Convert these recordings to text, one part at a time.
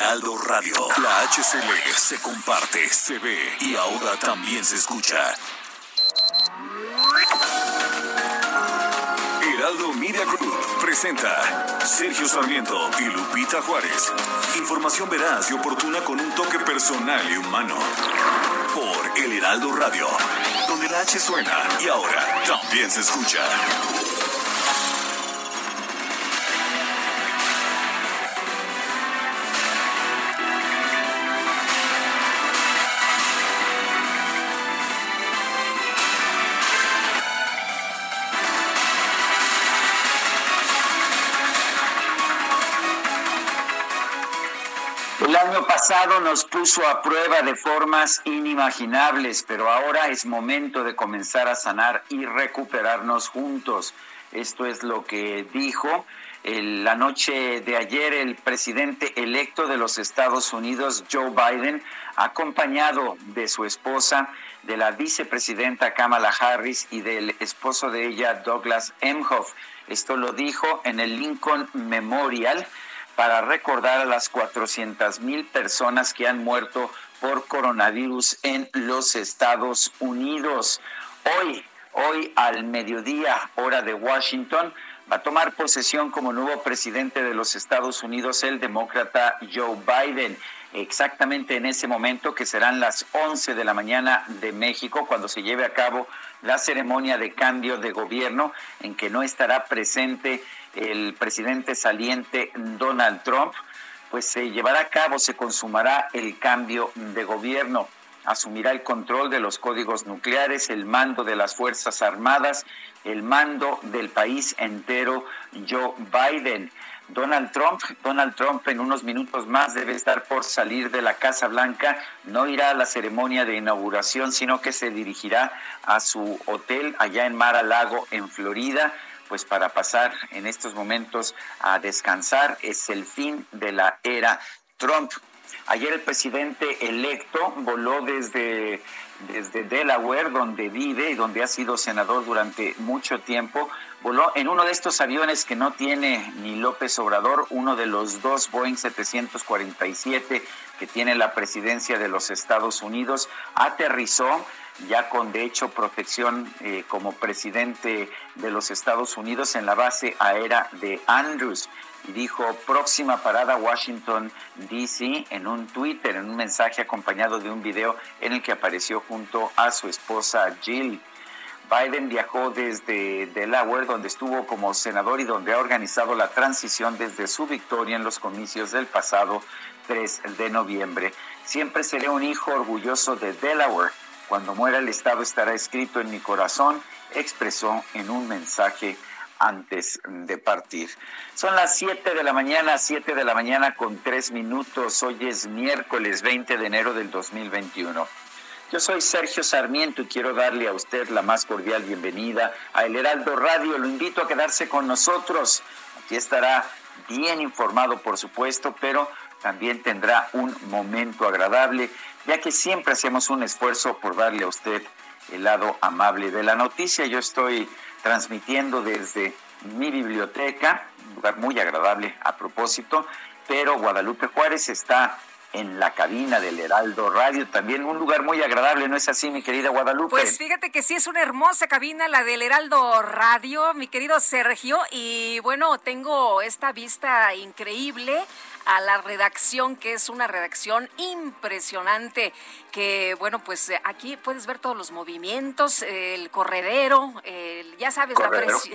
Heraldo Radio. La HCL se comparte, se ve y ahora también se escucha. Heraldo Media Group presenta Sergio Sarmiento y Lupita Juárez. Información veraz y oportuna con un toque personal y humano. Por El Heraldo Radio, donde la H suena y ahora también se escucha. Año pasado nos puso a prueba de formas inimaginables, pero ahora es momento de comenzar a sanar y recuperarnos juntos. Esto es lo que dijo la noche de ayer el presidente electo de los Estados Unidos, Joe Biden, acompañado de su esposa, de la vicepresidenta Kamala Harris y del esposo de ella, Douglas Emhoff. Esto lo dijo en el Lincoln Memorial para recordar a las 400 mil personas que han muerto por coronavirus en los Estados Unidos. Hoy, hoy al mediodía, hora de Washington, va a tomar posesión como nuevo presidente de los Estados Unidos el demócrata Joe Biden. Exactamente en ese momento, que serán las 11 de la mañana de México, cuando se lleve a cabo la ceremonia de cambio de gobierno, en que no estará presente el presidente saliente Donald Trump, pues se llevará a cabo, se consumará el cambio de gobierno. Asumirá el control de los códigos nucleares, el mando de las Fuerzas Armadas, el mando del país entero, Joe Biden. Donald Trump, Donald Trump en unos minutos más debe estar por salir de la Casa Blanca, no irá a la ceremonia de inauguración, sino que se dirigirá a su hotel allá en Mar a Lago, en Florida, pues para pasar en estos momentos a descansar. Es el fin de la era Trump. Ayer el presidente electo voló desde, desde Delaware, donde vive y donde ha sido senador durante mucho tiempo. Voló en uno de estos aviones que no tiene ni López Obrador, uno de los dos Boeing 747 que tiene la presidencia de los Estados Unidos. Aterrizó ya con de hecho protección eh, como presidente de los Estados Unidos en la base aérea de Andrews dijo próxima parada Washington DC en un Twitter, en un mensaje acompañado de un video en el que apareció junto a su esposa Jill. Biden viajó desde Delaware, donde estuvo como senador y donde ha organizado la transición desde su victoria en los comicios del pasado 3 de noviembre. Siempre seré un hijo orgulloso de Delaware. Cuando muera el Estado estará escrito en mi corazón, expresó en un mensaje antes de partir. Son las 7 de la mañana, 7 de la mañana con 3 minutos. Hoy es miércoles 20 de enero del 2021. Yo soy Sergio Sarmiento y quiero darle a usted la más cordial bienvenida a El Heraldo Radio. Lo invito a quedarse con nosotros. Aquí estará bien informado, por supuesto, pero también tendrá un momento agradable, ya que siempre hacemos un esfuerzo por darle a usted el lado amable de la noticia. Yo estoy transmitiendo desde mi biblioteca, un lugar muy agradable a propósito, pero Guadalupe Juárez está en la cabina del Heraldo Radio, también un lugar muy agradable, ¿no es así, mi querida Guadalupe? Pues fíjate que sí es una hermosa cabina la del Heraldo Radio, mi querido Sergio, y bueno, tengo esta vista increíble a la redacción, que es una redacción impresionante, que bueno, pues eh, aquí puedes ver todos los movimientos, el corredero, ya sabes, la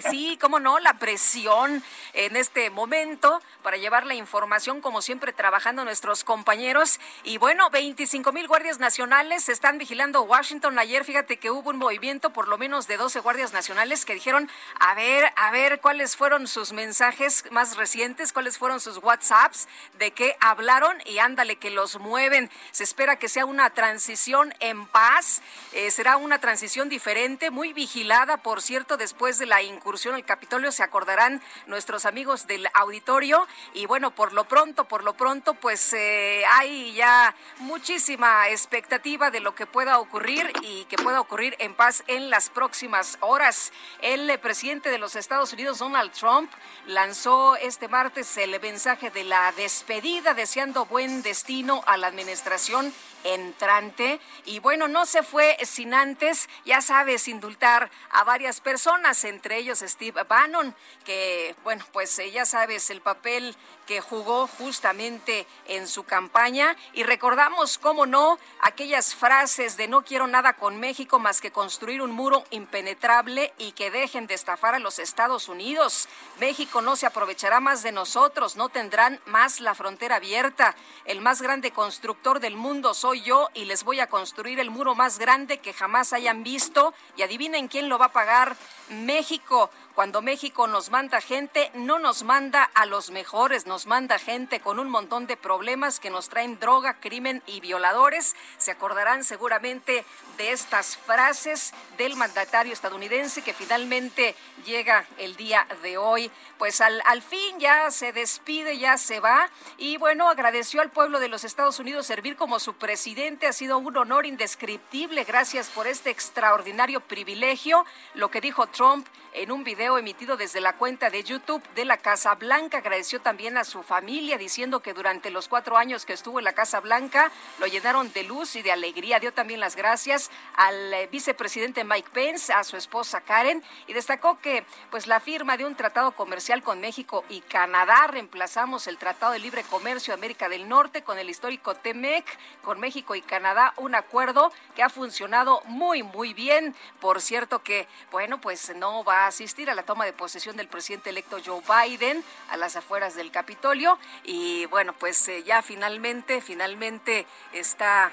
sí, cómo no, la presión en este momento para llevar la información, como siempre, trabajando nuestros compañeros. Y bueno, 25 mil guardias nacionales están vigilando Washington. Ayer, fíjate que hubo un movimiento, por lo menos de 12 guardias nacionales, que dijeron, a ver, a ver, cuáles fueron sus mensajes más recientes, cuáles fueron sus WhatsApps, de qué hablaron y ándale, que los mueven. Se espera que sea una transición en paz, eh, será una transición diferente, muy vigilada, por cierto, después de la incursión al Capitolio, se acordarán nuestros amigos del auditorio. Y bueno, por lo pronto, por lo pronto, pues eh, hay ya muchísima expectativa de lo que pueda ocurrir y que pueda ocurrir en paz en las próximas horas. El eh, presidente de los Estados Unidos, Donald Trump, lanzó este martes el mensaje de la despedida, deseando buen destino a la administración entrante. Y bueno, no se fue sin antes, ya sabes, indultar a varias personas, entre ellos Steve Bannon, que bueno, pues eh, ya sabes el papel que jugó justamente en su campaña y recordamos, cómo no, aquellas frases de no quiero nada con México más que construir un muro impenetrable y que dejen de estafar a los Estados Unidos. México no se aprovechará más de nosotros, no tendrán más la frontera abierta. El más grande constructor del mundo soy yo y les voy a construir el muro más grande que jamás hayan visto. Y adivinen quién lo va a pagar. México. Cuando México nos manda gente, no nos manda a los mejores, nos manda gente con un montón de problemas que nos traen droga, crimen y violadores. Se acordarán seguramente de estas frases del mandatario estadounidense que finalmente llega el día de hoy. Pues al, al fin ya se despide, ya se va. Y bueno, agradeció al pueblo de los Estados Unidos servir como su presidente. Ha sido un honor indescriptible. Gracias por este extraordinario privilegio. Lo que dijo Trump en un video emitido desde la cuenta de YouTube de la Casa Blanca. Agradeció también a su familia diciendo que durante los cuatro años que estuvo en la Casa Blanca lo llenaron de luz y de alegría. Dio también las gracias al eh, vicepresidente Mike Pence, a su esposa Karen y destacó que pues la firma de un tratado comercial con México y Canadá reemplazamos el Tratado de Libre Comercio de América del Norte con el histórico TEMEC con México y Canadá, un acuerdo que ha funcionado muy muy bien. Por cierto que bueno, pues no va asistir a la toma de posesión del presidente electo Joe Biden a las afueras del Capitolio y bueno, pues eh, ya finalmente, finalmente está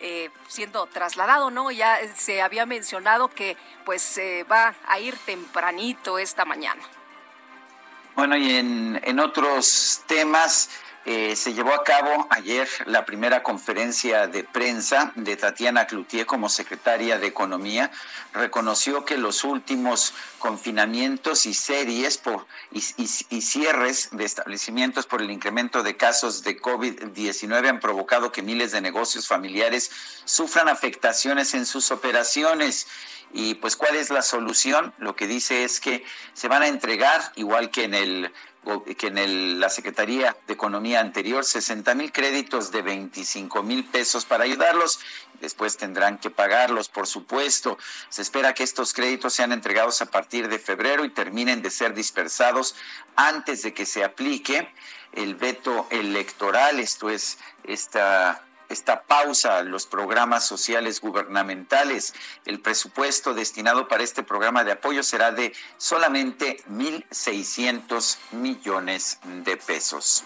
eh, siendo trasladado, ¿no? Ya se había mencionado que pues se va a ir tempranito esta mañana. Bueno, y en, en otros temas, eh, se llevó a cabo ayer la primera conferencia de prensa de Tatiana Cloutier como secretaria de Economía. Reconoció que los últimos confinamientos y series por, y, y cierres de establecimientos por el incremento de casos de COVID-19 han provocado que miles de negocios familiares sufran afectaciones en sus operaciones. Y pues, ¿cuál es la solución? Lo que dice es que se van a entregar, igual que en el que en la Secretaría de Economía anterior, 60 mil créditos de 25 mil pesos para ayudarlos. Después tendrán que pagarlos, por supuesto. Se espera que estos créditos sean entregados a partir de febrero y terminen de ser dispersados antes de que se aplique el veto electoral, esto es, esta esta pausa a los programas sociales gubernamentales. El presupuesto destinado para este programa de apoyo será de solamente 1.600 millones de pesos.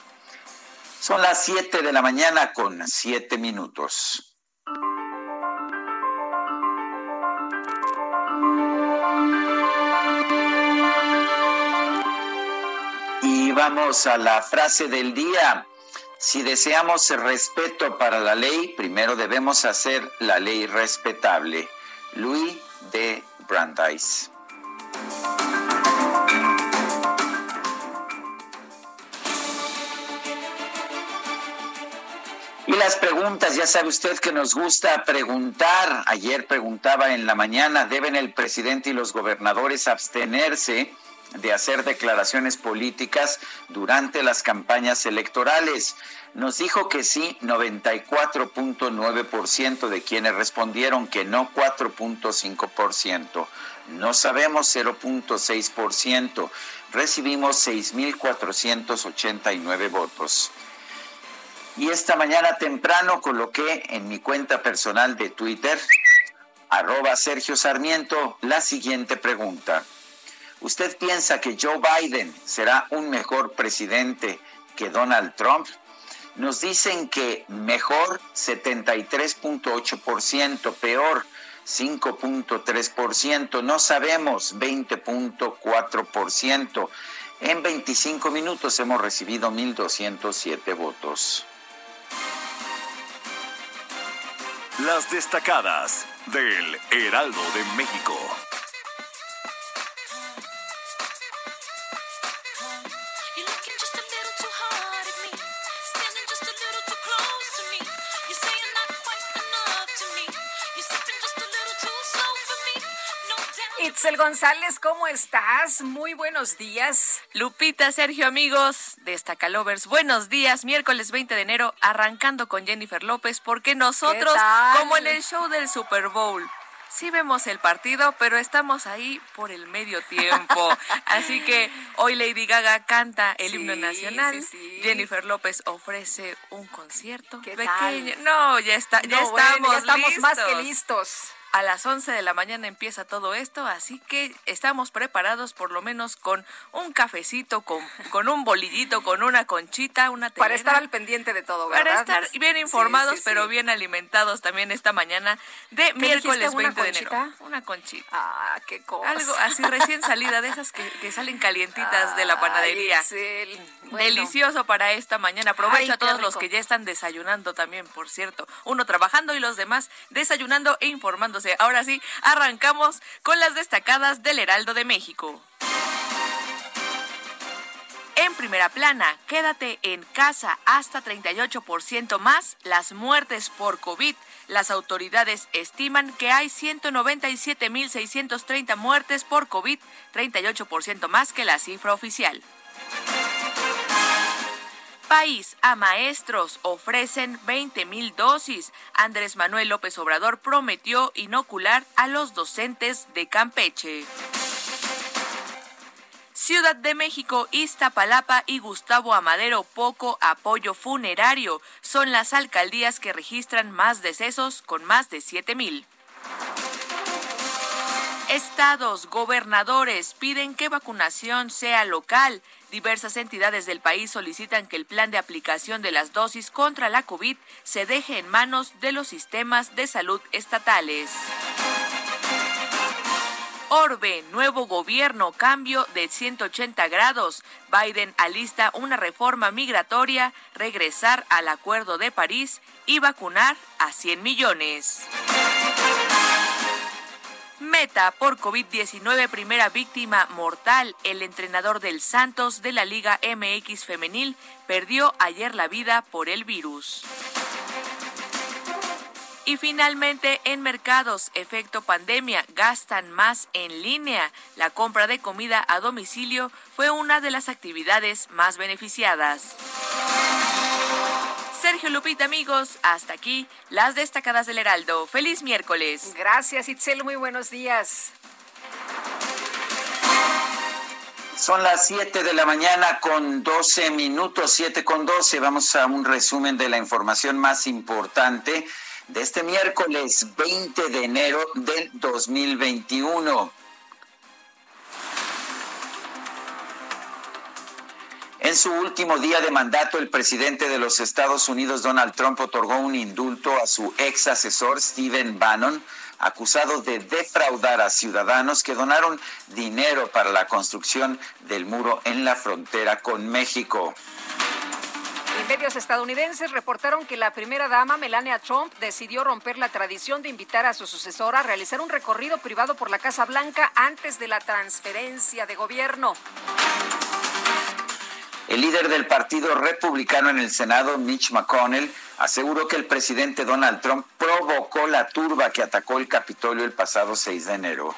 Son las 7 de la mañana con 7 minutos. Y vamos a la frase del día. Si deseamos respeto para la ley, primero debemos hacer la ley respetable. Louis de Brandeis. Y las preguntas, ya sabe usted que nos gusta preguntar. Ayer preguntaba en la mañana, ¿deben el presidente y los gobernadores abstenerse? De hacer declaraciones políticas durante las campañas electorales. Nos dijo que sí 94.9% de quienes respondieron que no 4.5%. No sabemos 0.6%. Recibimos 6.489 votos. Y esta mañana temprano coloqué en mi cuenta personal de Twitter, arroba Sergio Sarmiento, la siguiente pregunta. ¿Usted piensa que Joe Biden será un mejor presidente que Donald Trump? Nos dicen que mejor 73.8%, peor 5.3%, no sabemos 20.4%. En 25 minutos hemos recibido 1.207 votos. Las destacadas del Heraldo de México. González, ¿cómo estás? Muy buenos días. Lupita, Sergio, amigos de Estacalovers, buenos días. Miércoles 20 de enero, arrancando con Jennifer López, porque nosotros, como en el show del Super Bowl, sí vemos el partido, pero estamos ahí por el medio tiempo. Así que hoy Lady Gaga canta el himno nacional. Jennifer López ofrece un concierto pequeño. No, ya está, ya estamos, ya estamos más que listos. A las 11 de la mañana empieza todo esto, así que estamos preparados por lo menos con un cafecito, con, con un bolillito, con una conchita, una Para estar al pendiente de todo, ¿verdad? Para estar bien informados, pero bien alimentados también esta mañana de miércoles 20 de enero. Una conchita. Ah, qué cosa. Algo así recién salida de esas que, salen calientitas de la panadería. Delicioso para esta mañana. Aprovecho a todos los que ya están desayunando también, por cierto. Uno trabajando y los demás desayunando e informando Ahora sí, arrancamos con las destacadas del Heraldo de México. En primera plana, quédate en casa hasta 38% más las muertes por COVID. Las autoridades estiman que hay 197.630 muertes por COVID, 38% más que la cifra oficial. País a maestros ofrecen 20 mil dosis. Andrés Manuel López Obrador prometió inocular a los docentes de Campeche. Ciudad de México, Iztapalapa y Gustavo Amadero, poco apoyo funerario. Son las alcaldías que registran más decesos con más de 7 mil. Estados, gobernadores piden que vacunación sea local. Diversas entidades del país solicitan que el plan de aplicación de las dosis contra la COVID se deje en manos de los sistemas de salud estatales. Orbe, nuevo gobierno, cambio de 180 grados. Biden alista una reforma migratoria, regresar al Acuerdo de París y vacunar a 100 millones. Meta por COVID-19, primera víctima mortal. El entrenador del Santos de la Liga MX femenil perdió ayer la vida por el virus. Y finalmente, en mercados, efecto pandemia, gastan más en línea. La compra de comida a domicilio fue una de las actividades más beneficiadas. Sergio Lupita, amigos, hasta aquí las destacadas del Heraldo. Feliz miércoles. Gracias, Itzel. Muy buenos días. Son las 7 de la mañana con 12 minutos, 7 con 12. Vamos a un resumen de la información más importante de este miércoles 20 de enero del 2021. En su último día de mandato, el presidente de los Estados Unidos, Donald Trump, otorgó un indulto a su ex asesor, Stephen Bannon, acusado de defraudar a ciudadanos que donaron dinero para la construcción del muro en la frontera con México. Medios estadounidenses reportaron que la primera dama, Melania Trump, decidió romper la tradición de invitar a su sucesora a realizar un recorrido privado por la Casa Blanca antes de la transferencia de gobierno. El líder del Partido Republicano en el Senado, Mitch McConnell, aseguró que el presidente Donald Trump provocó la turba que atacó el Capitolio el pasado 6 de enero.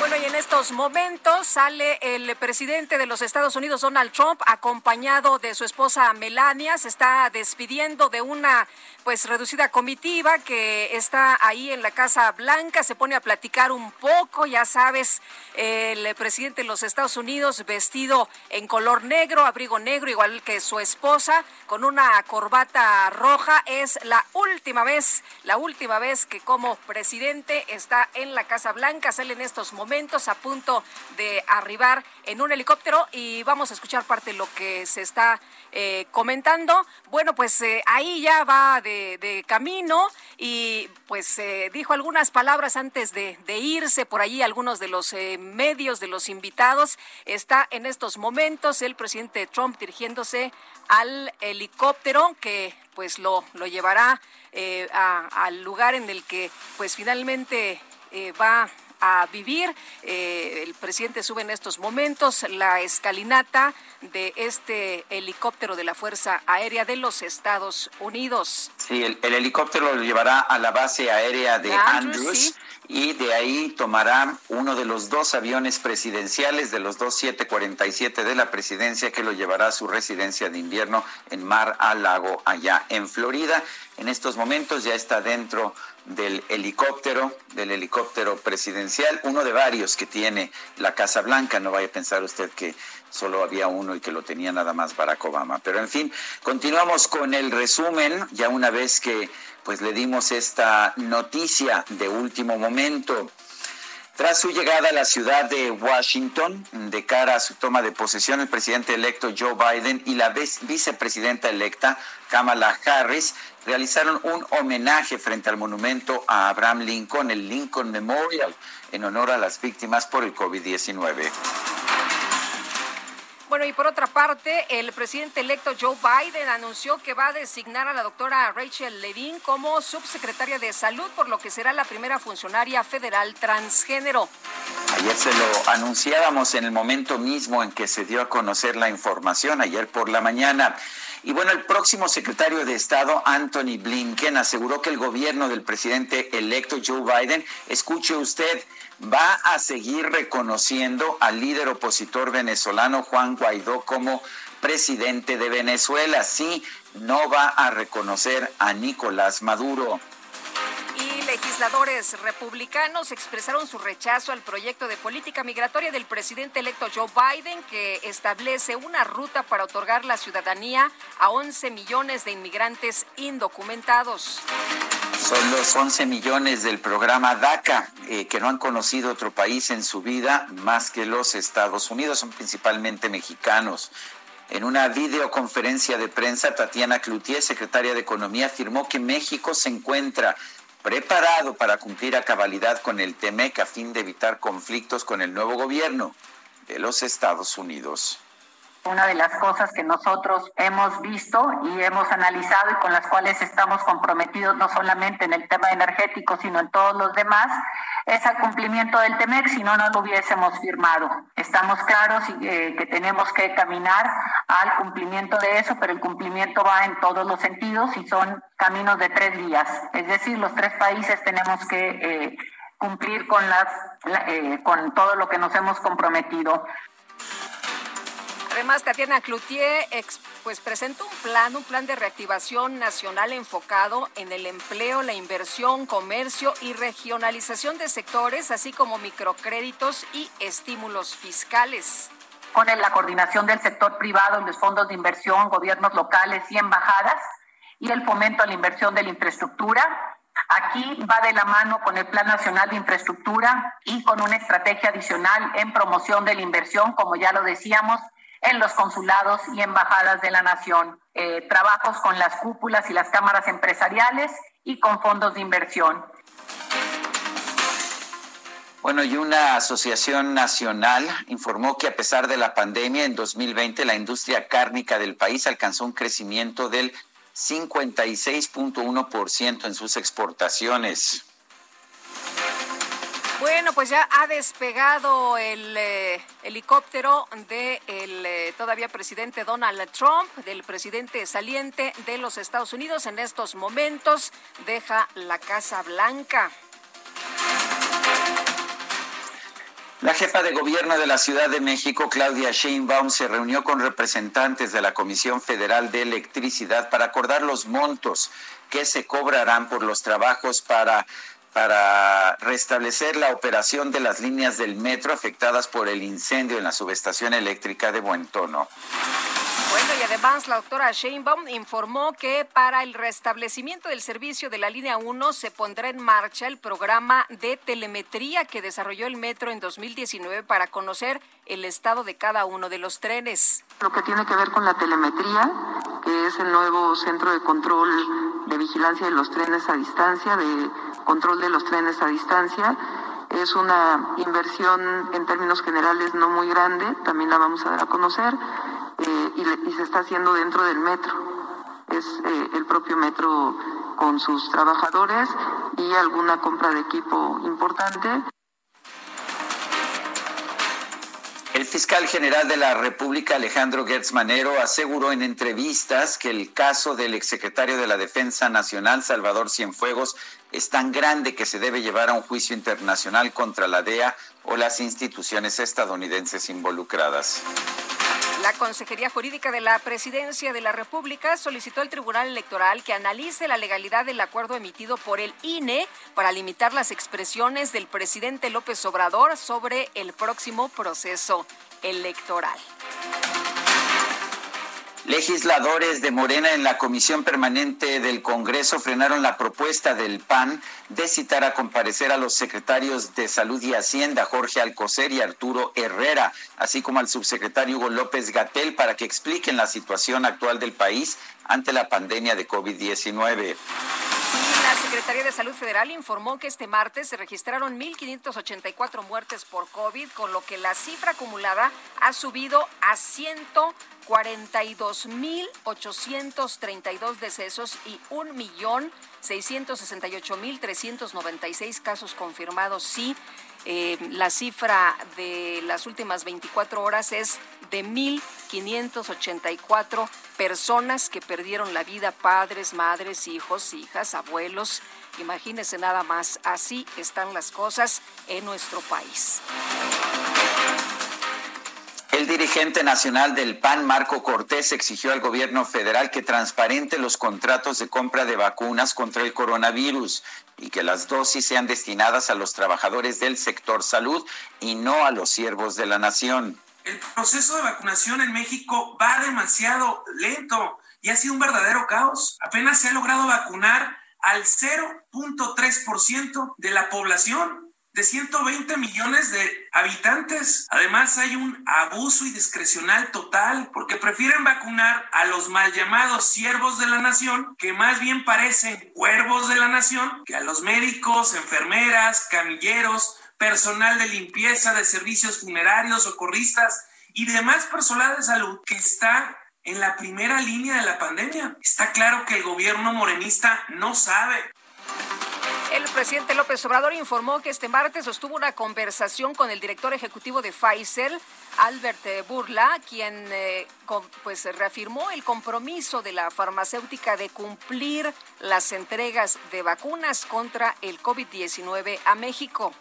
Bueno, y en estos momentos sale el presidente de los Estados Unidos, Donald Trump, acompañado de su esposa Melania. Se está despidiendo de una pues reducida comitiva que está ahí en la Casa Blanca, se pone a platicar un poco, ya sabes, el presidente de los Estados Unidos vestido en color negro, abrigo negro, igual que su esposa, con una corbata roja. Es la última vez, la última vez que como presidente está en la Casa Blanca, sale en estos momentos a punto de arribar en un helicóptero y vamos a escuchar parte de lo que se está eh, comentando. Bueno, pues eh, ahí ya va de, camino y pues eh, dijo algunas palabras antes de, irse por allí. Algunos de los medios, de los invitados, está en estos momentos el presidente Trump dirigiéndose al helicóptero que pues lo, lo llevará al lugar en el que pues finalmente va a vivir. Eh, el presidente sube en estos momentos la escalinata de este helicóptero de la Fuerza Aérea de los Estados Unidos. Sí, el, helicóptero lo llevará a la base aérea de, Andrews. y de ahí tomará uno de los dos aviones presidenciales de los dos 747 de la presidencia que lo llevará a su residencia de invierno en Mar a Lago allá en Florida. En estos momentos ya está dentro del helicóptero, del helicóptero presidencial, uno de varios que tiene la Casa Blanca. No vaya a pensar usted que solo había uno y que lo tenía nada más Barack Obama. Pero en fin, continuamos con el resumen, ya una vez que pues le dimos esta noticia de último momento. Tras su llegada a la ciudad de Washington, de cara a su toma de posesión, el presidente electo Joe Biden y la vicepresidenta electa Kamala Harris realizaron un homenaje frente al monumento a Abraham Lincoln, el Lincoln Memorial, en honor a las víctimas por el COVID-19. Bueno, y por otra parte, el presidente electo Joe Biden anunció que va a designar a la doctora Rachel Levine como subsecretaria de Salud, por lo que será la primera funcionaria federal transgénero. Ayer se lo anunciábamos en el momento mismo en que se dio a conocer la información, ayer por la mañana. Y bueno, el próximo secretario de Estado, Anthony Blinken, aseguró que el gobierno del presidente electo Joe Biden, escuche usted, va a seguir reconociendo al líder opositor venezolano Juan Guaidó como presidente de Venezuela. Sí, no va a reconocer a Nicolás Maduro legisladores republicanos expresaron su rechazo al proyecto de política migratoria del presidente electo Joe Biden que establece una ruta para otorgar la ciudadanía a 11 millones de inmigrantes indocumentados. Son los 11 millones del programa DACA eh, que no han conocido otro país en su vida más que los Estados Unidos, son principalmente mexicanos. En una videoconferencia de prensa, Tatiana Cloutier, secretaria de Economía, afirmó que México se encuentra preparado para cumplir a cabalidad con el TEMEC a fin de evitar conflictos con el nuevo gobierno de los Estados Unidos. Una de las cosas que nosotros hemos visto y hemos analizado y con las cuales estamos comprometidos no solamente en el tema energético, sino en todos los demás, es el cumplimiento del TEMEC, si no, no lo hubiésemos firmado. Estamos claros eh, que tenemos que caminar al cumplimiento de eso, pero el cumplimiento va en todos los sentidos y son caminos de tres días. Es decir, los tres países tenemos que eh, cumplir con, las, eh, con todo lo que nos hemos comprometido. Además, Tatiana Cloutier pues, presentó un plan, un plan de reactivación nacional enfocado en el empleo, la inversión, comercio y regionalización de sectores, así como microcréditos y estímulos fiscales. Con la coordinación del sector privado, los fondos de inversión, gobiernos locales y embajadas, y el fomento a la inversión de la infraestructura, Aquí va de la mano con el Plan Nacional de Infraestructura y con una estrategia adicional en promoción de la inversión, como ya lo decíamos, en los consulados y embajadas de la nación, eh, trabajos con las cúpulas y las cámaras empresariales y con fondos de inversión. Bueno, y una asociación nacional informó que a pesar de la pandemia, en 2020 la industria cárnica del país alcanzó un crecimiento del 56.1% en sus exportaciones. Bueno, pues ya ha despegado el eh, helicóptero del eh, todavía presidente Donald Trump, del presidente saliente de los Estados Unidos. En estos momentos deja la Casa Blanca. La jefa de gobierno de la Ciudad de México, Claudia Sheinbaum, se reunió con representantes de la Comisión Federal de Electricidad para acordar los montos que se cobrarán por los trabajos para para restablecer la operación de las líneas del metro afectadas por el incendio en la subestación eléctrica de Buen Tono. Bueno, y además la doctora Sheinbaum informó que para el restablecimiento del servicio de la línea 1 se pondrá en marcha el programa de telemetría que desarrolló el metro en 2019 para conocer el estado de cada uno de los trenes. Lo que tiene que ver con la telemetría, que es el nuevo centro de control de vigilancia de los trenes a distancia, de control de los trenes a distancia, es una inversión en términos generales no muy grande, también la vamos a dar a conocer y, se está haciendo dentro del metro. Es eh, el propio metro con sus trabajadores y alguna compra de equipo importante. El fiscal general de la República, Alejandro Gertz Manero, aseguró en entrevistas que el caso del exsecretario de la Defensa Nacional, Salvador Cienfuegos, es tan grande que se debe llevar a un juicio internacional contra la DEA o las instituciones estadounidenses involucradas. La Consejería Jurídica de la Presidencia de la República solicitó al Tribunal Electoral que analice la legalidad del acuerdo emitido por el INE para limitar las expresiones del presidente López Obrador sobre el próximo proceso electoral. Legisladores de Morena en la Comisión Permanente del Congreso frenaron la propuesta del PAN de citar a comparecer a los secretarios de Salud y Hacienda, Jorge Alcocer y Arturo Herrera, así como al subsecretario Hugo López Gatel, para que expliquen la situación actual del país ante la pandemia de COVID-19. La Secretaría de Salud Federal informó que este martes se registraron 1.584 muertes por COVID, con lo que la cifra acumulada ha subido a 142.832 decesos y 1.668.396 casos confirmados. Sí, eh, la cifra de las últimas 24 horas es de 1.584 personas que perdieron la vida, padres, madres, hijos, hijas, abuelos. Imagínense nada más, así están las cosas en nuestro país. El dirigente nacional del PAN, Marco Cortés, exigió al gobierno federal que transparente los contratos de compra de vacunas contra el coronavirus y que las dosis sean destinadas a los trabajadores del sector salud y no a los siervos de la nación. El proceso de vacunación en México va demasiado lento y ha sido un verdadero caos. Apenas se ha logrado vacunar al 0.3% de la población de 120 millones de habitantes. Además hay un abuso y discrecional total porque prefieren vacunar a los mal llamados siervos de la nación, que más bien parecen cuervos de la nación, que a los médicos, enfermeras, camilleros, personal de limpieza, de servicios funerarios, socorristas y demás personal de salud que está en la primera línea de la pandemia. Está claro que el gobierno morenista no sabe el presidente López Obrador informó que este martes sostuvo una conversación con el director ejecutivo de Pfizer, Albert Burla, quien eh, pues reafirmó el compromiso de la farmacéutica de cumplir las entregas de vacunas contra el COVID-19 a México.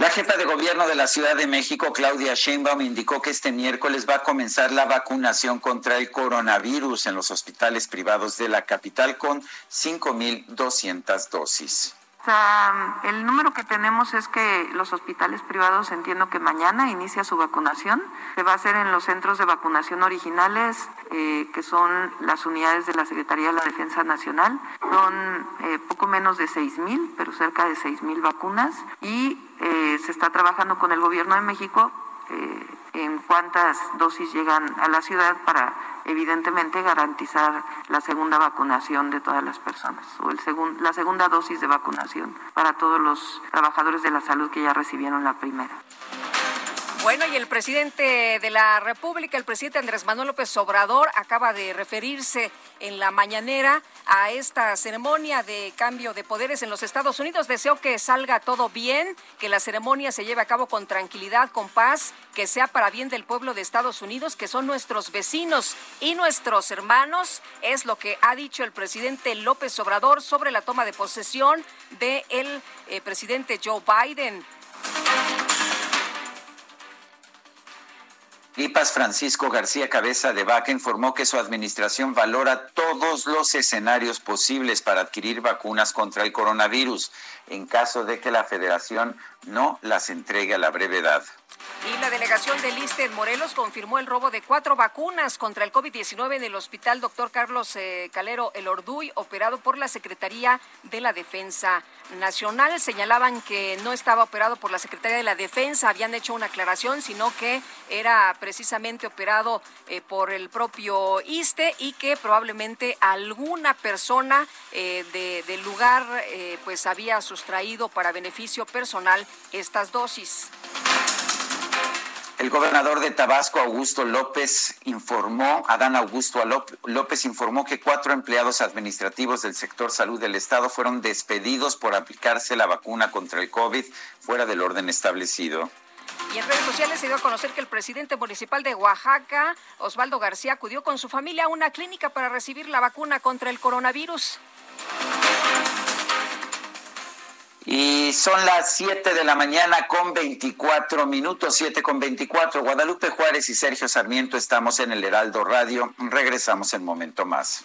La jefa de gobierno de la Ciudad de México, Claudia Sheinbaum, indicó que este miércoles va a comenzar la vacunación contra el coronavirus en los hospitales privados de la capital con 5.200 dosis. el número que tenemos es que los hospitales privados entiendo que mañana inicia su vacunación. Se va a hacer en los centros de vacunación originales, eh, que son las unidades de la Secretaría de la Defensa Nacional. Son eh, poco menos de 6.000, pero cerca de 6.000 vacunas. Y eh, se está trabajando con el gobierno de México eh, en cuántas dosis llegan a la ciudad para evidentemente garantizar la segunda vacunación de todas las personas o el la segunda dosis de vacunación para todos los trabajadores de la salud que ya recibieron la primera. Bueno, y el presidente de la República, el presidente Andrés Manuel López Obrador, acaba de referirse en la mañanera a esta ceremonia de cambio de poderes en los Estados Unidos. Deseo que salga todo bien, que la ceremonia se lleve a cabo con tranquilidad, con paz, que sea para bien del pueblo de Estados Unidos, que son nuestros vecinos y nuestros hermanos. Es lo que ha dicho el presidente López Obrador sobre la toma de posesión del de eh, presidente Joe Biden. IPAS Francisco García Cabeza de Vaca informó que su administración valora todos los escenarios posibles para adquirir vacunas contra el coronavirus en caso de que la federación no las entregue a la brevedad. Y la delegación del ISTE en Morelos confirmó el robo de cuatro vacunas contra el COVID-19 en el hospital Dr. Carlos eh, Calero El Orduy, operado por la Secretaría de la Defensa Nacional. Señalaban que no estaba operado por la Secretaría de la Defensa, habían hecho una aclaración, sino que era precisamente operado eh, por el propio ISTE y que probablemente alguna persona eh, del lugar pues había sustraído para beneficio personal estas dosis. El gobernador de Tabasco, Augusto López, informó, Adán Augusto López informó que cuatro empleados administrativos del sector salud del Estado fueron despedidos por aplicarse la vacuna contra el COVID fuera del orden establecido. Y en redes sociales se dio a conocer que el presidente municipal de Oaxaca, Osvaldo García, acudió con su familia a una clínica para recibir la vacuna contra el coronavirus. Y son las 7 de la mañana con 24 minutos, 7 con 24. Guadalupe Juárez y Sergio Sarmiento estamos en el Heraldo Radio. Regresamos en momento más.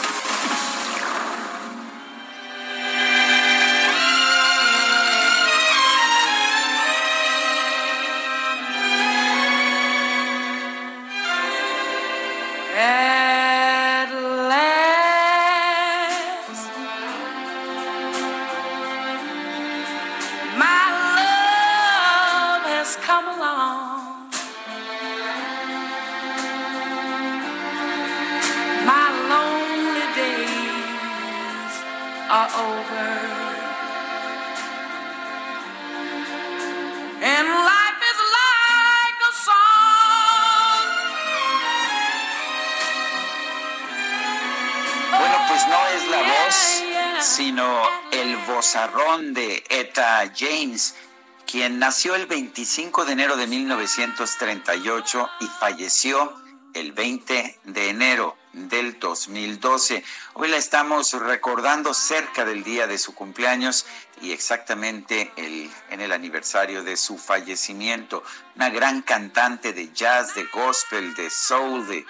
Nació el 25 de enero de 1938 y falleció el 20 de enero del 2012. Hoy la estamos recordando cerca del día de su cumpleaños y exactamente el, en el aniversario de su fallecimiento. Una gran cantante de jazz, de gospel, de soul, de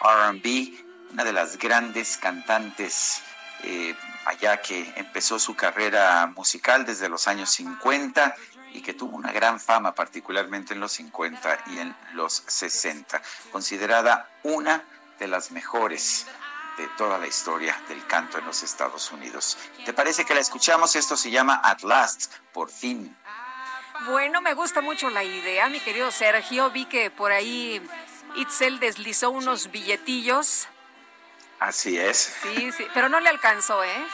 RB, una de las grandes cantantes eh, allá que empezó su carrera musical desde los años 50 y que tuvo una gran fama particularmente en los 50 y en los 60, considerada una de las mejores de toda la historia del canto en los Estados Unidos. ¿Te parece que la escuchamos? Esto se llama At Last, por fin. Bueno, me gusta mucho la idea, mi querido Sergio. Vi que por ahí Itzel deslizó unos billetillos Así es. Sí, sí, pero no le alcanzó, ¿eh?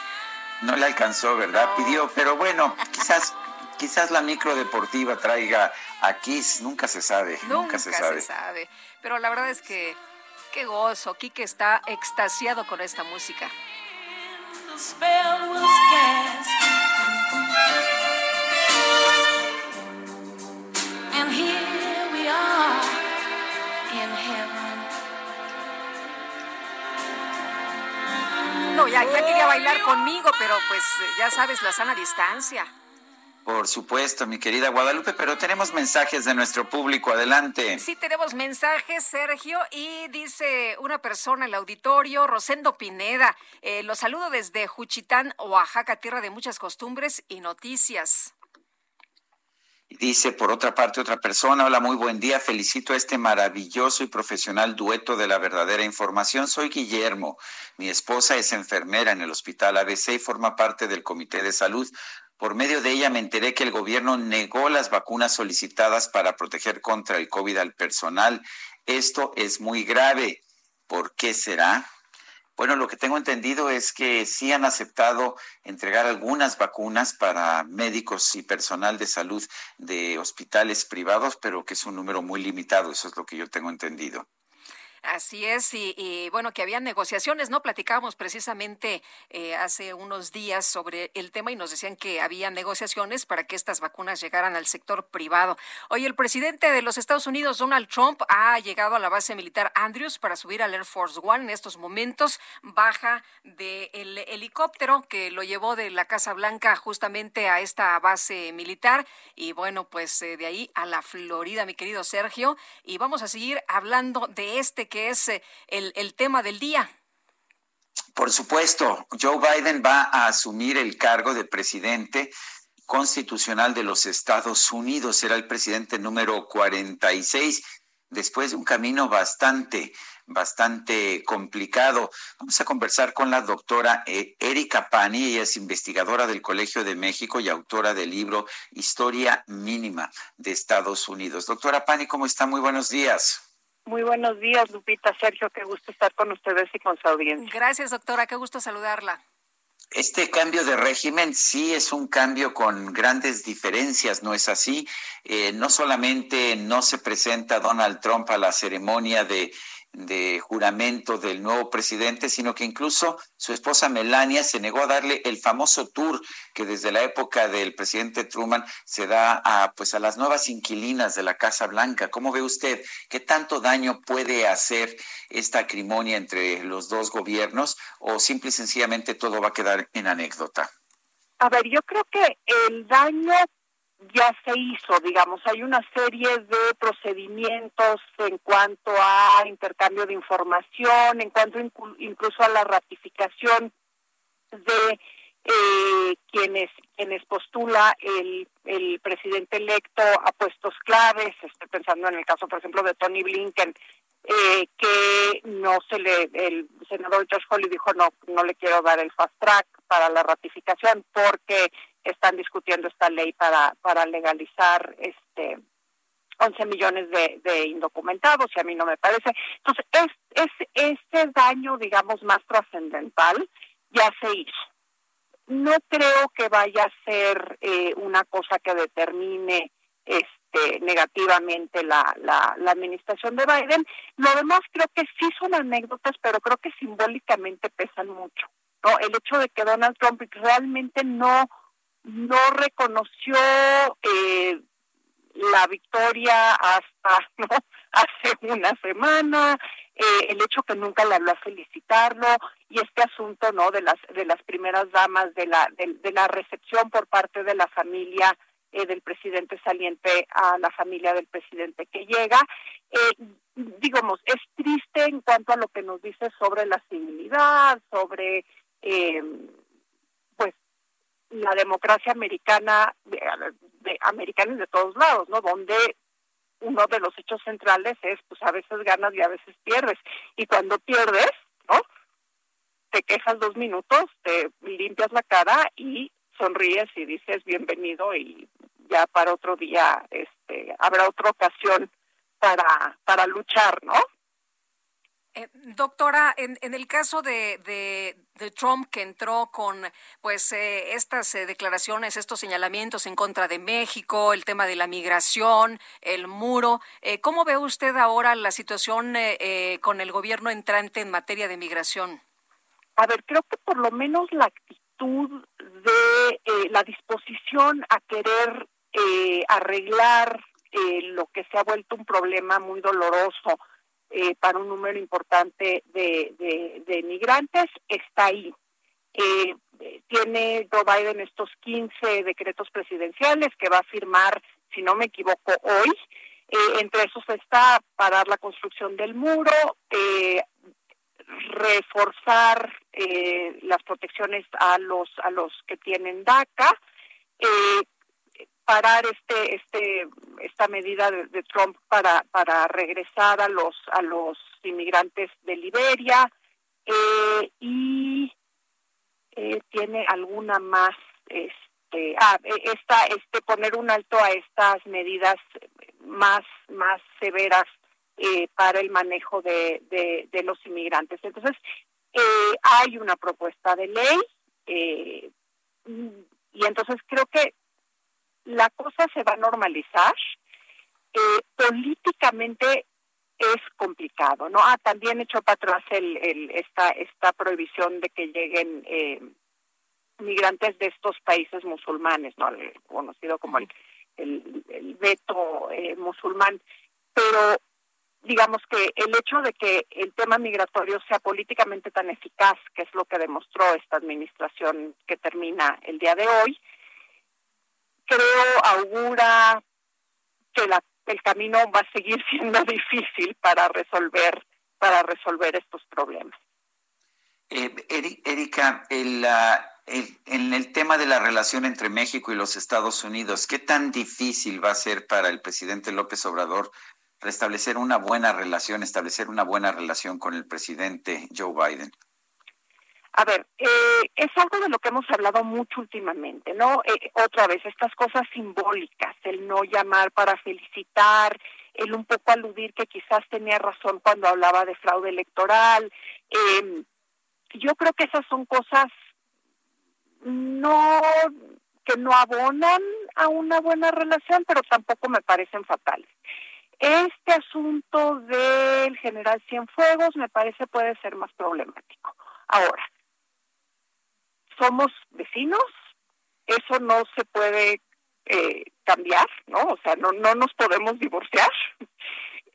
No le alcanzó, ¿verdad? Pidió, pero bueno, quizás quizás la micro deportiva traiga a Kiss, nunca se sabe, nunca, se, sabe. se sabe. Pero la verdad es que qué gozo, Kike está extasiado con esta música. No, ya, ya quería bailar conmigo, pero pues ya sabes, la sana distancia. Por supuesto, mi querida Guadalupe, pero tenemos mensajes de nuestro público. Adelante. Sí, tenemos mensajes, Sergio, y dice una persona en el auditorio, Rosendo Pineda, eh, los saludo desde Juchitán, Oaxaca, tierra de muchas costumbres y noticias. Dice por otra parte otra persona, hola, muy buen día, felicito a este maravilloso y profesional dueto de la verdadera información. Soy Guillermo, mi esposa es enfermera en el hospital ABC y forma parte del comité de salud. Por medio de ella me enteré que el gobierno negó las vacunas solicitadas para proteger contra el COVID al personal. Esto es muy grave. ¿Por qué será? Bueno, lo que tengo entendido es que sí han aceptado entregar algunas vacunas para médicos y personal de salud de hospitales privados, pero que es un número muy limitado, eso es lo que yo tengo entendido. Así es, y, bueno, que había negociaciones, ¿no? Platicábamos precisamente eh, hace unos días sobre el tema y nos decían que había negociaciones para que estas vacunas llegaran al sector privado. Hoy el presidente de los Estados Unidos, Donald Trump, ha llegado a la base militar Andrews para subir al Air Force One. En estos momentos baja del helicóptero que lo llevó de la Casa Blanca justamente a esta base militar. Y bueno, pues eh, de ahí a la Florida, mi querido Sergio. Y vamos a seguir hablando de este que es eh, el, tema del día. Por supuesto, Joe Biden va a asumir el cargo de presidente constitucional de los Estados Unidos. Será el presidente número 46 después de un camino bastante, bastante complicado. Vamos a conversar con la doctora eh, Erika Pani, ella es investigadora del Colegio de México y autora del libro Historia Mínima de Estados Unidos. Doctora Pani, ¿cómo está? Muy buenos días. Muy buenos días, Lupita, Sergio, qué gusto estar con ustedes y con su audiencia. Gracias, doctora, qué gusto saludarla. Este cambio de régimen sí es un cambio con grandes diferencias, ¿no es así? Eh, no solamente no se presenta Donald Trump a la ceremonia de de juramento del nuevo presidente, sino que incluso su esposa Melania se negó a darle el famoso tour que desde la época del presidente Truman se da a pues a las nuevas inquilinas de la Casa Blanca. ¿Cómo ve usted qué tanto daño puede hacer esta acrimonia entre los dos gobiernos o simple y sencillamente todo va a quedar en anécdota? A ver, yo creo que el daño ya se hizo, digamos, hay una serie de procedimientos en cuanto a intercambio de información, en cuanto incluso a la ratificación de eh, quienes quienes postula el, el presidente electo a puestos claves, estoy pensando en el caso, por ejemplo, de Tony Blinken, eh, que no se le, el senador Josh Hawley dijo no, no le quiero dar el fast track para la ratificación porque están discutiendo esta ley para, para legalizar este 11 millones de, indocumentados y a mí no me parece. Entonces, es, es este daño, digamos, más trascendental ya se hizo. No creo que vaya a ser eh, una cosa que determine este, negativamente la, la, la administración de Biden. Lo demás creo que sí son anécdotas, pero creo que simbólicamente pesan mucho. ¿no? El hecho de que Donald Trump realmente no no reconoció eh, la victoria hasta ¿no? hace una semana eh, el hecho que nunca le habló a felicitarlo y este asunto no de las de las primeras damas de la de, la recepción por parte de la familia eh, del presidente saliente a la familia del presidente que llega eh, digamos es triste en cuanto a lo que nos dice sobre la civilidad sobre la democracia americana, de, americanos de todos lados, ¿no? Donde uno de los hechos centrales es, pues a veces ganas y a veces pierdes. Y cuando pierdes, ¿no? Te quejas dos minutos, te limpias la cara y sonríes y dices bienvenido y ya para otro día este habrá otra ocasión para para luchar, ¿no? Eh, doctora, en, en, el caso de, de, Trump que entró con pues eh, estas eh, declaraciones, estos señalamientos en contra de México, el tema de la migración, el muro, ¿cómo ve usted ahora la situación con el gobierno entrante en materia de migración? A ver, creo que por lo menos la actitud de la disposición a querer arreglar lo que se ha vuelto un problema muy doloroso eh, para un número importante de, de, migrantes está ahí. Eh, tiene Joe Biden estos 15 decretos presidenciales que va a firmar, si no me equivoco, hoy. Eh, entre esos está parar la construcción del muro, reforzar las protecciones a los a los que tienen DACA, parar este este esta medida de, Trump para para regresar a los a los inmigrantes de Liberia eh, y eh, tiene alguna más este ah, e, esta este poner un alto a estas medidas más más severas eh, para el manejo de, de, de los inmigrantes. Entonces hay una propuesta de ley y entonces creo que la cosa se va a normalizar. Eh, políticamente es complicado, ¿no? Ah, también echó para atrás el, el, esta, esta prohibición de que lleguen eh, migrantes de estos países musulmanes, ¿no? conocido como el, el, veto eh, musulmán. Pero digamos que el hecho de que el tema migratorio sea políticamente tan eficaz, que es lo que demostró esta administración que termina el día de hoy, creo augura que el camino va a seguir siendo difícil para resolver para resolver estos problemas. Eh, Erika, en el tema de la relación entre México y los Estados Unidos, ¿qué tan difícil va a ser para el presidente López Obrador restablecer una buena relación, establecer una buena relación con el presidente Joe Biden? A ver, eh, es algo de lo que hemos hablado mucho últimamente, ¿no? Eh, otra vez, estas cosas simbólicas, el no llamar para felicitar, el un poco aludir que quizás tenía razón cuando hablaba de fraude electoral. Eh, yo creo que esas son cosas no que no abonan a una buena relación, pero tampoco me parecen fatales. Este asunto del general Cienfuegos me parece puede ser más problemático. Ahora, somos vecinos, eso no se puede eh, cambiar, ¿no? O sea, no, no nos podemos divorciar.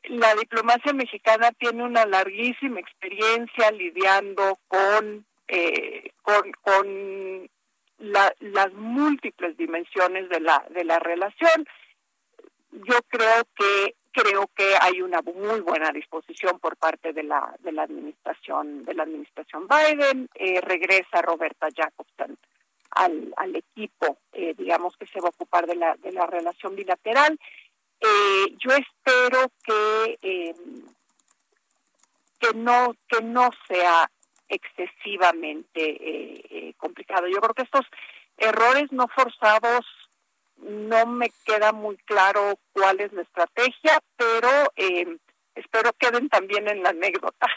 La diplomacia mexicana tiene una larguísima experiencia lidiando con, eh, con las múltiples dimensiones de la, de la relación. Yo creo que creo que hay una muy buena disposición por parte de la de la administración de la administración Biden. Eh, regresa Roberta Jacobson al, al equipo eh, digamos que se va a ocupar de la de la relación bilateral. Eh, yo espero que que no que no sea excesivamente complicado. Yo creo que estos errores no forzados no me queda muy claro cuál es la estrategia, pero eh, espero queden también en la anécdota.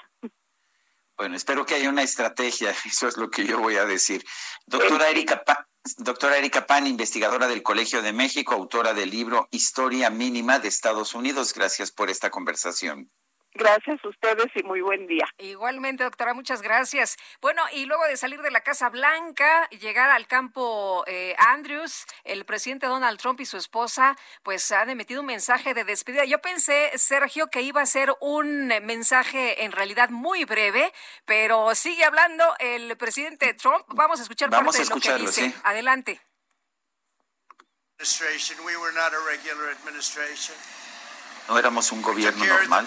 Bueno, espero que haya una estrategia, eso es lo que yo voy a decir. Doctora Erika Pan, doctora Erika Pan, investigadora del Colegio de México, autora del libro Historia Mínima de Estados Unidos, gracias por esta conversación. Gracias a ustedes y muy buen día. Igualmente, doctora, muchas gracias. Bueno, y luego de salir de la Casa Blanca, llegar al campo eh, Andrews, el presidente Donald Trump y su esposa, pues han emitido un mensaje de despedida. Yo pensé, Sergio, que iba a ser un mensaje en realidad muy breve, pero sigue hablando el presidente Trump. Vamos a escuchar Vamos parte a de lo que dice. Adelante. No éramos un gobierno normal.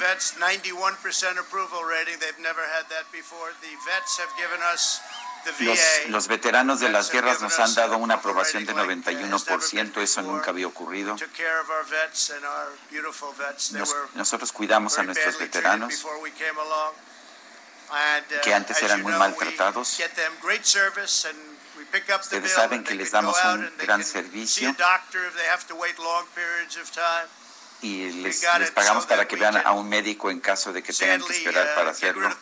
Los, los, veteranos de las guerras nos han dado una aprobación de 91%, eso nunca había ocurrido. Nos, nosotros cuidamos a nuestros veteranos que antes eran muy maltratados. Ustedes saben que les damos un gran servicio y les, les, pagamos para que vean a un médico en caso de que tengan que esperar para hacerlo.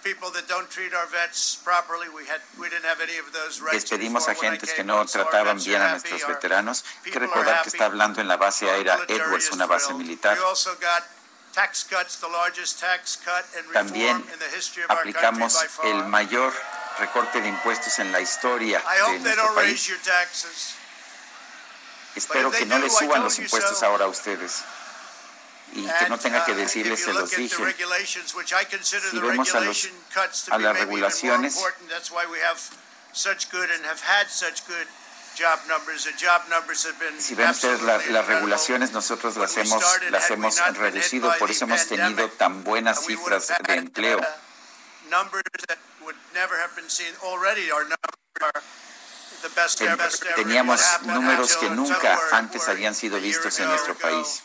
Despedimos a agentes que no trataban bien a nuestros veteranos. Hay que recordar que está hablando en la base aérea Edwards, una base militar. También aplicamos el mayor recorte de impuestos en la historia de nuestro país. Espero que no les suban los impuestos ahora a ustedes. Y que no tenga que decirles se los dije. Si vemos a, los, a las regulaciones, si ven ustedes las regulaciones, nosotros las hemos, las hemos reducido, por eso hemos tenido tan buenas cifras de empleo. Teníamos números que nunca antes habían sido vistos en nuestro país.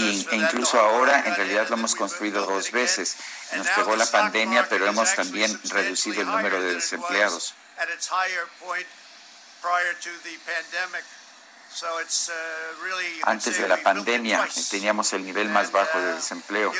Y, e incluso ahora en realidad lo hemos construido dos veces. Nos pegó la pandemia, pero hemos también reducido el número de desempleados. Antes de la pandemia teníamos el nivel más bajo de uh, desempleo.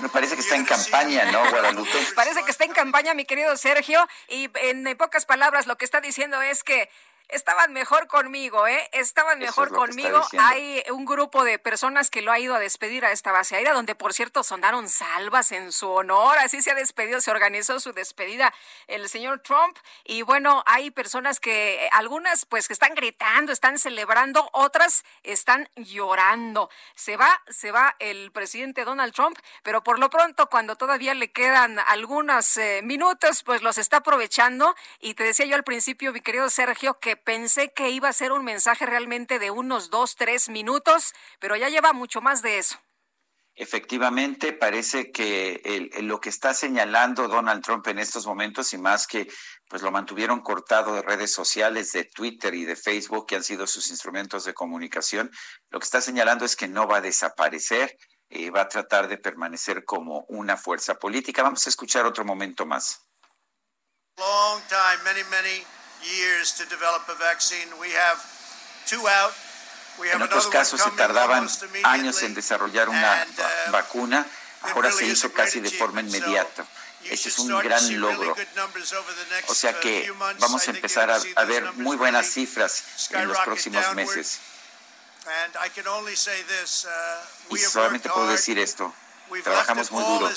Me parece que está en campaña, ¿no, Guadalupe? Parece que está en campaña, mi querido Sergio, y en pocas palabras lo que está diciendo es que estaban mejor conmigo, ¿eh? Estaban mejor conmigo. Hay un grupo de personas que lo ha ido a despedir a esta base aérea, donde por cierto sonaron salvas en su honor. Así se ha despedido, se organizó su despedida el señor Trump. Y bueno, hay personas que, algunas pues que están gritando, están celebrando, otras están llorando. Se va, se va el presidente Donald Trump, pero por lo pronto, cuando todavía le quedan algunos eh, minutos, pues los está aprovechando. Y te decía yo al principio, mi querido Sergio, que pensé que iba a ser un mensaje realmente de unos dos, tres minutos, pero ya lleva mucho más de eso. Efectivamente, parece que lo que está señalando Donald Trump en estos momentos y más que pues lo mantuvieron cortado de redes sociales, de Twitter y de Facebook, que han sido sus instrumentos de comunicación, lo que está señalando es que no va a desaparecer, eh, va a tratar de permanecer como una fuerza política. Vamos a escuchar otro momento más. Long time, many, many en otros casos se tardaban años en desarrollar una uh, vacuna, ahora se hizo casi de forma inmediata. Ese es un gran logro. O sea que vamos a empezar a, ver muy buenas cifras en los próximos meses. Uh, y solamente puedo decir esto. Trabajamos muy duro.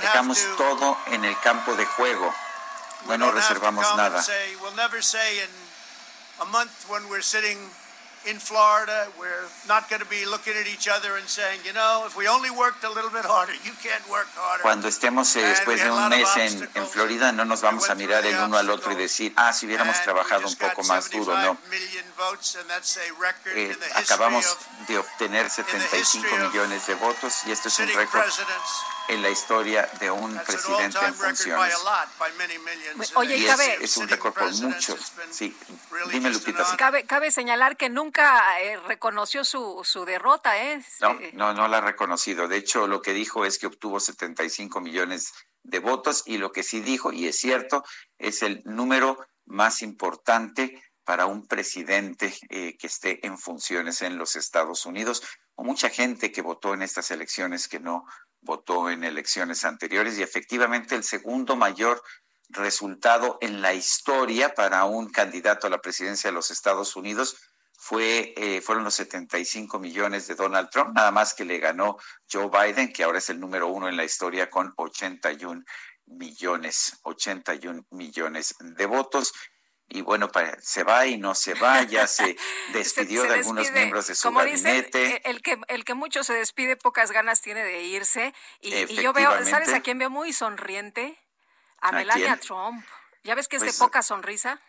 Dejamos todo en el campo de juego. No nos reservamos nada. in Florida, we're not going to be looking at each other and saying, you know, if we only worked a little bit harder, you can't work harder. Cuando estemos eh, después de un mes en, en, Florida, no nos vamos a mirar el uno al otro y decir, ah, si hubiéramos trabajado un poco más duro, no. Eh, acabamos de obtener 75 millones de votos y esto es un récord en la historia de un presidente en funciones. Oye, y cabe, es, un récord por muchos. Sí, dime, Lupita. Cabe, cabe señalar que nunca eh, reconoció su, su derrota, ¿eh? No, no, no la ha reconocido. De hecho, lo que dijo es que obtuvo 75 millones de votos y lo que sí dijo, y es cierto, es el número más importante para un presidente eh, que esté en funciones en los Estados Unidos, o mucha gente que votó en estas elecciones que no votó en elecciones anteriores y efectivamente el segundo mayor resultado en la historia para un candidato a la presidencia de los Estados Unidos fue, eh, fueron los 75 millones de Donald Trump, nada más que le ganó Joe Biden, que ahora es el número uno en la historia con 81 millones, 81 millones de votos y bueno, se va y no se va, ya se despidió de algunos miembros de su gabinete. Eh, el que el que mucho se despide, pocas ganas tiene de irse. Y, yo veo, ¿sabes a quién veo muy sonriente? A, Melania Trump. ¿Ya ves que es de pues, poca sonrisa?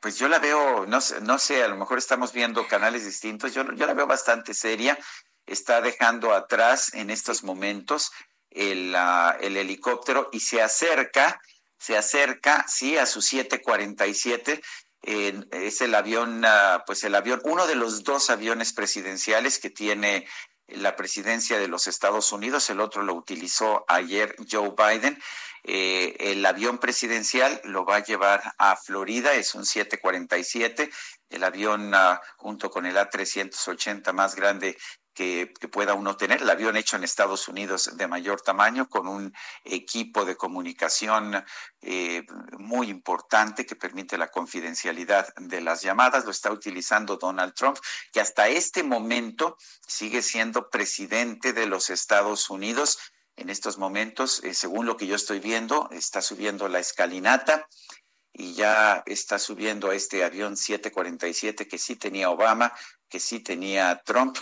Pues yo la veo, no, no sé, a lo mejor estamos viendo canales distintos, yo, yo la veo bastante seria, está dejando atrás en estos momentos el, el helicóptero y se acerca se acerca, sí, a su 747. es el avión, ah, pues el avión, uno de los dos aviones presidenciales que tiene la presidencia de los Estados Unidos, el otro lo utilizó ayer Joe Biden. Eh, el avión presidencial lo va a llevar a Florida, es un 747, el avión ah, junto con el A380 más grande que, pueda uno tener. El avión hecho en Estados Unidos de mayor tamaño, con un equipo de comunicación eh, muy importante que permite la confidencialidad de las llamadas. Lo está utilizando Donald Trump, que hasta este momento sigue siendo presidente de los Estados Unidos en estos momentos, eh, según lo que yo estoy viendo, está subiendo la escalinata y ya está subiendo este avión 747 que sí tenía Obama, que sí tenía Trump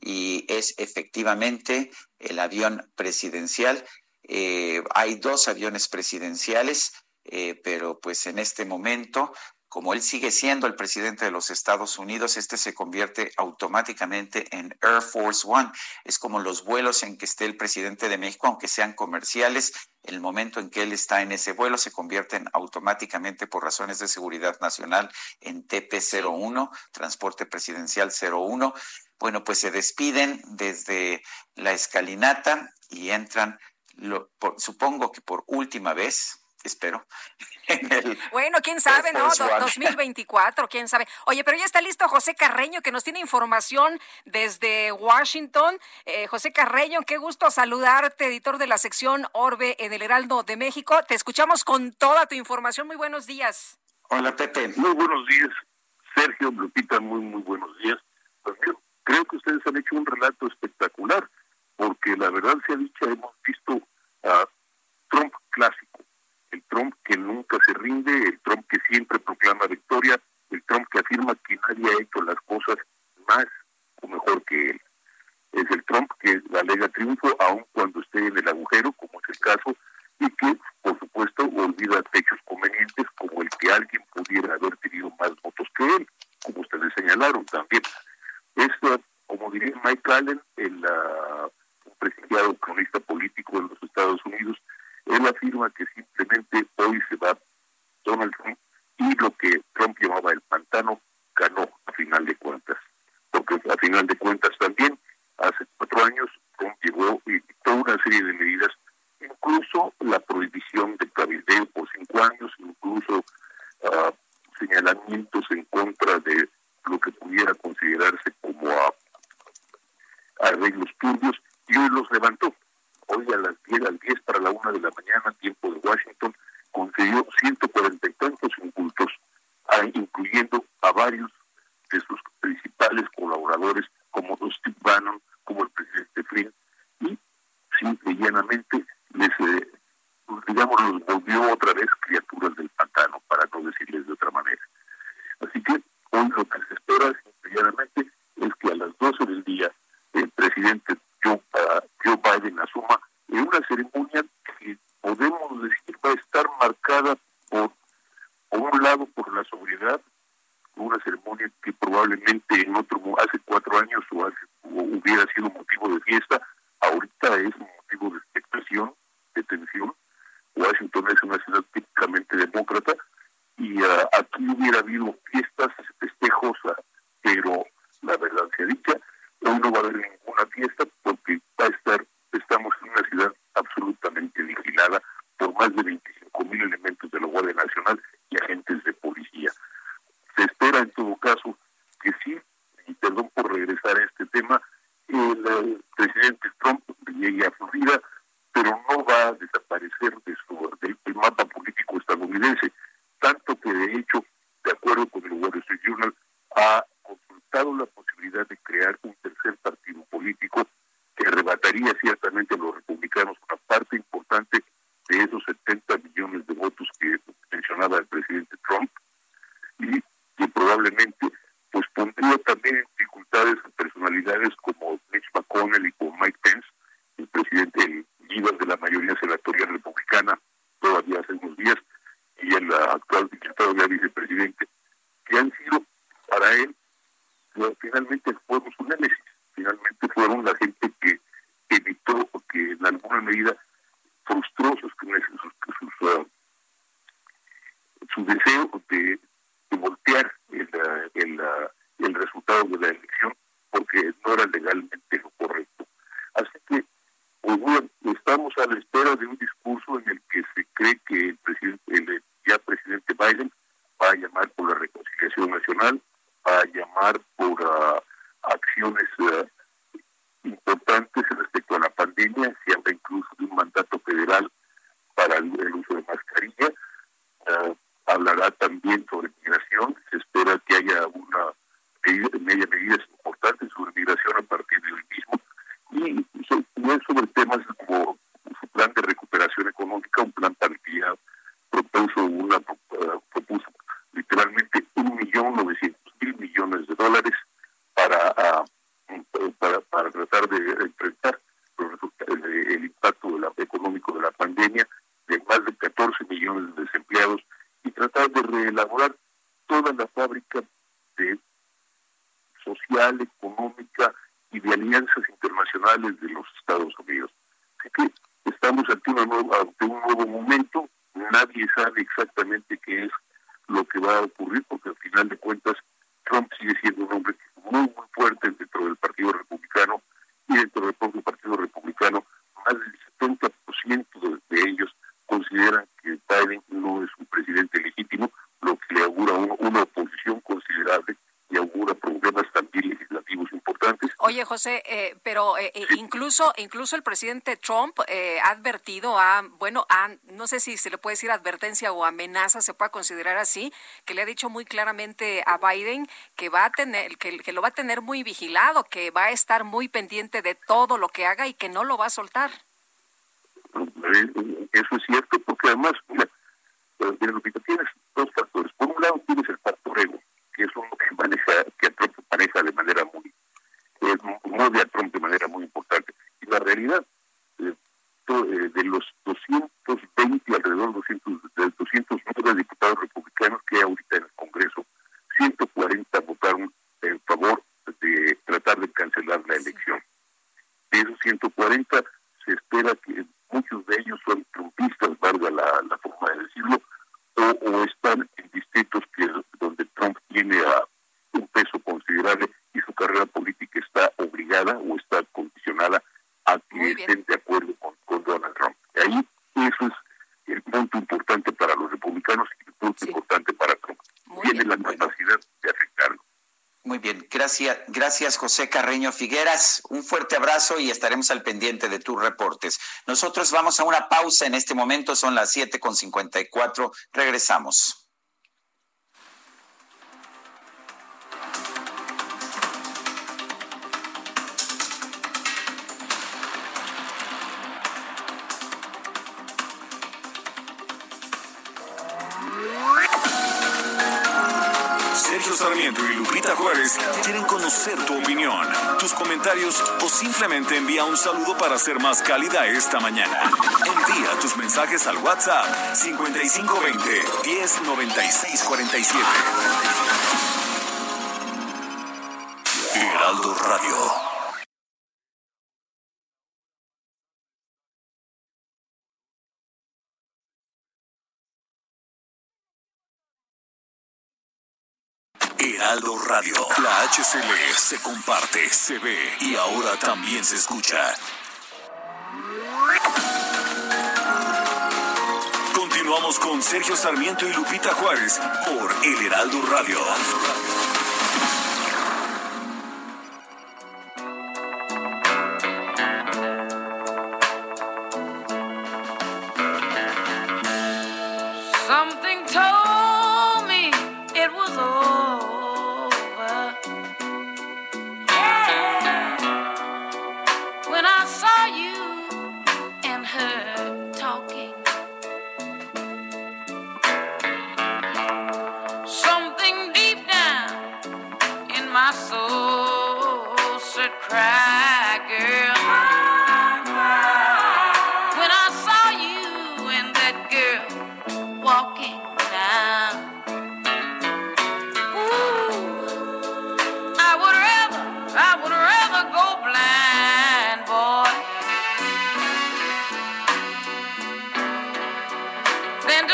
y es efectivamente el avión presidencial. Eh, hay dos aviones presidenciales, eh, pero pues en este momento como él sigue siendo el presidente de los Estados Unidos, este se convierte automáticamente en Air Force One. Es como los vuelos en que esté el presidente de México, aunque sean comerciales, el momento en que él está en ese vuelo se convierten automáticamente por razones de seguridad nacional en TP-01, Transporte Presidencial 01. Bueno, pues se despiden desde la escalinata y entran, supongo que por última vez, espero. bueno, quién sabe, ¿no? 2024, quién sabe. Oye, pero ya está listo José Carreño, que nos tiene información desde Washington. Eh, José Carreño, qué gusto saludarte, editor de la sección Orbe en el Heraldo de México. Te escuchamos con toda tu información. Muy buenos días. Hola, Pepe. Muy buenos días. Sergio, Lupita, muy, muy buenos días. Pues, creo que ustedes han hecho un relato espectacular, porque la verdad se ha dicho, hemos visto a Trump clásico el Trump que nunca se rinde, el Trump que siempre proclama victoria, el Trump que afirma que nadie ha hecho las cosas más o mejor que él. Es el Trump que alega triunfo aun cuando esté en el agujero, como es el caso, y que, por supuesto, olvida hechos convenientes como el que alguien pudiera haber tenido más votos que él, como ustedes señalaron también. Esto, como diría Mike Allen, el uh, un prestigiado cronista político en los Estados Unidos, él afirma que simplemente hoy se va Donald Trump y lo que Trump llamaba el pantano ganó a final de cuentas. Porque a final de cuentas también, hace cuatro años, Trump llegó y dictó una serie de medidas, incluso la prohibición de cabildeo por cinco años, incluso uh, señalamientos en contra de lo que pudiera considerarse como uh, arreglos turbios, y hoy los levantó hoy a las 10, al 10 para la 1 de la mañana, tiempo de Washington, concedió 140 y tantos incultos, incluyendo a varios de sus principales colaboradores, como Steve Bannon, como el presidente Flynn, y simple y llanamente les, eh, digamos, los volvió otra vez criaturas del pantano, para no decirles de otra manera. Así que hoy lo que se espera, simple y llanamente, es que a las 12 del día el presidente Joe, Joe Biden asuma en una ceremonia que podemos decir va a estar marcada por, por un lado, por la sobriedad, una ceremonia que probablemente en otro hace cuatro años o, hace, hubiera sido motivo de fiesta, ahorita es motivo de expectación, de tensión. Washington es una ciudad típicamente demócrata y uh, aquí hubiera habido fiestas, festejos, pero la verdad se dicha, hoy no va a haber ninguna fiesta porque va a estar, estamos en una ciudad absolutamente vigilada por más de 25 mil elementos de la Guardia Nacional y agentes de policía. Se espera en todo caso que sí, y perdón por regresar a este tema, el, presidente Trump llegue a Florida, pero no va a desaparecer de su, del mapa político estadounidense, tanto que de hecho, de acuerdo con el Wall Street Journal, ha consultado la posibilidad de crear un tercer partido político que arrebataría ciertamente a los republicanos una parte importante de esos 70 millones de votos que mencionaba el presidente Trump y que probablemente pues pondría también en dificultades a personalidades como Mitch McConnell y como Mike Pence, el presidente el líder de la mayoría senatorial republicana todavía hace unos días y el actual diputado ya vicepresidente, que han sido para él finalmente fueron su némesis, finalmente fueron la gente que evitó o que en alguna medida frustró sus, sus, uh, su deseo de, voltear el, el, uh, el, resultado de la elección porque no era legalmente lo correcto. Así que, pues bueno, estamos a la espera de un discurso en el que se cree que el presidente, el ya presidente Biden va a llamar por la reconciliación nacional, a llamar por uh, acciones uh, importantes respecto a la pandemia, se habla incluso de un social, económica y de alianzas internacionales de los Estados Unidos. Así que estamos ante, una nueva, ante un nuevo momento, nadie sabe exactamente qué es lo que va a ocurrir, porque al final de cuentas Trump sigue siendo un hombre muy, muy fuerte dentro del Partido Republicano y dentro del propio Partido Republicano, más del 70% de, ellos consideran que Biden no es un presidente legítimo, lo que le augura una oposición considerable y augura problemas también legislativos importantes. Oye, José, eh, pero eh, eh, incluso el presidente Trump ha advertido a, bueno, a, no sé si se le puede decir advertencia o amenaza, se puede considerar así, que le ha dicho muy claramente a Biden que va a tener, que lo va a tener muy vigilado, que va a estar muy pendiente de todo lo que haga y que no lo va a soltar. Eso es cierto, porque además, mira, tienes dos factores. Por un lado, tienes el factor ego que es uno que maneja, que Trump maneja de manera muy, eh, mueve a Trump de manera muy importante. Y la realidad, eh, eh, de los 220, alrededor de 200, de 209 diputados republicanos que hay ahorita en el Congreso, 140 votaron en favor de tratar de cancelar la elección. De esos 140, se espera que muchos de ellos son trumpistas, valga la, la forma de decirlo, o, o están en distritos que donde Trump tiene a un peso considerable y su carrera política está obligada o está condicionada a que estén de acuerdo con, Donald Trump. Y ahí eso es el punto importante para los republicanos y el punto importante para Trump. tiene la capacidad de afectarlo. Muy bien, gracias, José Carreño Figueras. Un fuerte abrazo y estaremos al pendiente de tus reportes. Nosotros vamos a una pausa en este momento, son las siete con cincuenta y cuatro. Regresamos. Un saludo para ser más cálida esta mañana. Envía tus mensajes al WhatsApp 5520 109647. Heraldo Radio. Se ve y ahora también se escucha. Continuamos con Sergio Sarmiento y Lupita Juárez por El Heraldo Radio.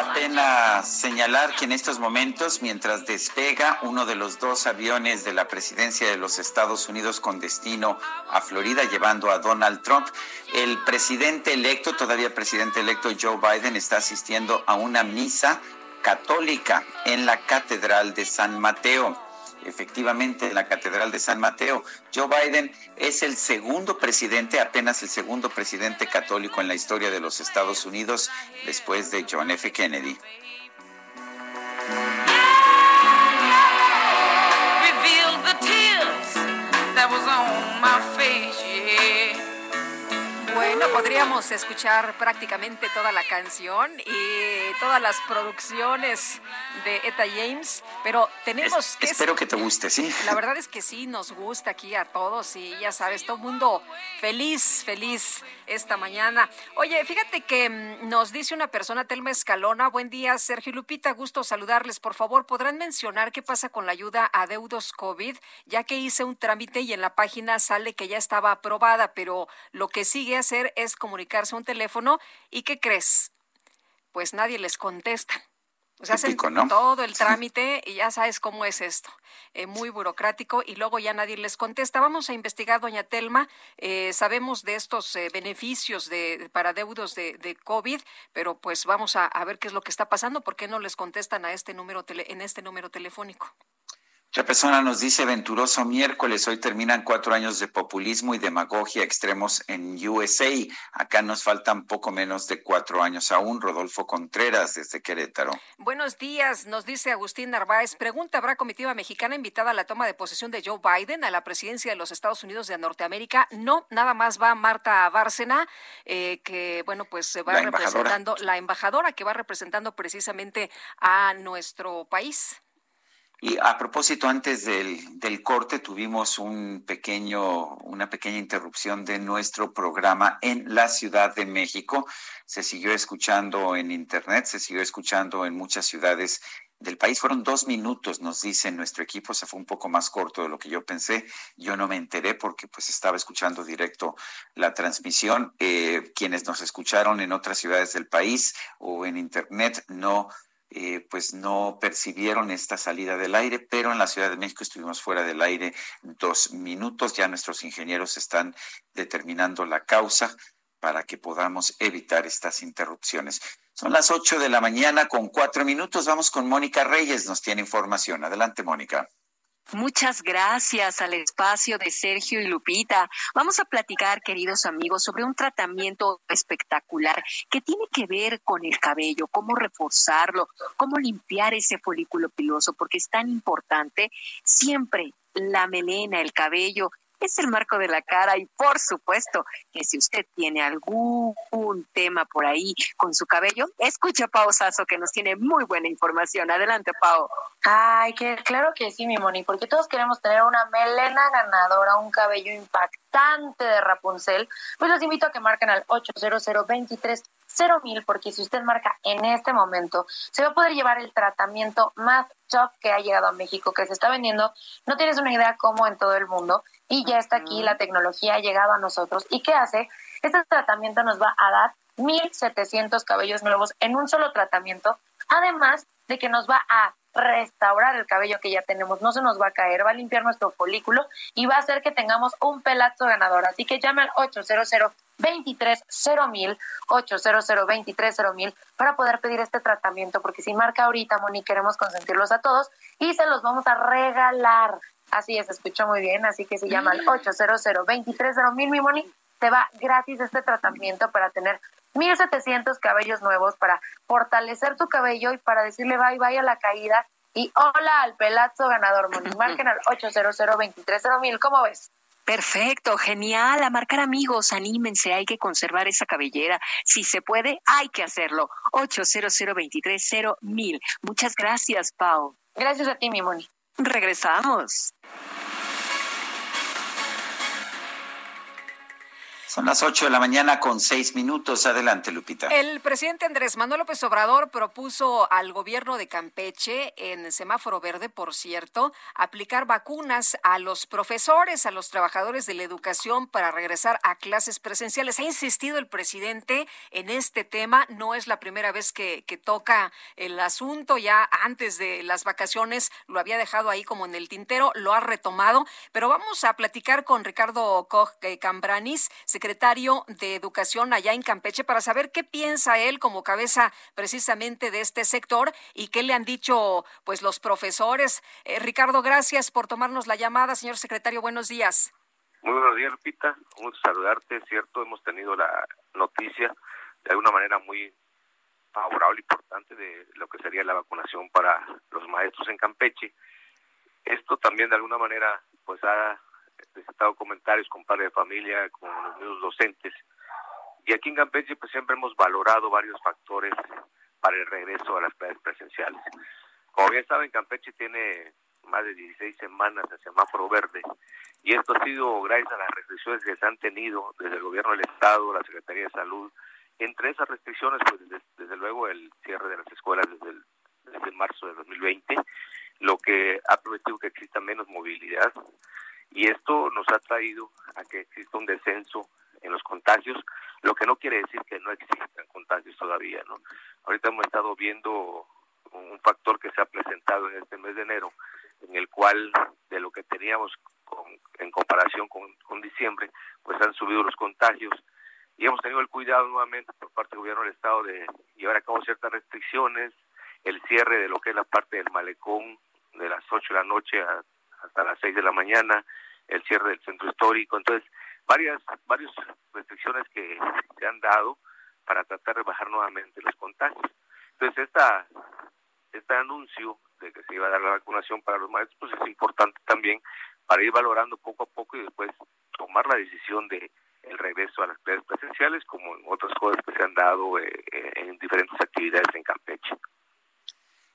la pena señalar que en estos momentos, mientras despega uno de los dos aviones de la presidencia de los Estados Unidos con destino a Florida, llevando a Donald Trump, el presidente electo, todavía presidente electo Joe Biden, está asistiendo a una misa católica en la Catedral de San Mateo. Efectivamente, en la Catedral de San Mateo. Joe Biden es el segundo presidente, apenas el segundo presidente católico en la historia de los Estados Unidos, después de John F. Kennedy. Podríamos escuchar prácticamente toda la canción y todas las producciones de Eta James, pero tenemos que... Espero que te guste, sí. La verdad es que sí, nos gusta aquí a todos y ya sabes, todo el mundo feliz, feliz esta mañana. Oye, fíjate que mm, nos dice una persona, Telma Escalona, buen día, Sergio Lupita, gusto saludarles. Por favor, ¿podrán mencionar qué pasa con la ayuda a deudos COVID? Ya que hice un trámite y en la página sale que ya estaba aprobada, pero lo que sigue hacer es comunicarse a un teléfono y ¿qué crees? Pues nadie les contesta. O sea, hacen todo el trámite y ya sabes cómo es esto. Eh, muy burocrático y luego ya nadie les contesta. Vamos a investigar, doña Telma. Eh, sabemos de estos eh, beneficios de, para deudos de, de, COVID, pero pues vamos a, a, ver qué es lo que está pasando. ¿Por qué no les contestan a este número en este número telefónico? Otra persona nos dice, venturoso miércoles, hoy terminan cuatro años de populismo y demagogia extremos en USA. Acá nos faltan poco menos de cuatro años aún. Rodolfo Contreras, desde Querétaro. Buenos días, nos dice Agustín Narváez. Pregunta, ¿habrá comitiva mexicana invitada a la toma de posesión de Joe Biden a la presidencia de los Estados Unidos de Norteamérica? No, nada más va Marta Bárcena, eh, que, bueno, pues se va representando, la embajadora que va representando precisamente a nuestro país. Y a propósito, antes del, del, corte tuvimos un pequeño, una pequeña interrupción de nuestro programa en la Ciudad de México. Se siguió escuchando en Internet, se siguió escuchando en muchas ciudades del país. Fueron dos minutos, nos dice nuestro equipo, se fue un poco más corto de lo que yo pensé. Yo no me enteré porque pues estaba escuchando directo la transmisión. Eh, quienes nos escucharon en otras ciudades del país o en Internet no eh, pues no percibieron esta salida del aire, pero en la Ciudad de México estuvimos fuera del aire dos minutos. Ya nuestros ingenieros están determinando la causa para que podamos evitar estas interrupciones. Son las ocho de la mañana con cuatro minutos. Vamos con Mónica Reyes, nos tiene información. Adelante, Mónica. Muchas gracias al espacio de Sergio y Lupita. Vamos a platicar, queridos amigos, sobre un tratamiento espectacular que tiene que ver con el cabello, cómo reforzarlo, cómo limpiar ese folículo piloso, porque es tan importante siempre la melena, el cabello es el marco de la cara y por supuesto que si usted tiene algún tema por ahí con su cabello, escucha a Pau Sasso que nos tiene muy buena información. Adelante, Pau. Ay, que claro que sí, mi Moni, porque todos queremos tener una melena ganadora, un cabello impactante de Rapunzel. Pues los invito a que marquen al 800 23 mil, porque si usted marca en este momento, se va a poder llevar el tratamiento más top que ha llegado a México, que se está vendiendo. No tienes una idea cómo en todo el mundo y ya está aquí, la tecnología ha llegado a nosotros. ¿Y qué hace? Este tratamiento nos va a dar 1.700 cabellos nuevos en un solo tratamiento, además de que nos va a restaurar el cabello que ya tenemos, no se nos va a caer, va a limpiar nuestro folículo y va a hacer que tengamos un pelazo ganador. Así que llame al 800 23 mil 800 23 mil para poder pedir este tratamiento, porque si marca ahorita, Moni, queremos consentirlos a todos y se los vamos a regalar. Así es, escuchó muy bien, así que se llama al 800 23 mil, mi Moni, te va gratis este tratamiento para tener 1700 cabellos nuevos, para fortalecer tu cabello y para decirle bye bye a la caída y hola al pelazo ganador, Moni. Marquen al 800 23 mil, ¿cómo ves? Perfecto, genial. A marcar amigos, anímense, hay que conservar esa cabellera. Si se puede, hay que hacerlo. 800 mil. Muchas gracias, Pau. Gracias a ti, mi Moni. Regresamos. Son las ocho de la mañana con seis minutos. Adelante, Lupita. El presidente Andrés Manuel López Obrador propuso al gobierno de Campeche, en semáforo verde, por cierto, aplicar vacunas a los profesores, a los trabajadores de la educación para regresar a clases presenciales. Ha insistido el presidente en este tema. No es la primera vez que, que toca el asunto. Ya antes de las vacaciones lo había dejado ahí como en el tintero, lo ha retomado. Pero vamos a platicar con Ricardo Koch eh, Cambranis, secretario de Educación allá en Campeche para saber qué piensa él como cabeza precisamente de este sector y qué le han dicho pues los profesores. Eh, Ricardo, gracias por tomarnos la llamada. Señor secretario, buenos días. Muy buenos días, Lupita. Un saludarte, es cierto, hemos tenido la noticia de alguna manera muy favorable, importante de lo que sería la vacunación para los maestros en Campeche. Esto también de alguna manera pues ha necesitado comentarios con padres de familia, con los mismos docentes. Y aquí en Campeche pues siempre hemos valorado varios factores para el regreso a las clases presenciales. Como bien saben, Campeche tiene más de 16 semanas de semáforo verde y esto ha sido gracias a las restricciones que se han tenido desde el gobierno del Estado, la Secretaría de Salud. Entre esas restricciones, pues desde, luego el cierre de las escuelas desde, desde marzo de 2020, lo que ha permitido que exista menos movilidad y esto nos ha traído a que exista un descenso en los contagios, lo que no quiere decir que no existan contagios todavía, ¿no? Ahorita hemos estado viendo un factor que se ha presentado en este mes de enero, en el cual de lo que teníamos en comparación con, con diciembre, pues han subido los contagios y hemos tenido el cuidado nuevamente por parte del gobierno del Estado de llevar a cabo ciertas restricciones, el cierre de lo que es la parte del malecón de las 8 de la noche hasta las 6 de la mañana, el cierre del centro histórico, entonces varias varias restricciones que se han dado para tratar de bajar nuevamente los contagios. Entonces esta este anuncio de que se iba a dar la vacunación para los maestros pues es importante también para ir valorando poco a poco y después tomar la decisión de el regreso a las clases presenciales como en otras cosas que se han dado eh, eh, en diferentes actividades en Campeche.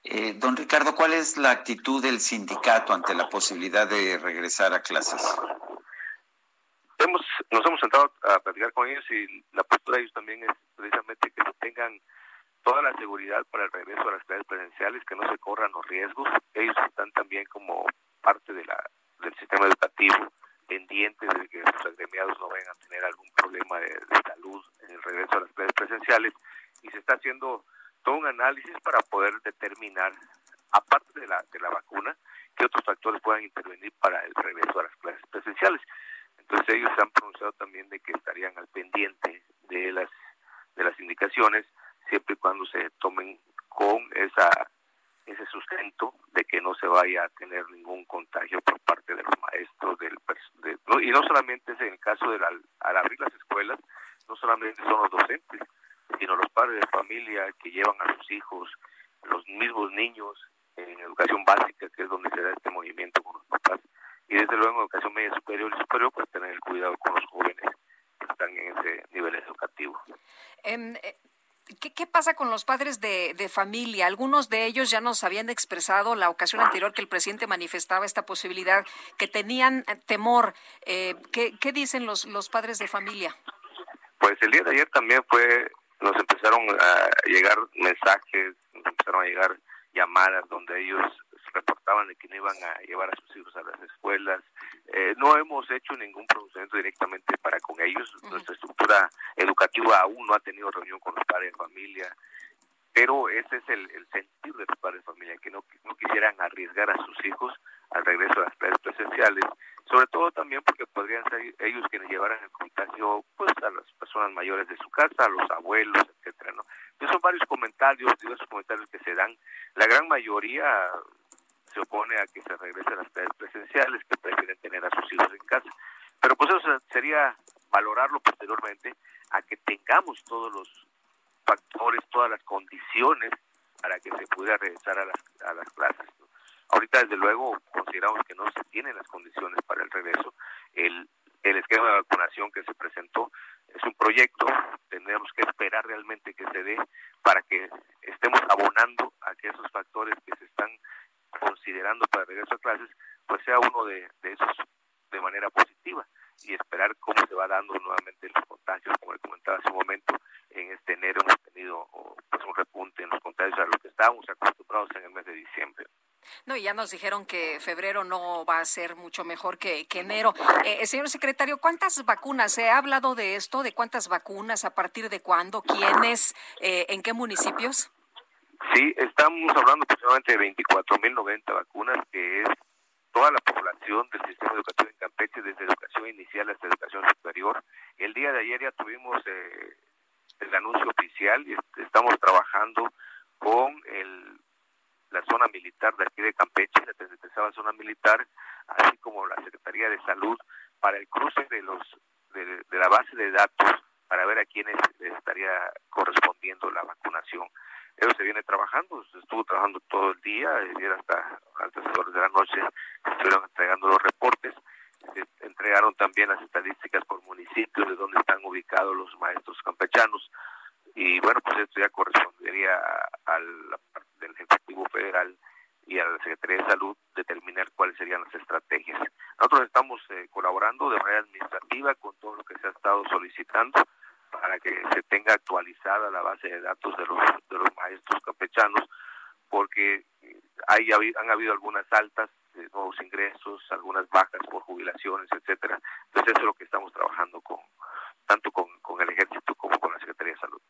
Eh, don Ricardo, ¿cuál es la actitud del sindicato ante la posibilidad de regresar a clases? Hemos, nos hemos sentado a platicar con ellos y la postura de ellos también es precisamente que tengan toda la seguridad para el regreso a las clases presenciales, que no se corran los riesgos. Ellos están también como parte de la, del sistema educativo pendientes de que sus agremiados no vengan a tener algún problema de salud en el regreso a las clases presenciales y se está haciendo todo un análisis para poder determinar, aparte de la, de la vacuna, qué otros factores puedan intervenir para el regreso a las clases presenciales. Entonces ellos se han pronunciado también de que estarían al pendiente de las de las indicaciones siempre y cuando se tomen con esa ese sustento de que no se vaya a tener ningún contagio por parte de los maestros del y no solamente es en el caso de al abrir las escuelas no solamente son los docentes sino los padres de familia que llevan a sus hijos, los mismos niños en educación básica, que es donde se da este movimiento con los papás, y desde luego en educación media superior y superior, pues tener el cuidado con los jóvenes que están en ese nivel educativo. Em, eh, ¿Qué, ¿Qué, pasa con los padres de, de, familia? Algunos de ellos ya nos habían expresado la ocasión anterior que el presidente manifestaba esta posibilidad, que tenían temor. Eh, ¿qué, ¿Qué dicen los, los padres de familia? Pues el día de ayer también fue nos empezaron a llegar mensajes, nos empezaron a llegar llamadas donde ellos reportaban de que no iban a llevar a sus hijos a las escuelas. Eh, no hemos hecho ningún pronunciamiento directamente para con ellos. Nuestra estructura educativa aún no ha tenido reunión con los padres de familia, pero ese es el, el sentir de los padres de familia, que no, no quisieran arriesgar a sus hijos al regreso a las clases presenciales sobre todo también porque podrían ser ellos quienes llevaran el contagio pues a las personas mayores de su casa, a los abuelos, etcétera, ¿no? Entonces son varios comentarios, diversos comentarios que se dan. La gran mayoría se opone a que se regrese a las clases presenciales, que prefieren tener a sus hijos en casa. Pero pues eso sería valorarlo posteriormente a que tengamos todos los factores, todas las condiciones para que se pueda regresar a las, a las clases. ¿no? Ahorita, desde luego, consideramos que no se tienen las condiciones para el regreso. El, el esquema de vacunación que se presentó es un proyecto, tenemos que esperar realmente que se dé para que estemos abonando a que esos factores que se están considerando para el regreso a clases, pues sea uno de, de esos de manera positiva y esperar cómo se va dando nuevamente los contagios, como le comentaba hace un momento, en este enero hemos tenido pues, un repunte en los contagios a lo que estábamos acostumbrados en el mes de diciembre. No, y ya nos dijeron que febrero no va a ser mucho mejor que, que enero. Eh, eh, señor secretario, ¿cuántas vacunas? ¿Se ha hablado de esto? ¿De cuántas vacunas? ¿A partir de cuándo? ¿Quiénes? Eh, ¿En qué municipios? Sí, estamos hablando aproximadamente de 24.090 vacunas, que es toda la población del sistema educativo en Campeche, desde educación inicial hasta educación superior. El día de ayer ya tuvimos eh, el anuncio oficial y estamos trabajando con el la zona militar de aquí de Campeche, la 33 zona militar, así como la Secretaría de Salud, para el cruce de los de, la base de datos para ver a quiénes estaría correspondiendo la vacunación. Eso se viene trabajando, se estuvo trabajando todo el día, ayer hasta altas horas de la noche se estuvieron entregando los reportes, se entregaron también las estadísticas por municipios de donde están ubicados los maestros campechanos y bueno, pues esto ya correspondería y a la Secretaría de Salud determinar cuáles serían las estrategias. Nosotros estamos eh, colaborando de manera administrativa con todo lo que se ha estado solicitando para que se tenga actualizada la base de datos de los, de los maestros campechanos, porque hay, han habido algunas altas, de nuevos ingresos, algunas bajas por jubilaciones, etcétera. Entonces eso es lo que estamos trabajando con tanto con, con el ejército como con la Secretaría de Salud.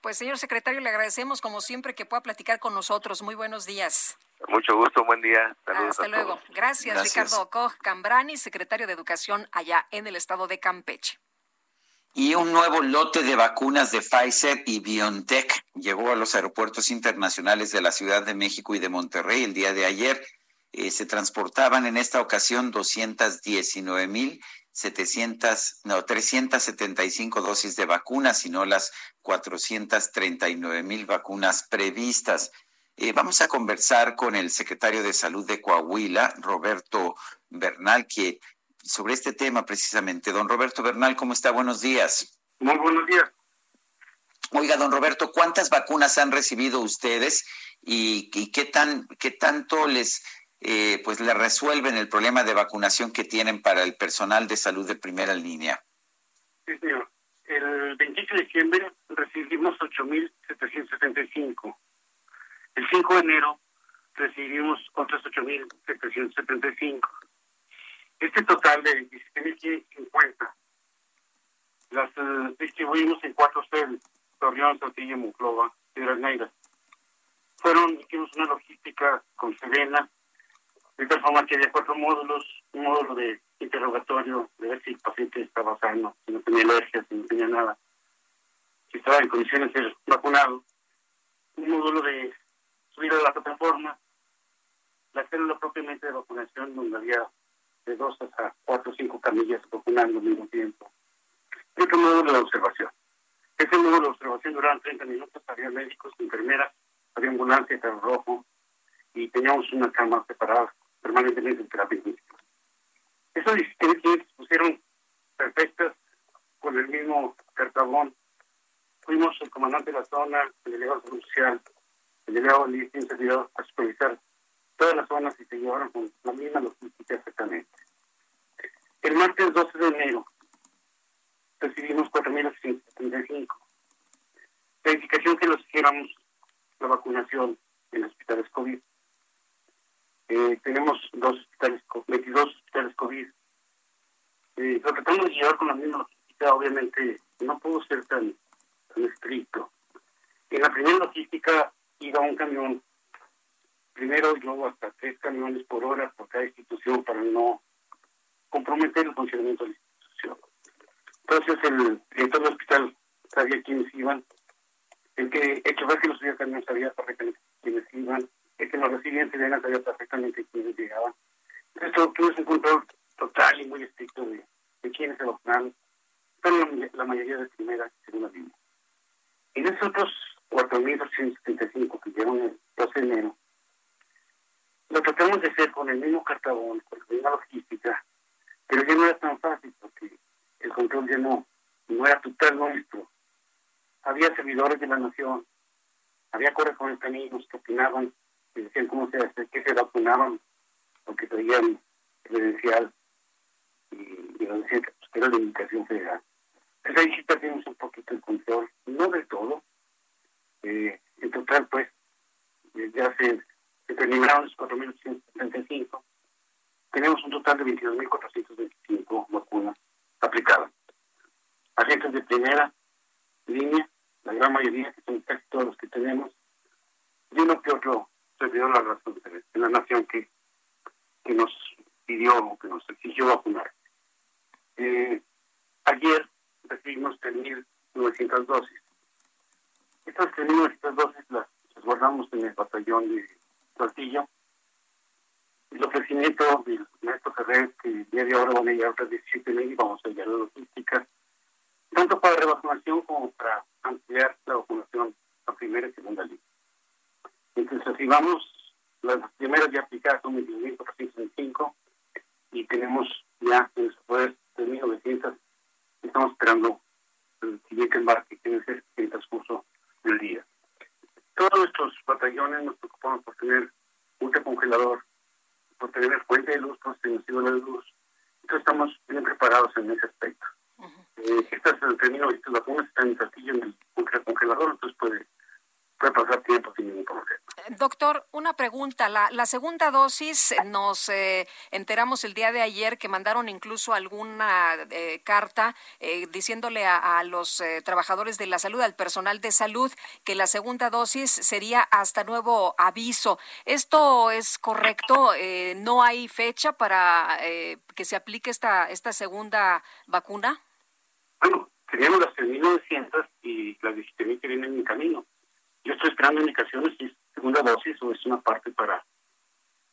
Pues señor secretario, le agradecemos como siempre que pueda platicar con nosotros. Muy buenos días. Mucho gusto, buen día. Hasta luego. Gracias, Ricardo Koch Cambrani, secretario de Educación allá en el estado de Campeche. Y un nuevo lote de vacunas de Pfizer y BioNTech llegó a los aeropuertos internacionales de la Ciudad de México y de Monterrey el día de ayer. Eh, se transportaban en esta ocasión 219 mil 700, no, 375 dosis de vacunas, no las 439 mil vacunas previstas. Eh, vamos a conversar con el secretario de Salud de Coahuila, Roberto Bernal, que sobre este tema precisamente. Don Roberto Bernal, ¿cómo está? Buenos días. Muy buenos días. Oiga, don Roberto, ¿cuántas vacunas han recibido ustedes y, qué tan qué tanto les eh, pues le resuelven el problema de vacunación que tienen para el personal de salud de primera línea? Sí, señor. El 28 de diciembre recibimos 8.775. El 5 de enero recibimos otros 8.775 este total de 17.550 las uh, distribuimos en cuatro sedes, Torreón, Saltillo, Monclova, Piedras Negras. Fueron, hicimos una logística con Serena, de tal forma que había cuatro módulos, un módulo de interrogatorio, de ver si el paciente estaba sano, si no tenía alergias, si no tenía nada, estaba en condiciones de ser vacunado, un módulo de subir a la plataforma, la célula propiamente de vacunación, donde había de dos a cuatro o cinco camillas vacunando al mismo tiempo. Y otro módulo de observación. Ese módulo de observación duraba 30 minutos, había médicos, enfermeras, había ambulancia, carro rojo, y teníamos una cama separada permanentemente en terapia intensiva. Esas 17 se pusieron perfectas con el mismo cartabón. Fuimos el comandante de la zona, el delegado social, el delegado de servidor a supervisar todas las zonas y se llevaron con la misma logística exactamente. El martes 12 de enero recibimos 4.875. La indicación que nos hiciéramos la vacunación en hospitales COVID. Eh, tenemos dos hospitales, 22 hospitales COVID. Eh, lo tratamos de llevar con la misma logística, obviamente no pudo ser tan estricto. En la primera logística iba un camión primero yo hasta tres camiones por hora por cada institución para no comprometer el funcionamiento de la institución. Entonces el director del hospital sabía quiénes iban, el que el chofer que los subía también sabía perfectamente quiénes iban, el que nos recibía en sabía perfectamente quiénes llegaban. Entonces tuvimos un control total y muy estricto de, quiénes se vacunaron, pero la, mayoría de primera y segunda línea. De esos otros 4.275 que llegaron el 12 de enero, lo tratamos de hacer con el mismo cartabón, con la misma logística, pero ya no era tan fácil porque el control ya no, no era total nuestro. Había servidores de la nación, había correspondientes que opinaban, que decían cómo se hace, que se vacunaban, o que traían credencial, y, y nos decían que pues, era la indicación federal. Entonces ahí sí perdimos un poquito el control, no de todo. Eh, en total, pues, ya se terminaron los 4.875. Tenemos un total de 22.425 vacunas aplicadas. Agentes de primera línea, la gran mayoría, que son casi todos los que tenemos, y uno que otro servidor la razón de la nación que, que nos pidió o que nos exigió vacunar. Eh, ayer recibimos 3.900 dosis. Estas 3.900 dosis las guardamos en el batallón de Saltillo. El ofrecimiento del maestro Ferrer, que día de ahora van a llegar otras 17 mil y vamos a llegar a la logística, tanto para revacunación como para ampliar la vacunación a primera y segunda línea. Entonces, si vamos, las primeras ya aplicadas son 21.465 y tenemos ya en su poder 3.900. Estamos esperando el siguiente embarque, que debe ser en el transcurso del día todos nuestros batallones nos preocupamos por tener ultracongelador, por tener fuente de luz, por tener de luz. Entonces estamos bien preparados en ese aspecto. Eh, estas, estas vacunas están en castillo en el ultracongelador, entonces puede puede pasar tiempo sin ningún problema. Doctor, una pregunta. La, la segunda dosis, eh, nos eh, enteramos el día de ayer que mandaron incluso alguna eh, carta diciéndole a, los trabajadores de la salud, al personal de salud, que la segunda dosis sería hasta nuevo aviso. ¿Esto es correcto? ¿No hay fecha para que se aplique esta, esta segunda vacuna? Bueno, teníamos las 3.900 y las 17.000 que vienen en camino. Yo estoy esperando indicaciones si es segunda dosis o es una parte para...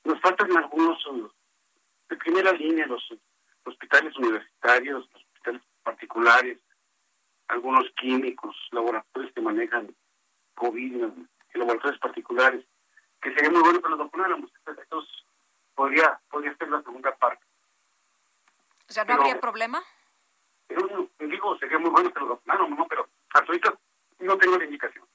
Nos faltan algunos uh, de primera línea, los hospitales universitarios, los hospitales particulares, algunos químicos, laboratorios que manejan COVID, laboratorios particulares, que sería muy bueno que los vacunáramos. Entonces, podría, podría ser la segunda parte. O sea, ¿no habría problema? Pero, digo, sería muy bueno que los vacunáramos, ¿no? Pero hasta ahorita no tengo la indicación.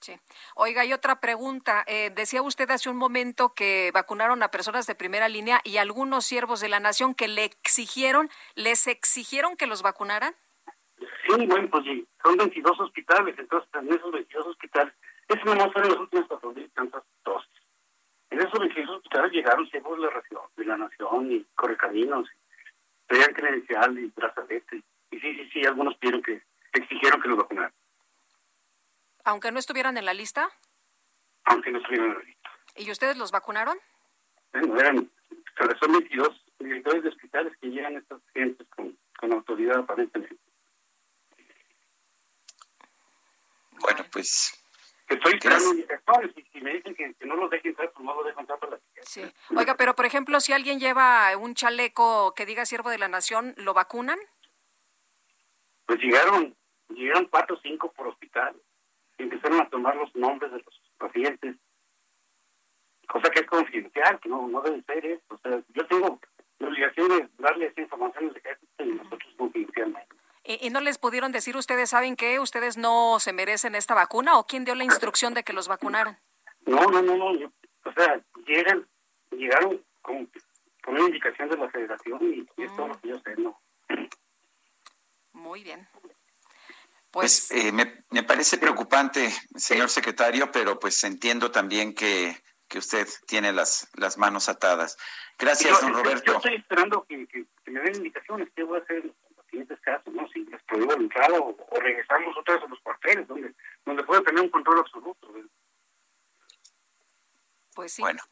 Sí. Oiga, y otra pregunta. Eh, decía usted hace un momento que vacunaron a personas de primera línea y algunos siervos de la nación que le exigieron, ¿les exigieron que los vacunaran? Sí, bueno, pues sí, son 22 hospitales, entonces en esos 22 hospitales, eso no son los últimos 4.000 y tantas dosis. En esos 22 hospitales llegaron siervos de la, nación, de la nación y correcaminos, pedían credencial y brazalete. Y sí, sí, sí, algunos pidieron que, exigieron que los vacunaran. ¿Aunque no estuvieran en la lista? Aunque no estuvieran en la lista. ¿Y ustedes los vacunaron? Bueno, eran, son 22 directores de hospitales que llegan estas gentes con, con autoridad aparentemente. Bueno, pues... Estoy esperando y si me dicen que, no los dejen entrar, pues no los entrar para la Sí. Oiga, pero por ejemplo, si alguien lleva un chaleco que diga siervo de la nación, ¿lo vacunan? Pues llegaron, llegaron cuatro o cinco por hospital empezaron a tomar los nombres de los pacientes, cosa que es confidencial, que no, no debe ser eso. O sea, yo tengo la obligación de darle esa información de nosotros confidencialmente. ¿Y, ¿Y no les pudieron decir ustedes, saben que ustedes no se merecen esta vacuna o quién dio la instrucción de que los vacunaran? No, no, no, no. o sea, llegan, llegaron con, con una indicación de la federación y, es todo lo que yo sé, ¿no? Muy bien. Pues, pues eh, me, me, parece preocupante, señor secretario, pero pues entiendo también que, que usted tiene las, las manos atadas. Gracias, don Roberto. Yo estoy esperando que, que, me den indicaciones qué voy a hacer en los siguientes casos, ¿no? Si les prohíbo la entrada o, regresamos otra vez a los cuarteles, donde, donde pueda tener un control absoluto. Pues sí. Bueno.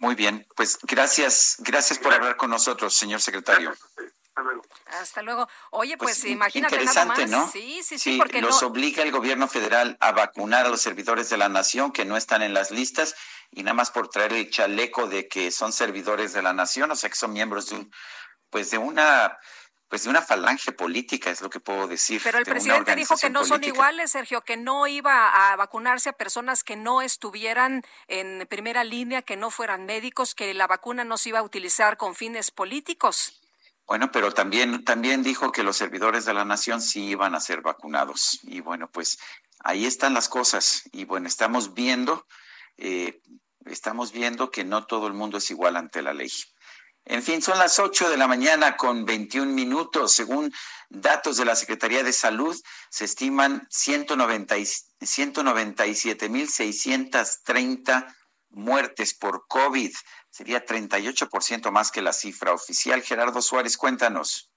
Muy bien, pues gracias, gracias por hablar con nosotros, señor secretario. Hasta luego. Oye, pues, pues imagínate nada más. ¿no? Sí, sí, sí, porque los obliga el gobierno federal a vacunar a los servidores de la nación que no están en las listas y nada más por traer el chaleco de que son servidores de la nación, o sea, que son miembros de un pues de una pues de una falange política, es lo que puedo decir. Pero el presidente dijo que no son iguales, Sergio, que no iba a vacunarse a personas que no estuvieran en primera línea, que no fueran médicos, que la vacuna no se iba a utilizar con fines políticos. Bueno, pero también, también dijo que los servidores de la nación sí iban a ser vacunados. Y bueno, pues ahí están las cosas. Y bueno, estamos viendo, eh, estamos viendo que no todo el mundo es igual ante la ley. En fin, son las 8 de la mañana con 21 minutos. Según datos de la Secretaría de Salud, se estiman 197.630 muertes por COVID sería 38% más que la cifra oficial. Gerardo Suárez, cuéntanos.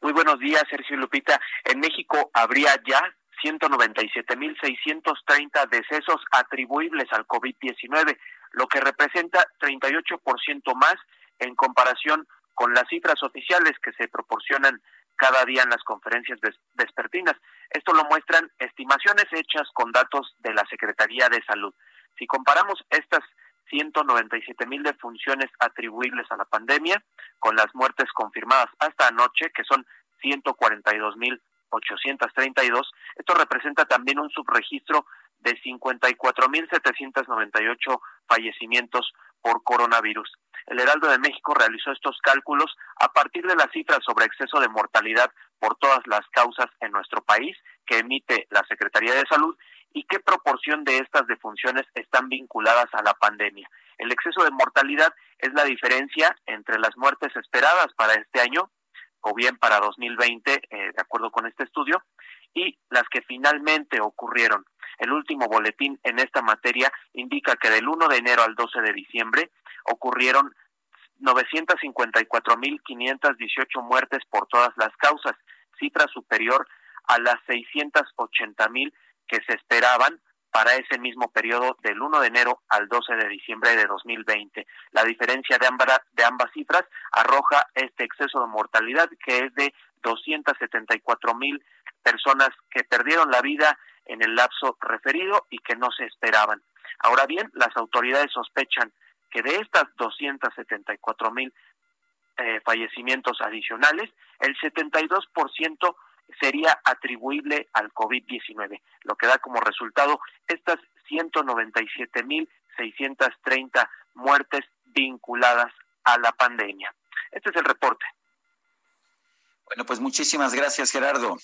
Muy buenos días, Sergio Lupita. En México habría ya 197.630 decesos atribuibles al COVID-19, lo que representa 38% más en comparación con las cifras oficiales que se proporcionan cada día en las conferencias vespertinas. Esto lo muestran estimaciones hechas con datos de la Secretaría de Salud. Si comparamos estas 197 mil defunciones atribuibles a la pandemia, con las muertes confirmadas hasta anoche, que son 142 mil 832. Esto representa también un subregistro de 54.798 fallecimientos por coronavirus. El Heraldo de México realizó estos cálculos a partir de las cifras sobre exceso de mortalidad por todas las causas en nuestro país que emite la Secretaría de Salud y qué proporción de estas defunciones están vinculadas a la pandemia. El exceso de mortalidad es la diferencia entre las muertes esperadas para este año o bien para 2020, eh, de acuerdo con este estudio, y las que finalmente ocurrieron. El último boletín en esta materia indica que del 1 de enero al 12 de diciembre ocurrieron 954.518 muertes por todas las causas, cifra superior a las 680.000 que se esperaban para ese mismo periodo del 1 de enero al 12 de diciembre de 2020. La diferencia de ambas, de ambas cifras arroja este exceso de mortalidad que es de 274 mil personas que perdieron la vida en el lapso referido y que no se esperaban. Ahora bien, las autoridades sospechan que de estas 274 mil eh, fallecimientos adicionales, el 72% sería atribuible al COVID-19, lo que da como resultado estas 197.630 muertes vinculadas a la pandemia. Este es el reporte. Bueno, pues muchísimas gracias, Gerardo.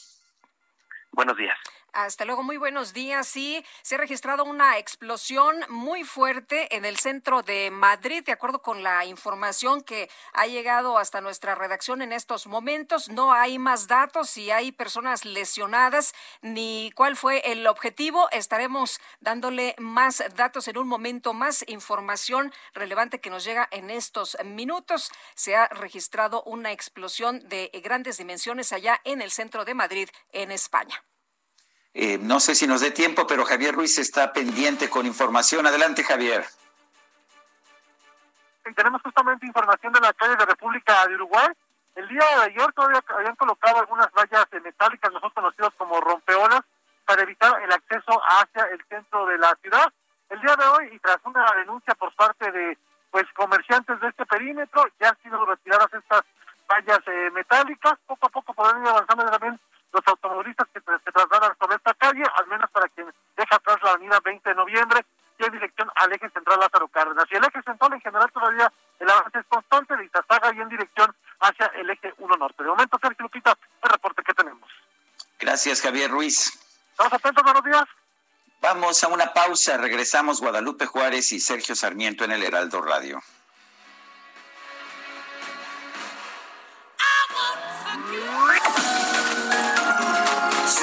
Buenos días. Hasta luego, muy buenos días. Sí, se ha registrado una explosión muy fuerte en el centro de Madrid, de acuerdo con la información que ha llegado hasta nuestra redacción en estos momentos. No hay más datos, si hay personas lesionadas, ni cuál fue el objetivo. Estaremos dándole más datos en un momento, más información relevante que nos llega en estos minutos. Se ha registrado una explosión de grandes dimensiones allá en el centro de Madrid, en España. Eh, no sé si nos dé tiempo, pero Javier Ruiz está pendiente con información. Adelante, Javier. tenemos justamente información de la calle de República de Uruguay. El día de ayer todavía habían colocado algunas vallas metálicas, nosotros conocidos como rompeolas, para evitar el acceso hacia el centro de la ciudad. El día de hoy, y tras una denuncia por parte de pues comerciantes de este perímetro, ya han sido retiradas estas vallas eh, metálicas. Poco a poco podrán ir avanzando también los automovilistas que se trasladan sobre esta calle, al menos para quien deja atrás la avenida 20 de noviembre y en dirección al eje central Lázaro Cárdenas. Y el eje central en general todavía el avance es constante de Izazaga y en dirección hacia el eje 1 norte. De momento, Sergio Lupita, el reporte que tenemos. Gracias, Javier Ruiz. Estamos atentos, buenos días. Vamos a una pausa, regresamos Guadalupe Juárez y Sergio Sarmiento en el Heraldo Radio.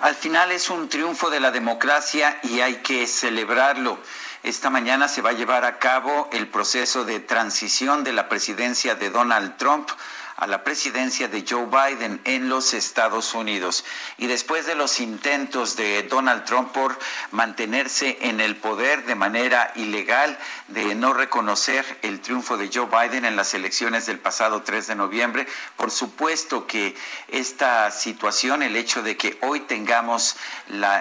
Al final es un triunfo de la democracia y hay que celebrarlo. Esta mañana se va a llevar a cabo el proceso de transición de la presidencia de Donald Trump a la presidencia de Joe Biden en los Estados Unidos. Y después de los intentos de Donald Trump por mantenerse en el poder de manera ilegal, de no reconocer el triunfo de Joe Biden en las elecciones del pasado 3 de noviembre, por supuesto que esta situación, el hecho de que hoy tengamos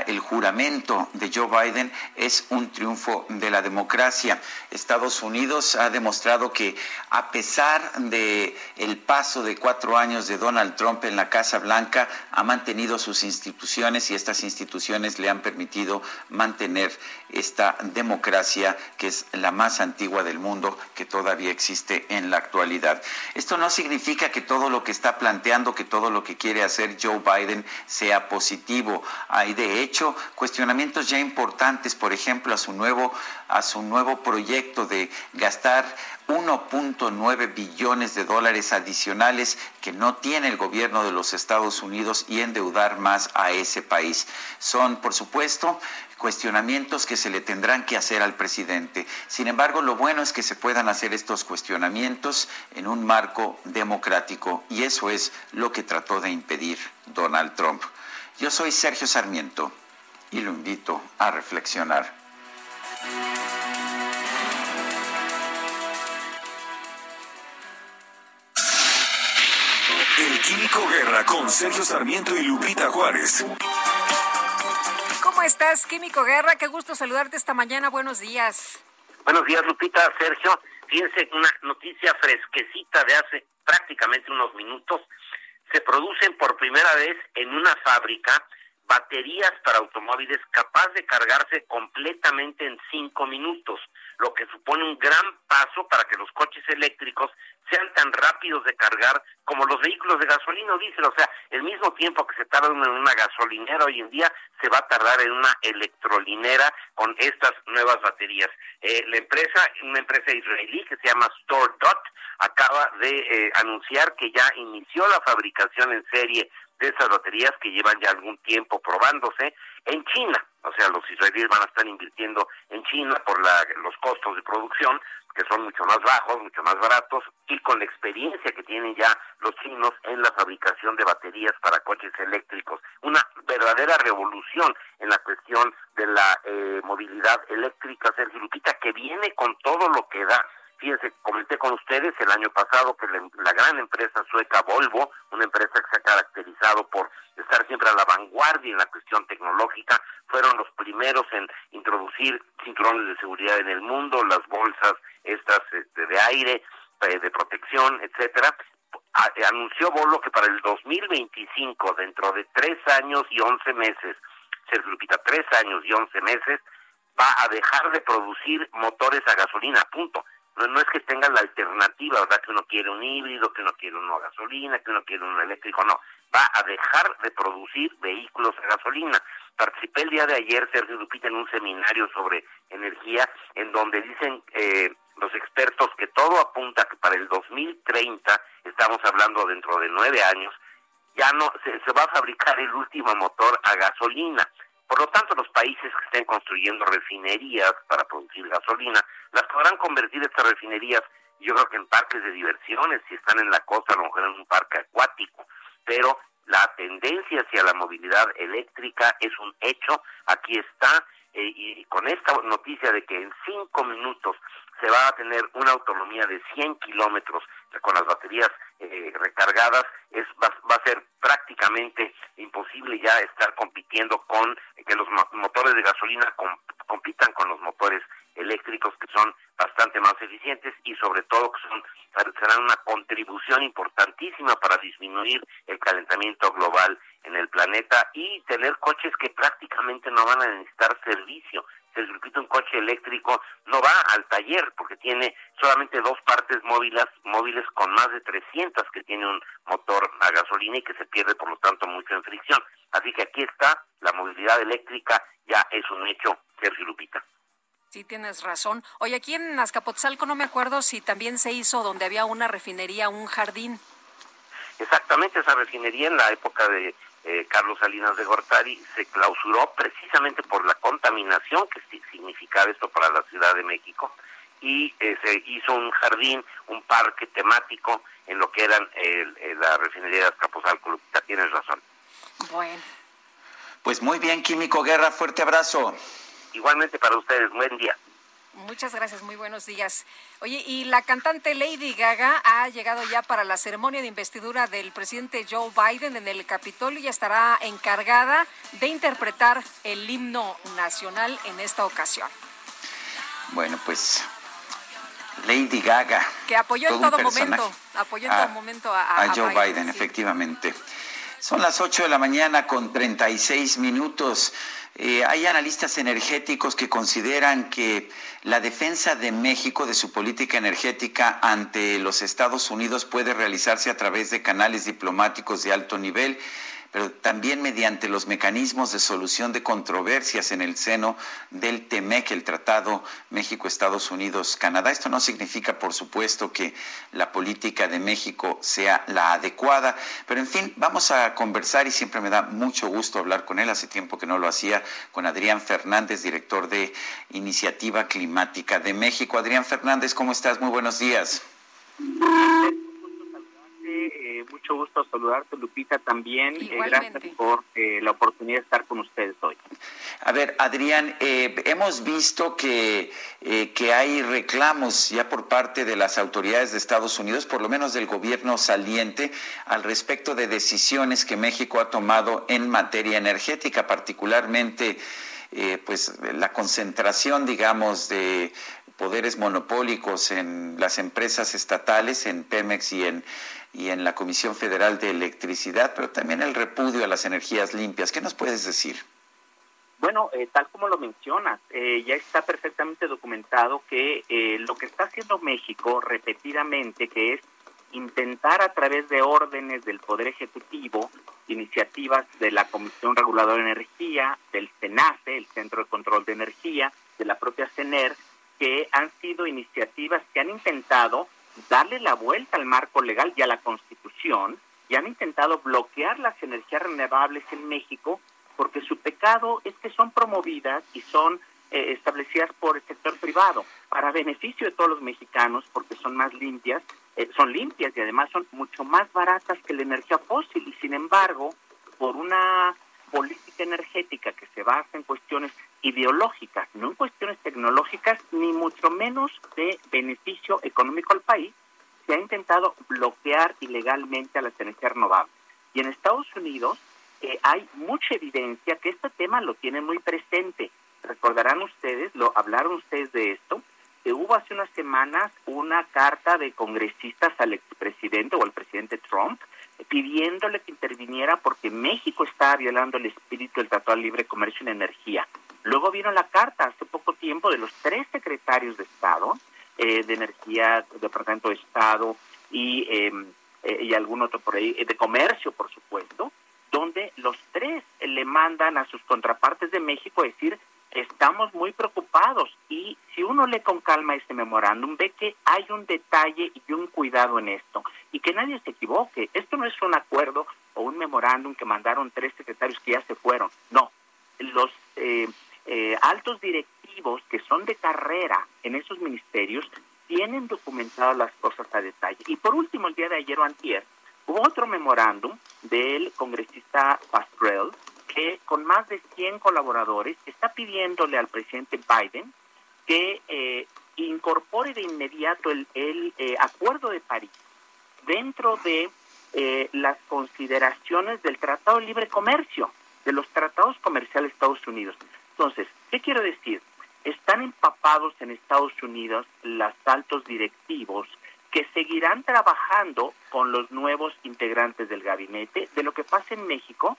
el juramento de Joe Biden, es un triunfo de la democracia. Estados Unidos ha demostrado que a pesar de el paso de cuatro años de Donald Trump en la Casa Blanca ha mantenido sus instituciones y estas instituciones le han permitido mantener esta democracia que es la más antigua del mundo que todavía existe en la actualidad. Esto no significa que todo lo que está planteando, que todo lo que quiere hacer Joe Biden sea positivo. Hay de hecho cuestionamientos ya importantes, por ejemplo, a su nuevo a su nuevo proyecto de gastar 1.9 billones de dólares adicionales que no tiene el gobierno de los Estados Unidos y endeudar más a ese país. Son, por supuesto, cuestionamientos que se le tendrán que hacer al presidente. Sin embargo, lo bueno es que se puedan hacer estos cuestionamientos en un marco democrático y eso es lo que trató de impedir Donald Trump. Yo soy Sergio Sarmiento y lo invito a reflexionar. El Químico Guerra con Sergio Sarmiento y Lupita Juárez. ¿Cómo estás, Químico Guerra? Qué gusto saludarte esta mañana. Buenos días. Buenos días, Lupita, Sergio. Fíjense, una noticia fresquecita de hace prácticamente unos minutos. Se producen por primera vez en una fábrica baterías para automóviles capaz de cargarse completamente en cinco minutos, lo que supone un gran paso para que los coches eléctricos sean tan rápidos de cargar como los vehículos de gasolina o diésel. O sea, el mismo tiempo que se tarda en una gasolinera hoy en día, se va a tardar en una electrolinera con estas nuevas baterías. Eh, la empresa, una empresa israelí que se llama StoreDot, acaba de eh, anunciar que ya inició la fabricación en serie de esas baterías que llevan ya algún tiempo probándose en China. O sea, los israelíes van a estar invirtiendo en China por la, los costos de producción, que son mucho más bajos, mucho más baratos, y con la experiencia que tienen ya los chinos en la fabricación de baterías para coches eléctricos. Una verdadera revolución en la cuestión de la eh, movilidad eléctrica, Sergio Lupita, que viene con todo lo que da Fíjense, comenté con ustedes el año pasado que la, gran empresa sueca Volvo, una empresa que se ha caracterizado por estar siempre a la vanguardia en la cuestión tecnológica, fueron los primeros en introducir cinturones de seguridad en el mundo, las bolsas estas este, de aire, eh, de protección, etcétera. anunció Volvo que para el 2025, dentro de tres años y once meses, se Lupita, tres años y once meses, va a dejar de producir motores a gasolina, punto no, es que tengan la alternativa, ¿verdad? Que uno quiere un híbrido, que uno quiere uno a gasolina, que uno quiere un eléctrico, no. Va a dejar de producir vehículos a gasolina. Participé el día de ayer, Sergio Lupita, en un seminario sobre energía, en donde dicen eh, los expertos que todo apunta que para el 2030, estamos hablando dentro de nueve años, ya no se va a fabricar el último motor a gasolina. Por lo tanto, los países que estén construyendo refinerías para producir gasolina, las podrán convertir estas refinerías, yo creo que en parques de diversiones, si están en la costa, a lo mejor en un parque acuático, pero la tendencia hacia la movilidad eléctrica es un hecho, aquí está, eh, y con esta noticia de que en cinco minutos se va a tener una autonomía de 100 kilómetros con las baterías eh, recargadas, es va, a ser prácticamente imposible ya estar compitiendo con que los motores de gasolina compitan con los motores eléctricos que son bastante más eficientes y sobre todo que son serán una contribución importantísima para disminuir el calentamiento global en el planeta y tener coches que prácticamente no van a necesitar servicio el circuito un coche eléctrico no va al taller porque tiene solamente dos partes móviles, móviles con más de 300 que tiene un motor a gasolina y que se pierde por lo tanto mucho en fricción. Así que aquí está, la movilidad eléctrica ya es un hecho, Sergio Lupita. Sí, tienes razón. Oye, aquí en Azcapotzalco no me acuerdo si también se hizo donde había una refinería, un jardín. Exactamente, esa refinería en la época de eh, Carlos Salinas de Gortari se clausuró precisamente por la contaminación que significaba esto para la Ciudad de México y eh, se hizo un jardín, un parque temático en lo que eran la refinería de Azcapotzalco. Tienes razón. Bueno. Pues muy bien, Químico Guerra, fuerte abrazo. Igualmente para ustedes, buen día. Muchas gracias, muy buenos días. Oye, y la cantante Lady Gaga ha llegado ya para la ceremonia de investidura del presidente Joe Biden en el Capitolio y estará encargada de interpretar el himno nacional en esta ocasión. Bueno, pues Lady Gaga. Que apoyó en todo momento, apoyó en todo momento a, Joe Biden, efectivamente. Son las 8 de la mañana con 36 minutos. Eh, hay analistas energéticos que consideran que la defensa de México de su política energética ante los Estados Unidos puede realizarse a través de canales diplomáticos de alto nivel pero también mediante los mecanismos de solución de controversias en el seno del TEMEC, el Tratado México-Estados Unidos-Canadá. Esto no significa, por supuesto, que la política de México sea la adecuada, pero en fin, vamos a conversar y siempre me da mucho gusto hablar con él. Hace tiempo que no lo hacía con Adrián Fernández, director de Iniciativa Climática de México. Adrián Fernández, ¿cómo estás? Muy buenos días. Eh, mucho gusto saludarte, Lupita, también. Eh, gracias por eh, la oportunidad de estar con ustedes hoy. A ver, Adrián, hemos visto que, que hay reclamos ya por parte de las autoridades de Estados Unidos, por lo menos del gobierno saliente, al respecto de decisiones que México ha tomado en materia energética, particularmente pues la concentración, digamos, de poderes monopólicos en las empresas estatales, en Pemex y en, y en la Comisión Federal de Electricidad, pero también el repudio a las energías limpias. ¿Qué nos puedes decir? Bueno, eh, tal como lo mencionas, eh, ya está perfectamente documentado que eh, lo que está haciendo México repetidamente, que es intentar a través de órdenes del Poder Ejecutivo, iniciativas de la Comisión Reguladora de Energía, del CENACE, el Centro de Control de Energía, de la propia CENER, que han sido iniciativas que han intentado darle la vuelta al marco legal y a la Constitución y han intentado bloquear las energías renovables en México porque su pecado es que son promovidas y son eh, establecidas por el sector privado para beneficio de todos los mexicanos porque son más limpias, eh, son limpias y además son mucho más baratas que la energía fósil. Y sin embargo por una política energética que se basa en cuestiones ideológicas, no en cuestiones tecnológicas, ni mucho menos de beneficio económico al país, se ha intentado bloquear ilegalmente a las energías renovables. Y en Estados Unidos eh, hay mucha evidencia que este tema lo tiene muy presente. Recordarán ustedes, lo hablaron ustedes de esto, hubo hace unas semanas una carta de congresistas al expresidente o al presidente Trump pidiéndole que interviniera porque México estaba violando el espíritu del Tratado de Libre Comercio en Energía. Luego vino la carta hace poco tiempo de los tres secretarios de Estado, eh, de Energía, Departamento de Estado y, em, eh, y algún otro por ahí, de Comercio, por supuesto, donde los tres le mandan a sus contrapartes de México decir estamos muy preocupados y si uno lee con calma este memorándum ve que hay un detalle y un cuidado en esto y que nadie se equivoque. Esto no es un acuerdo o un memorándum que mandaron tres secretarios que ya se fueron. No, los eh, eh, altos directivos que son de carrera en esos ministerios tienen documentado las cosas a detalle. Y por último, el día de ayer o antier, hubo otro memorándum del congresista Pastrell que con más de 100 colaboradores está pidiéndole al presidente Biden que eh, incorpore de inmediato el, eh, Acuerdo de París dentro de eh, las consideraciones del Tratado de Libre Comercio, de los tratados comerciales de Estados Unidos. Entonces, ¿qué quiero decir? Están empapados en Estados Unidos los altos directivos que seguirán trabajando con los nuevos integrantes del gabinete de lo que pasa en México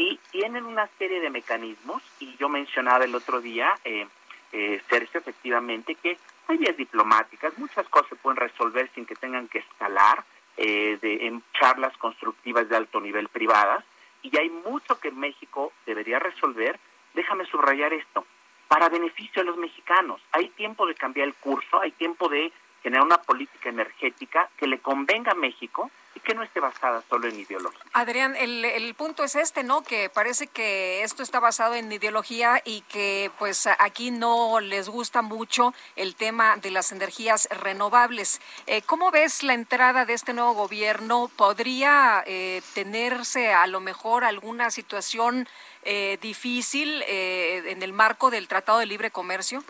y tienen una serie de mecanismos y yo mencionaba el otro día, eh, eh, efectivamente, que hay vías diplomáticas, muchas cosas se pueden resolver sin que tengan que escalar eh, de, en charlas constructivas de alto nivel privadas y hay mucho que México debería resolver. Déjame subrayar esto, para beneficio de los mexicanos. Hay tiempo de cambiar el curso, hay tiempo de generar una política energética que le convenga a México y que no esté basada solo en ideología. Adrián, el, el, punto es este, ¿no? Que parece que esto está basado en ideología y que pues aquí no les gusta mucho el tema de las energías renovables. Eh, ¿Cómo ves la entrada de este nuevo gobierno? ¿Podría eh, tenerse a lo mejor alguna situación eh, difícil en el marco del Tratado de Libre Comercio?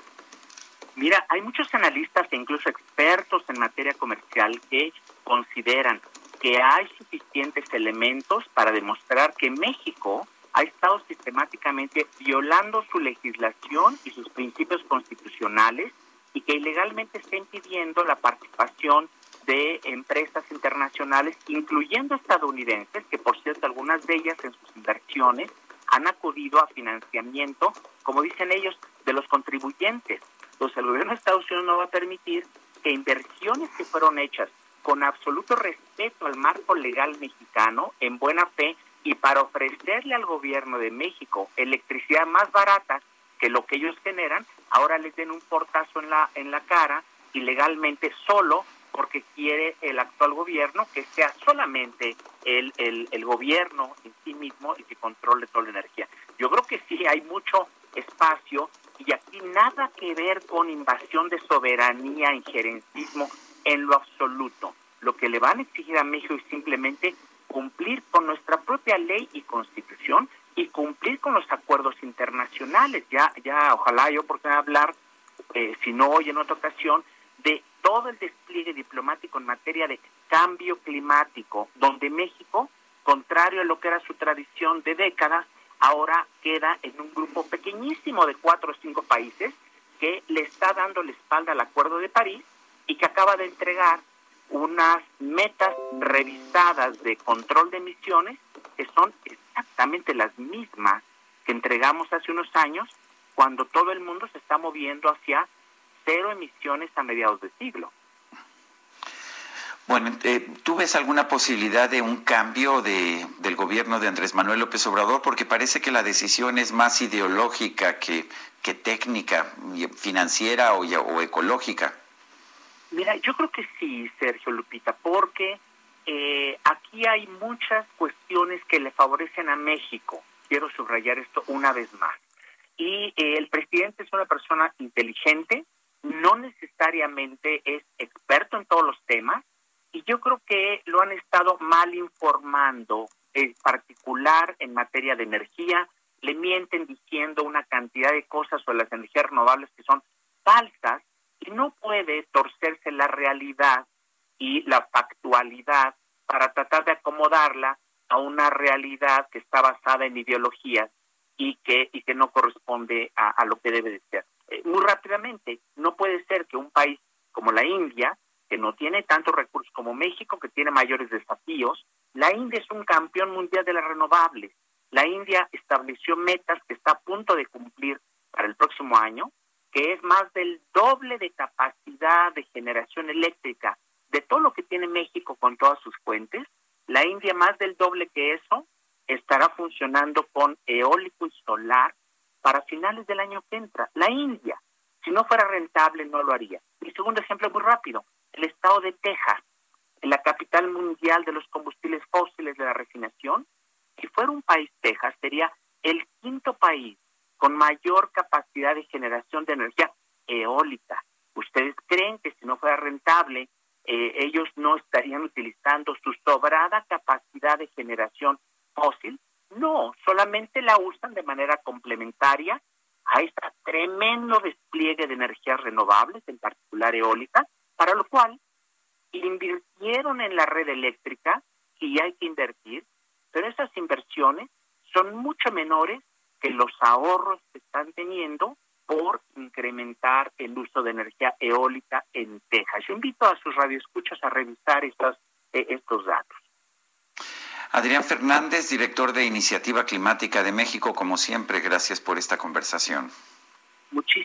Mira, hay muchos analistas e incluso expertos en materia comercial que consideran que hay suficientes elementos para demostrar que México ha estado sistemáticamente violando su legislación y sus principios constitucionales y que ilegalmente está impidiendo la participación de empresas internacionales, incluyendo estadounidenses, que por cierto algunas de ellas en sus inversiones han acudido a financiamiento, como dicen ellos, de los contribuyentes. Entonces el gobierno de Estados Unidos no va a permitir que inversiones que fueron hechas con absoluto respeto al marco legal mexicano, en buena fe, y para ofrecerle al gobierno de México electricidad más barata que lo que ellos generan, ahora les den un portazo en la, en la cara ilegalmente solo porque quiere el actual gobierno que sea solamente el, el, el gobierno en sí mismo y que controle toda la energía. Yo creo que sí hay mucho espacio y aquí nada que ver con invasión de soberanía, injerencismo en lo absoluto. Lo que le van a exigir a México es simplemente cumplir con nuestra propia ley y constitución y cumplir con los acuerdos internacionales. Ya, ya, ojalá yo oportunidad de hablar, eh, si no hoy en otra ocasión, de todo el despliegue diplomático en materia de cambio climático, donde México, contrario a lo que era su tradición de décadas, ahora queda en un grupo pequeñísimo de cuatro o cinco países que le está dando la espalda al Acuerdo de París y que acaba de entregar unas metas revisadas de control de emisiones que son exactamente las mismas que entregamos hace unos años cuando todo el mundo se está moviendo hacia cero emisiones a mediados de siglo. Bueno, eh, ¿tú ves alguna posibilidad de un cambio de, del gobierno de Andrés Manuel López Obrador? Porque parece que la decisión es más ideológica que, que técnica, financiera o, o ecológica. Mira, yo creo que sí, Sergio Lupita, porque eh, aquí hay muchas cuestiones que le favorecen a México. Quiero subrayar esto una vez más. Y eh, el presidente es una persona inteligente, no necesariamente es experto en todos los temas, y yo creo que lo han estado mal informando, en particular en materia de energía, le mienten diciendo una cantidad de cosas sobre las energías renovables que son falsas y no puede torcerse la realidad y la factualidad para tratar de acomodarla a una realidad que está basada en ideologías y que y que no corresponde a, lo que debe de ser. Eh, muy rápidamente, no puede ser que un país como la India, que no tiene tantos recursos como México, que tiene mayores desafíos, la India es un campeón mundial de las renovables. La India estableció metas que está a punto de cumplir para el próximo año, que es más del doble de capacidad de generación eléctrica de todo lo que tiene México con todas sus fuentes, la India más del doble que eso estará funcionando con eólico y solar para finales del año que entra. La India, si no fuera rentable, no lo haría. Mi segundo ejemplo muy rápido, el estado de Texas, la capital mundial de los combustibles fósiles de la refinación, si fuera un país Texas, sería el quinto país con mayor capacidad de generación de energía eólica. ¿Ustedes creen que si no fuera rentable, eh, ellos no estarían utilizando su sobrada capacidad de generación fósil? No, solamente la usan de manera complementaria a este tremendo despliegue de energías renovables, en particular eólicas, para lo cual invirtieron en la red eléctrica, y hay que invertir, pero esas inversiones son mucho menores que los ahorros que están teniendo por incrementar el uso de energía eólica en Texas. Yo invito a sus radioescuchas a revisar estos, eh, estos datos. Adrián Fernández, director de Iniciativa Climática de México, como siempre, gracias por esta conversación.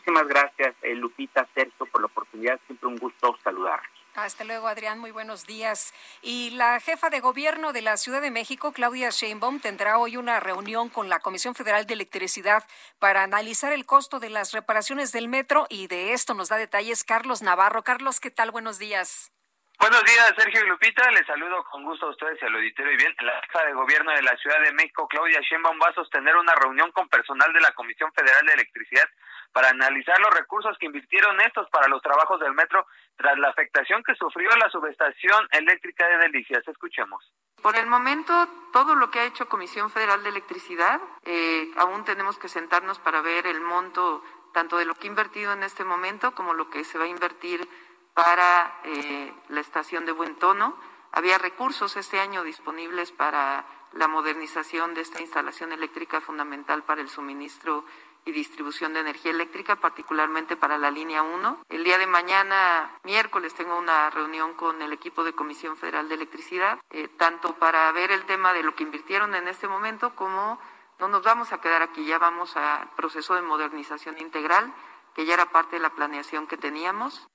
Muchísimas gracias, eh, Lupita, Sergio, por la oportunidad. Siempre un gusto saludarlos. Hasta luego, Adrián. Muy buenos días. Y la jefa de gobierno de la Ciudad de México, Claudia Sheinbaum, tendrá hoy una reunión con la Comisión Federal de Electricidad para analizar el costo de las reparaciones del metro y de esto nos da detalles Carlos Navarro. Carlos, ¿qué tal? Buenos días. Buenos días, Sergio y Lupita. Les saludo con gusto a ustedes y al auditorio. Y bien, la jefa de gobierno de la Ciudad de México, Claudia Sheinbaum, va a sostener una reunión con personal de la Comisión Federal de Electricidad para analizar los recursos que invirtieron estos para los trabajos del metro tras la afectación que sufrió la subestación eléctrica de Delicias. Escuchemos. Por el momento, todo lo que ha hecho Comisión Federal de Electricidad, eh, aún tenemos que sentarnos para ver el monto tanto de lo que ha invertido en este momento como lo que se va a invertir para eh, la estación de Buen Tono. Había recursos este año disponibles para la modernización de esta instalación eléctrica fundamental para el suministro y distribución de energía eléctrica, particularmente para la línea 1. El día de mañana, miércoles, tengo una reunión con el equipo de Comisión Federal de Electricidad, eh, tanto para ver el tema de lo que invirtieron en este momento como no nos vamos a quedar aquí, ya vamos al proceso de modernización integral, que ya era parte de la planeación que teníamos.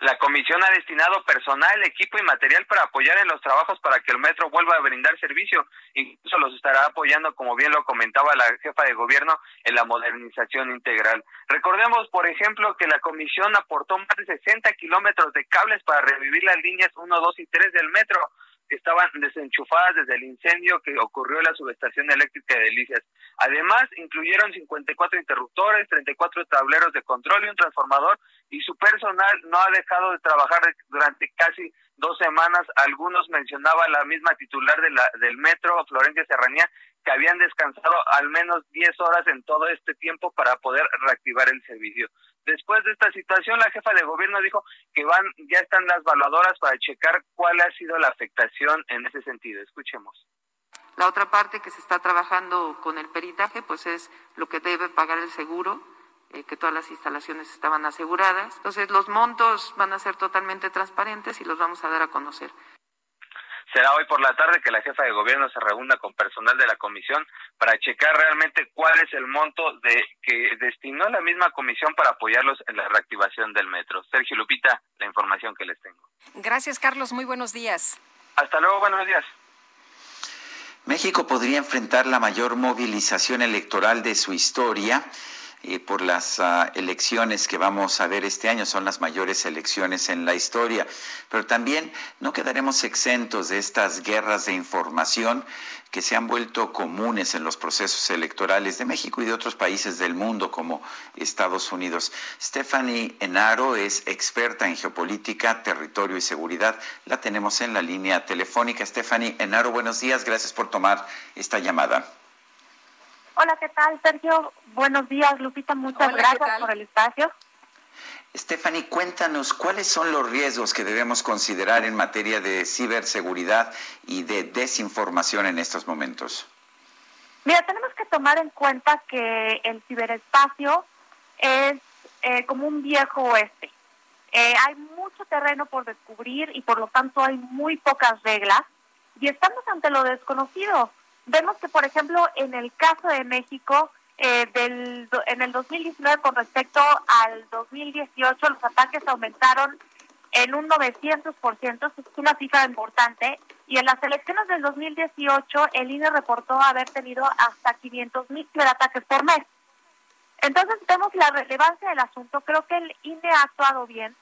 La comisión ha destinado personal, equipo y material para apoyar en los trabajos para que el metro vuelva a brindar servicio. Incluso los estará apoyando, como bien lo comentaba la jefa de gobierno, en la modernización integral. Recordemos, por ejemplo, que la comisión aportó más de 60 kilómetros de cables para revivir las líneas 1, 2 y 3 del metro estaban desenchufadas desde el incendio que ocurrió en la subestación eléctrica de Delicias. Además, incluyeron 54 interruptores, 34 tableros de control y un transformador, y su personal no ha dejado de trabajar durante casi dos semanas. Algunos mencionaba la misma titular de la, del metro, Florencia Serranía, que habían descansado al menos 10 horas en todo este tiempo para poder reactivar el servicio. Después de esta situación, la jefa de gobierno dijo que van, ya están las evaluadoras para checar cuál ha sido la afectación en ese sentido. Escuchemos. La otra parte que se está trabajando con el peritaje, pues es lo que debe pagar el seguro, eh, que todas las instalaciones estaban aseguradas. Entonces, los montos van a ser totalmente transparentes y los vamos a dar a conocer. Será hoy por la tarde que la jefa de gobierno se reúna con personal de la comisión para checar realmente cuál es el monto de que destinó la misma comisión para apoyarlos en la reactivación del metro. Sergio Lupita, la información que les tengo. Gracias, Carlos. Muy buenos días. Hasta luego, buenos días. México podría enfrentar la mayor movilización electoral de su historia eh, por las ah, elecciones que vamos a ver este año. Son las mayores elecciones en la historia. Pero también no quedaremos exentos de estas guerras de información que se han vuelto comunes en los procesos electorales de México y de otros países del mundo como Estados Unidos. Stephanie Enaro es experta en geopolítica, territorio y seguridad. La tenemos en la línea telefónica. Stephanie Enaro, buenos días. Gracias por tomar esta llamada. Hola, ¿qué tal, Sergio? Buenos días, Lupita. Muchas gracias por el espacio. Stephanie, cuéntanos cuáles son los riesgos que debemos considerar en materia de ciberseguridad y de desinformación en estos momentos. Mira, tenemos que tomar en cuenta que el ciberespacio es eh, como un viejo oeste. Eh, hay mucho terreno por descubrir y por lo tanto hay muy pocas reglas y estamos ante lo desconocido. Vemos que, por ejemplo, en el caso de México, eh, del, en el 2019 con respecto al 2018, los ataques aumentaron en un 900%, es una cifra importante, y en las elecciones del 2018 el INE reportó haber tenido hasta 500 mil ataques por mes. Entonces vemos la relevancia del asunto, creo que el INE ha actuado bien,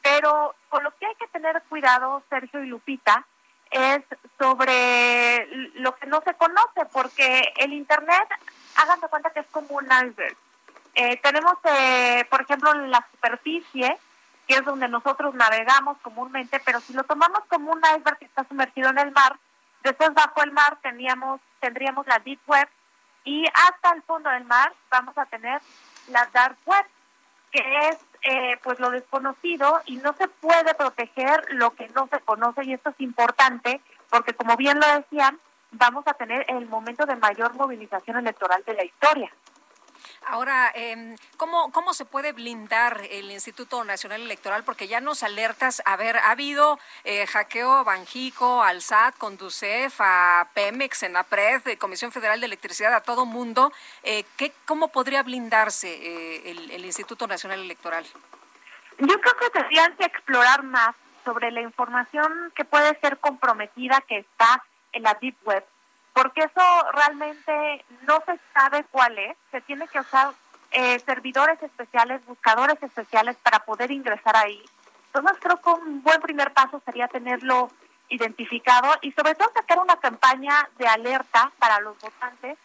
pero con lo que hay que tener cuidado, Sergio y Lupita, es sobre lo que no se conoce, porque el Internet, hagan de cuenta que es como un iceberg. Eh, tenemos, eh, por ejemplo, la superficie, que es donde nosotros navegamos comúnmente, pero si lo tomamos como un iceberg que está sumergido en el mar, después bajo el mar teníamos, tendríamos la deep web y hasta el fondo del mar vamos a tener la dark web, que es eh, pues lo desconocido y no se puede proteger lo que no se conoce y esto es importante porque como bien lo decían, vamos a tener el momento de mayor movilización electoral de la historia. Ahora, eh, ¿cómo, ¿cómo se puede blindar el Instituto Nacional Electoral? Porque ya nos alertas, a ver, ha habido eh, hackeo a Banjico, al SAT, Conducef, a Pemex, en la PRED, Comisión Federal de Electricidad, a todo mundo. Eh, ¿qué, ¿Cómo podría blindarse eh, el, el Instituto Nacional Electoral? Yo creo que tendrían que explorar más sobre la información que puede ser comprometida que está en la Deep Web porque eso realmente no se sabe cuál es, se tiene que usar eh, servidores especiales, buscadores especiales para poder ingresar ahí. Entonces creo que un buen primer paso sería tenerlo identificado y sobre todo sacar una campaña de alerta para los votantes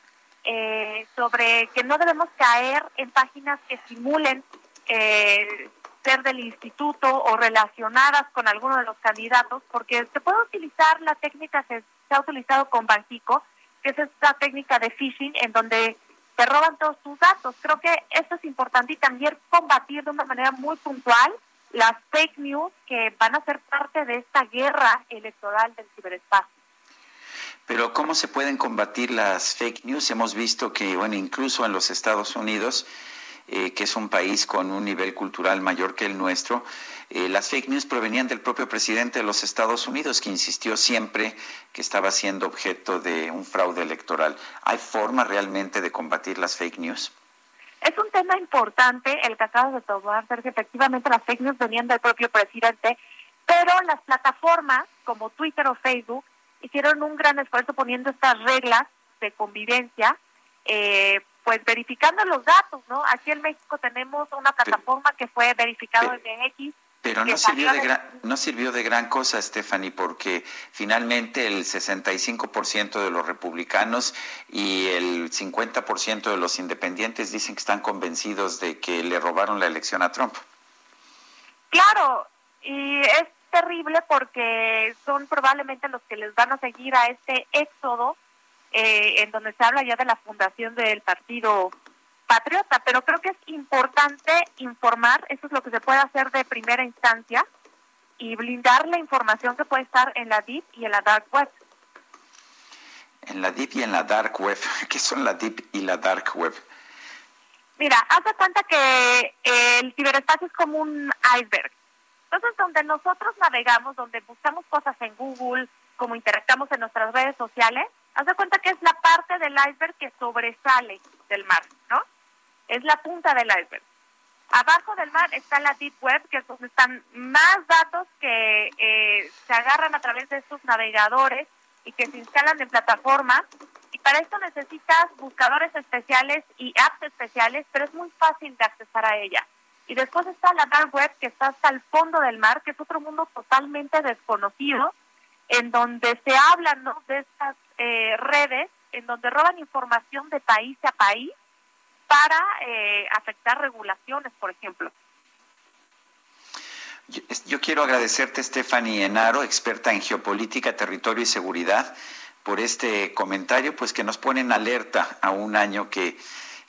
eh, sobre que no debemos caer en páginas que simulen eh, ser del instituto o relacionadas con alguno de los candidatos, porque se puede utilizar la técnica se ha utilizado con Banxico, que es esta técnica de phishing en donde se roban todos tus datos. Creo que esto es importante y también combatir de una manera muy puntual las fake news que van a ser parte de esta guerra electoral del ciberespacio. Pero ¿cómo se pueden combatir las fake news? Hemos visto que, bueno, incluso en los Estados Unidos, eh, que es un país con un nivel cultural mayor que el nuestro, eh, las fake news provenían del propio presidente de los Estados Unidos, que insistió siempre que estaba siendo objeto de un fraude electoral. ¿Hay forma realmente de combatir las fake news? Es un tema importante el que acabas de tomar, Sergio. Efectivamente, las fake news venían del propio presidente, pero las plataformas como Twitter o Facebook hicieron un gran esfuerzo poniendo estas reglas de convivencia, eh, pues verificando los datos, ¿no? Aquí en México tenemos una plataforma que fue verificado en MX pero no sirvió, de gran, no sirvió de gran cosa, Stephanie, porque finalmente el 65% de los republicanos y el 50% de los independientes dicen que están convencidos de que le robaron la elección a Trump. Claro, y es terrible porque son probablemente los que les van a seguir a este éxodo eh, en donde se habla ya de la fundación del partido patriota, pero creo que es importante informar, eso es lo que se puede hacer de primera instancia, y blindar la información que puede estar en la Deep y en la Dark Web. En la Deep y en la Dark Web. ¿Qué son la Deep y la Dark Web? Mira, haz de cuenta que el ciberespacio es como un iceberg. Entonces, donde nosotros navegamos, donde buscamos cosas en Google, como interactuamos en nuestras redes sociales, haz de cuenta que es la parte del iceberg que sobresale del mar, ¿no? es la punta del iceberg. Abajo del mar está la Deep Web, que es donde están más datos que eh, se agarran a través de estos navegadores y que se instalan en plataformas. Y para esto necesitas buscadores especiales y apps especiales, pero es muy fácil de accesar a ella. Y después está la Dark Web, que está hasta el fondo del mar, que es otro mundo totalmente desconocido, en donde se hablan de estas eh, redes, en donde roban información de país a país para eh, afectar regulaciones, por ejemplo. Yo, quiero agradecerte, Stephanie Enaro, experta en geopolítica, territorio y seguridad, por este comentario, pues que nos pone en alerta a un año que,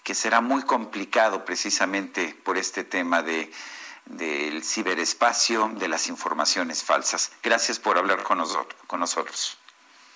que será muy complicado precisamente por este tema de del ciberespacio, de las informaciones falsas. Gracias por hablar con nosotros.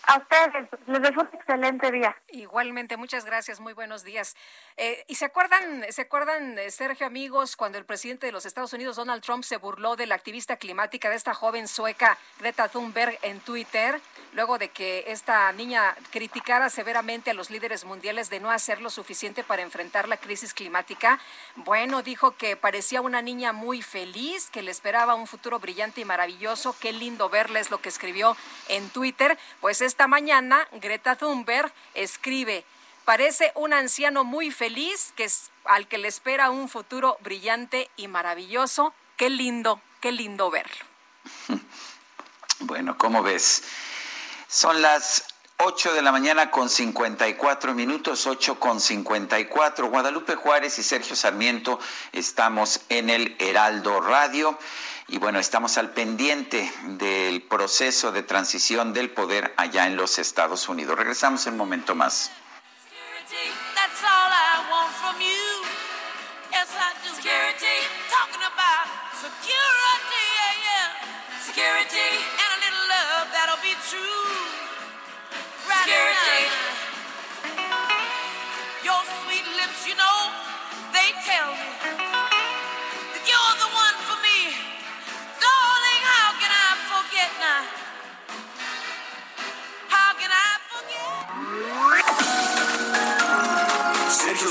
A ustedes, les deseo un excelente día. Igualmente, muchas gracias, muy buenos días. Eh, ¿Y se acuerdan, se acuerdan, eh, Sergio, amigos, cuando el presidente de los Estados Unidos, Donald Trump, se burló de la activista climática de esta joven sueca, Greta Thunberg, en Twitter, luego de que esta niña criticara severamente a los líderes mundiales de no hacer lo suficiente para enfrentar la crisis climática? Bueno, dijo que parecía una niña muy feliz, que le esperaba un futuro brillante y maravilloso. Qué lindo verla, es lo que escribió en Twitter. Pues esta mañana, Greta Thunberg escribe, Parece un anciano muy feliz que es, al que le espera un futuro brillante y maravilloso. Qué lindo, qué lindo verlo. Bueno, ¿cómo ves? Son las 8 de la mañana con 54 minutos, 8 con 54. Guadalupe Juárez y Sergio Sarmiento estamos en el Heraldo Radio y bueno, estamos al pendiente del proceso de transición del poder allá en los Estados Unidos. Regresamos en un momento más. That's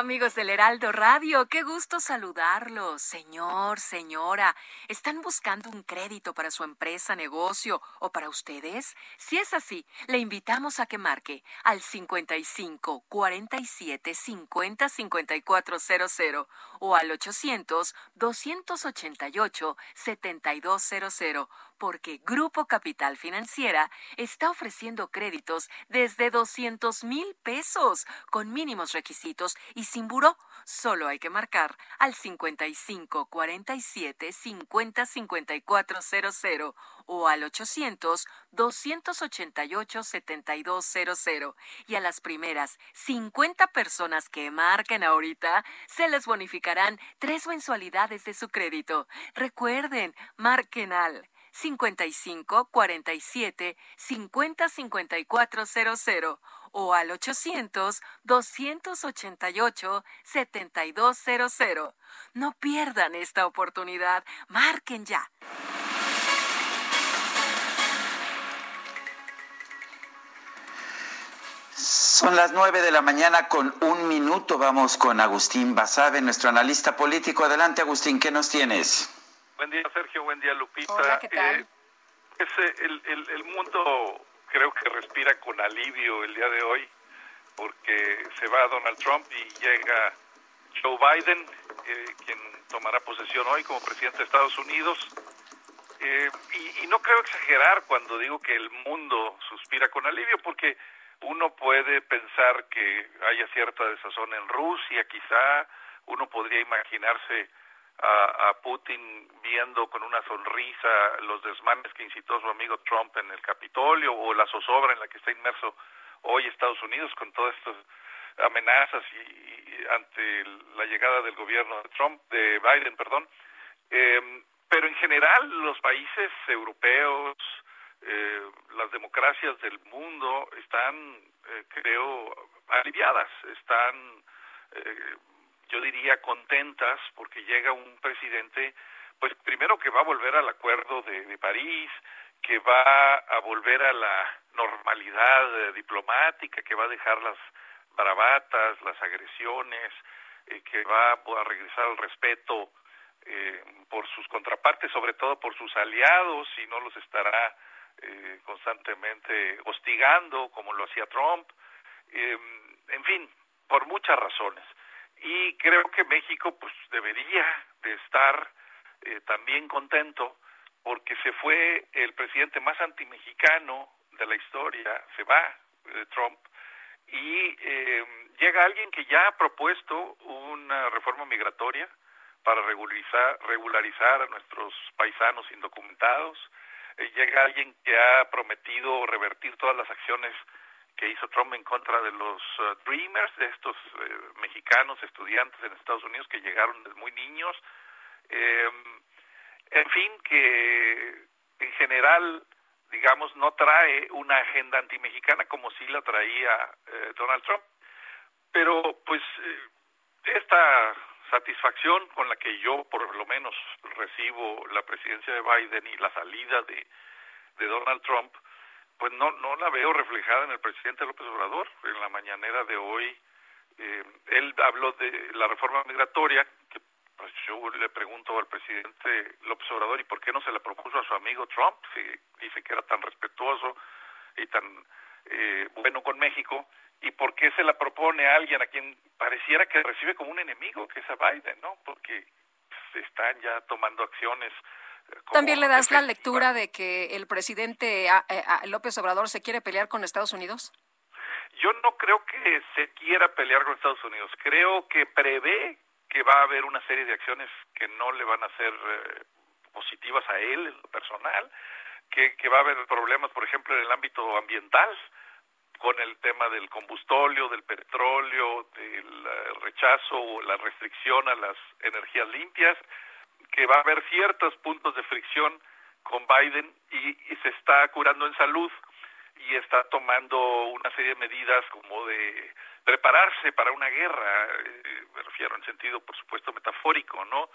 Amigos del Heraldo Radio, qué gusto saludarlos. Señor, señora, ¿están buscando un crédito para su empresa, negocio o para ustedes? Si es así, le invitamos a que marque al 55 47 50 5400 o al 800 288 7200 porque Grupo Capital Financiera está ofreciendo créditos desde 200 mil pesos con mínimos requisitos y sin buró. Solo hay que marcar al 55 47 50 54 00 o al 800 288 7200 y a las primeras 50 personas que marquen ahorita se les bonificarán tres mensualidades de su crédito. Recuerden, marquen al 55 47 50 54 00 o al 800 288 7200. No pierdan esta oportunidad. Marquen ya. Son las nueve de la mañana con un minuto. Vamos con Agustín Basabe, nuestro analista político. Adelante, Agustín, ¿qué nos tienes? Buen día, Sergio. Buen día, Lupita. Hola, ¿qué tal? Eh, el, el, el, mundo creo que respira con alivio el día de hoy porque se va Donald Trump y llega Joe Biden, eh, quien tomará posesión hoy como presidente de Estados Unidos. Eh, y, y no creo exagerar cuando digo que el mundo suspira con alivio porque uno puede pensar que haya cierta desazón en Rusia, quizá uno podría imaginarse a, Putin viendo con una sonrisa los desmanes que incitó su amigo Trump en el Capitolio o la zozobra en la que está inmerso hoy Estados Unidos con todas estas amenazas y, ante la llegada del gobierno de Trump, de Biden, perdón. Eh, pero en general los países europeos, eh, las democracias del mundo están, eh, creo, aliviadas, están eh, yo diría, contentas porque llega un presidente, pues primero que va a volver al acuerdo de, París, que va a volver a la normalidad eh, diplomática, que va a dejar las bravatas, las agresiones, eh, que va a regresar al respeto eh, por sus contrapartes, sobre todo por sus aliados, y no los estará eh, constantemente hostigando como lo hacía Trump. Eh, en fin, por muchas razones y creo que México pues debería de estar eh, también contento porque se fue el presidente más antimexicano de la historia, se va de Trump y eh, llega alguien que ya ha propuesto una reforma migratoria para regularizar, regularizar a nuestros paisanos indocumentados, eh, llega alguien que ha prometido revertir todas las acciones que hizo Trump en contra de los uh, Dreamers, de estos eh, mexicanos estudiantes en Estados Unidos que llegaron muy niños. Eh, en fin, que en general, digamos, no trae una agenda antimexicana como sí la traía eh, Donald Trump. Pero pues eh, esta satisfacción con la que yo por lo menos recibo la presidencia de Biden y la salida de Donald Trump, pues no, no la veo reflejada en el presidente López Obrador. En la mañanera de hoy, eh, él habló de la reforma migratoria, que pues yo le pregunto al presidente López Obrador, ¿y por qué no se la propuso a su amigo Trump? Si dice que era tan respetuoso y tan eh, bueno con México, ¿y por qué se la propone a alguien a quien pareciera que recibe como un enemigo, que es a Biden, ¿no? Porque se están ya tomando acciones ¿También le das la lectura de que el presidente López Obrador se quiere pelear con Estados Unidos? Yo no creo que se quiera pelear con Estados Unidos. Creo que prevé que va a haber una serie de acciones que no le van a ser eh, positivas a él, en lo personal, que, que va a haber problemas, por ejemplo, en el ámbito ambiental, con el tema del combustóleo, del petróleo, del eh, rechazo o la restricción a las energías limpias que va a haber ciertos puntos de fricción con Biden y, se está curando en salud y está tomando una serie de medidas como de prepararse para una guerra, eh, me refiero en sentido, por supuesto, metafórico, ¿no?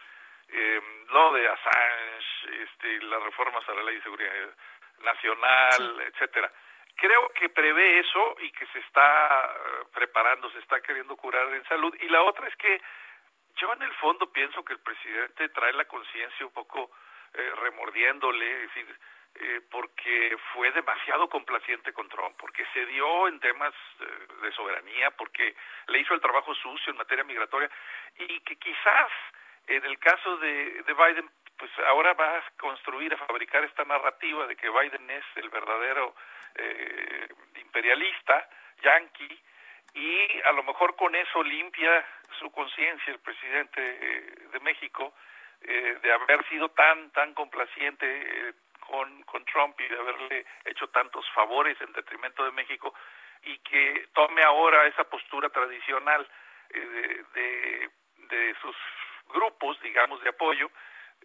Eh, lo de Assange, este, las reformas a la ley de seguridad nacional, etcétera. creo que prevé eso y que se está eh, preparando, se está queriendo curar en salud. Y la otra es que yo en el fondo pienso que el presidente trae la conciencia un poco eh, remordiéndole, decir, eh, porque fue demasiado complaciente con Trump, porque se dio en temas eh, de soberanía, porque le hizo el trabajo sucio en materia migratoria y que quizás en el caso de, de Biden, pues ahora va a construir, a fabricar esta narrativa de que Biden es el verdadero eh, imperialista, yanqui, y a lo mejor con eso limpia su conciencia el presidente eh, de México eh, de haber sido tan tan complaciente eh, con, con Trump y de haberle hecho tantos favores en detrimento de México y que tome ahora esa postura tradicional de, de, de, sus grupos, digamos, de apoyo,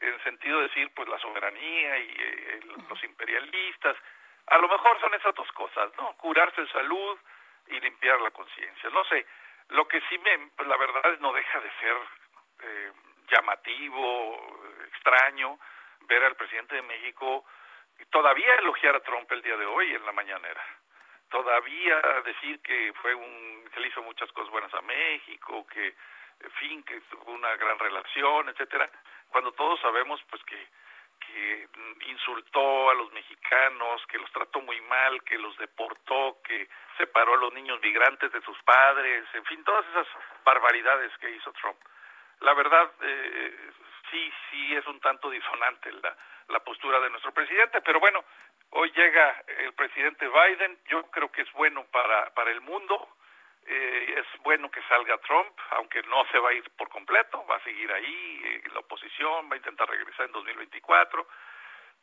en sentido de decir, pues la soberanía y los imperialistas, a lo mejor son esas dos cosas, ¿no? Curarse en salud, y limpiar la conciencia. No sé, lo que sí me, la verdad no deja de ser eh, llamativo, extraño, ver al presidente de México todavía elogiar a Trump el día de hoy en la mañanera, todavía decir que fue un, que le hizo muchas cosas buenas a México, que, en fin, que tuvo una gran relación, etcétera, cuando todos sabemos pues que que insultó a los mexicanos, que los trató muy mal, que los deportó, que separó a los niños migrantes de sus padres, en fin, todas esas barbaridades que hizo Trump. La verdad, eh, sí, sí es un tanto disonante la, la postura de nuestro presidente, pero bueno, hoy llega el presidente Biden, yo creo que es bueno para, para el mundo, eh, es bueno que salga Trump, aunque no se va a ir por completo, va a seguir ahí eh, la oposición, va a intentar regresar en 2024,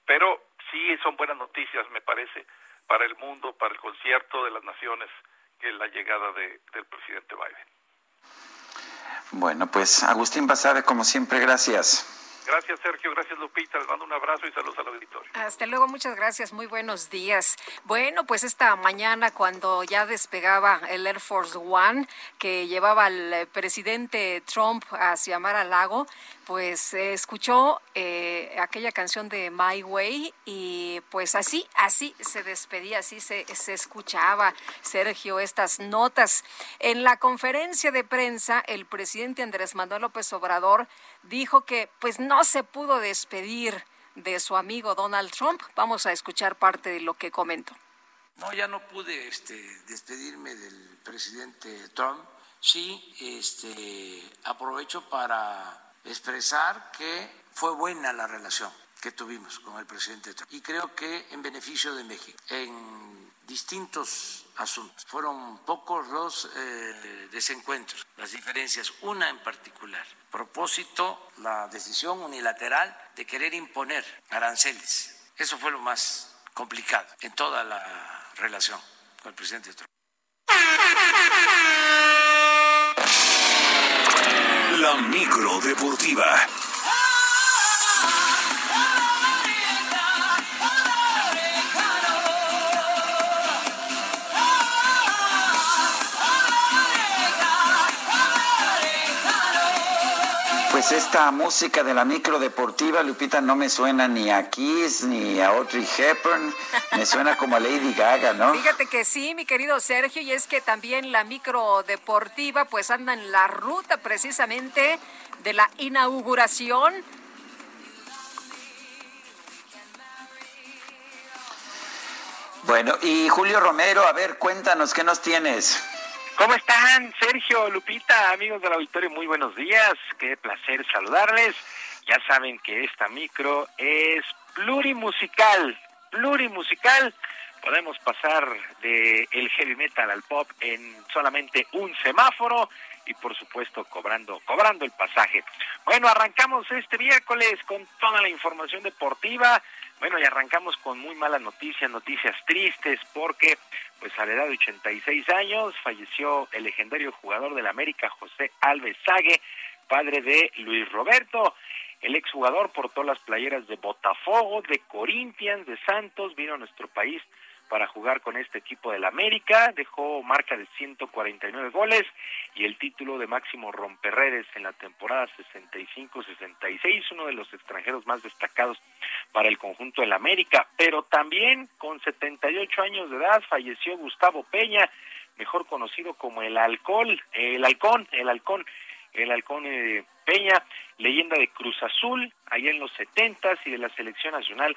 pero sí son buenas noticias, me parece, para el mundo, para el concierto de las naciones, que la llegada de, del presidente Biden. Bueno, pues Agustín Basabe, como siempre, gracias. Gracias, Sergio. Gracias, Lupita. Les mando un abrazo y saludos al auditorio. Hasta luego. Muchas gracias. Muy buenos días. Bueno, pues esta mañana, cuando ya despegaba el Air Force One que llevaba al presidente Trump hacia Mar a Lago, pues escuchó eh, aquella canción de My Way y pues así, así se despedía, así se, se escuchaba, Sergio, estas notas. En la conferencia de prensa, el presidente Andrés Manuel López Obrador dijo que pues no se pudo despedir de su amigo Donald Trump. Vamos a escuchar parte de lo que comentó. No, ya no pude este, despedirme del presidente Trump. Sí, este, aprovecho para expresar que fue buena la relación que tuvimos con el presidente Trump y creo que en beneficio de México en distintos asuntos. Fueron pocos los eh, desencuentros, las diferencias, una en particular. Propósito, la decisión unilateral de querer imponer aranceles. Eso fue lo más complicado en toda la relación con el presidente Trump. La micro deportiva. Pues esta música de la micro deportiva, Lupita, no me suena ni a Kiss ni a Audrey Hepburn, me suena como a Lady Gaga, ¿no? Fíjate que sí, mi querido Sergio, y es que también la micro deportiva pues anda en la ruta precisamente de la inauguración Bueno, y Julio Romero, a ver, cuéntanos, ¿qué nos tienes? ¿Cómo están, Sergio, Lupita, amigos del auditorio? Muy buenos días, qué placer saludarles. Ya saben que esta micro es plurimusical, plurimusical. Podemos pasar de el heavy metal al pop en solamente un semáforo y por supuesto cobrando cobrando el pasaje. Bueno, arrancamos este miércoles con toda la información deportiva. Bueno, y arrancamos con muy malas noticias, noticias tristes, porque pues a la edad de 86 años falleció el legendario jugador del América, José Alves Sague, padre de Luis Roberto. El exjugador portó las playeras de Botafogo, de Corinthians, de Santos, vino a nuestro país para jugar con este equipo del América, dejó marca de 149 goles y el título de máximo romperredes en la temporada 65-66, uno de los extranjeros más destacados para el conjunto del América, pero también con 78 años de edad falleció Gustavo Peña, mejor conocido como el alcohol, el halcón, el halcón, el halcón eh, Peña, leyenda de Cruz Azul, allá en los 70 y de la selección nacional.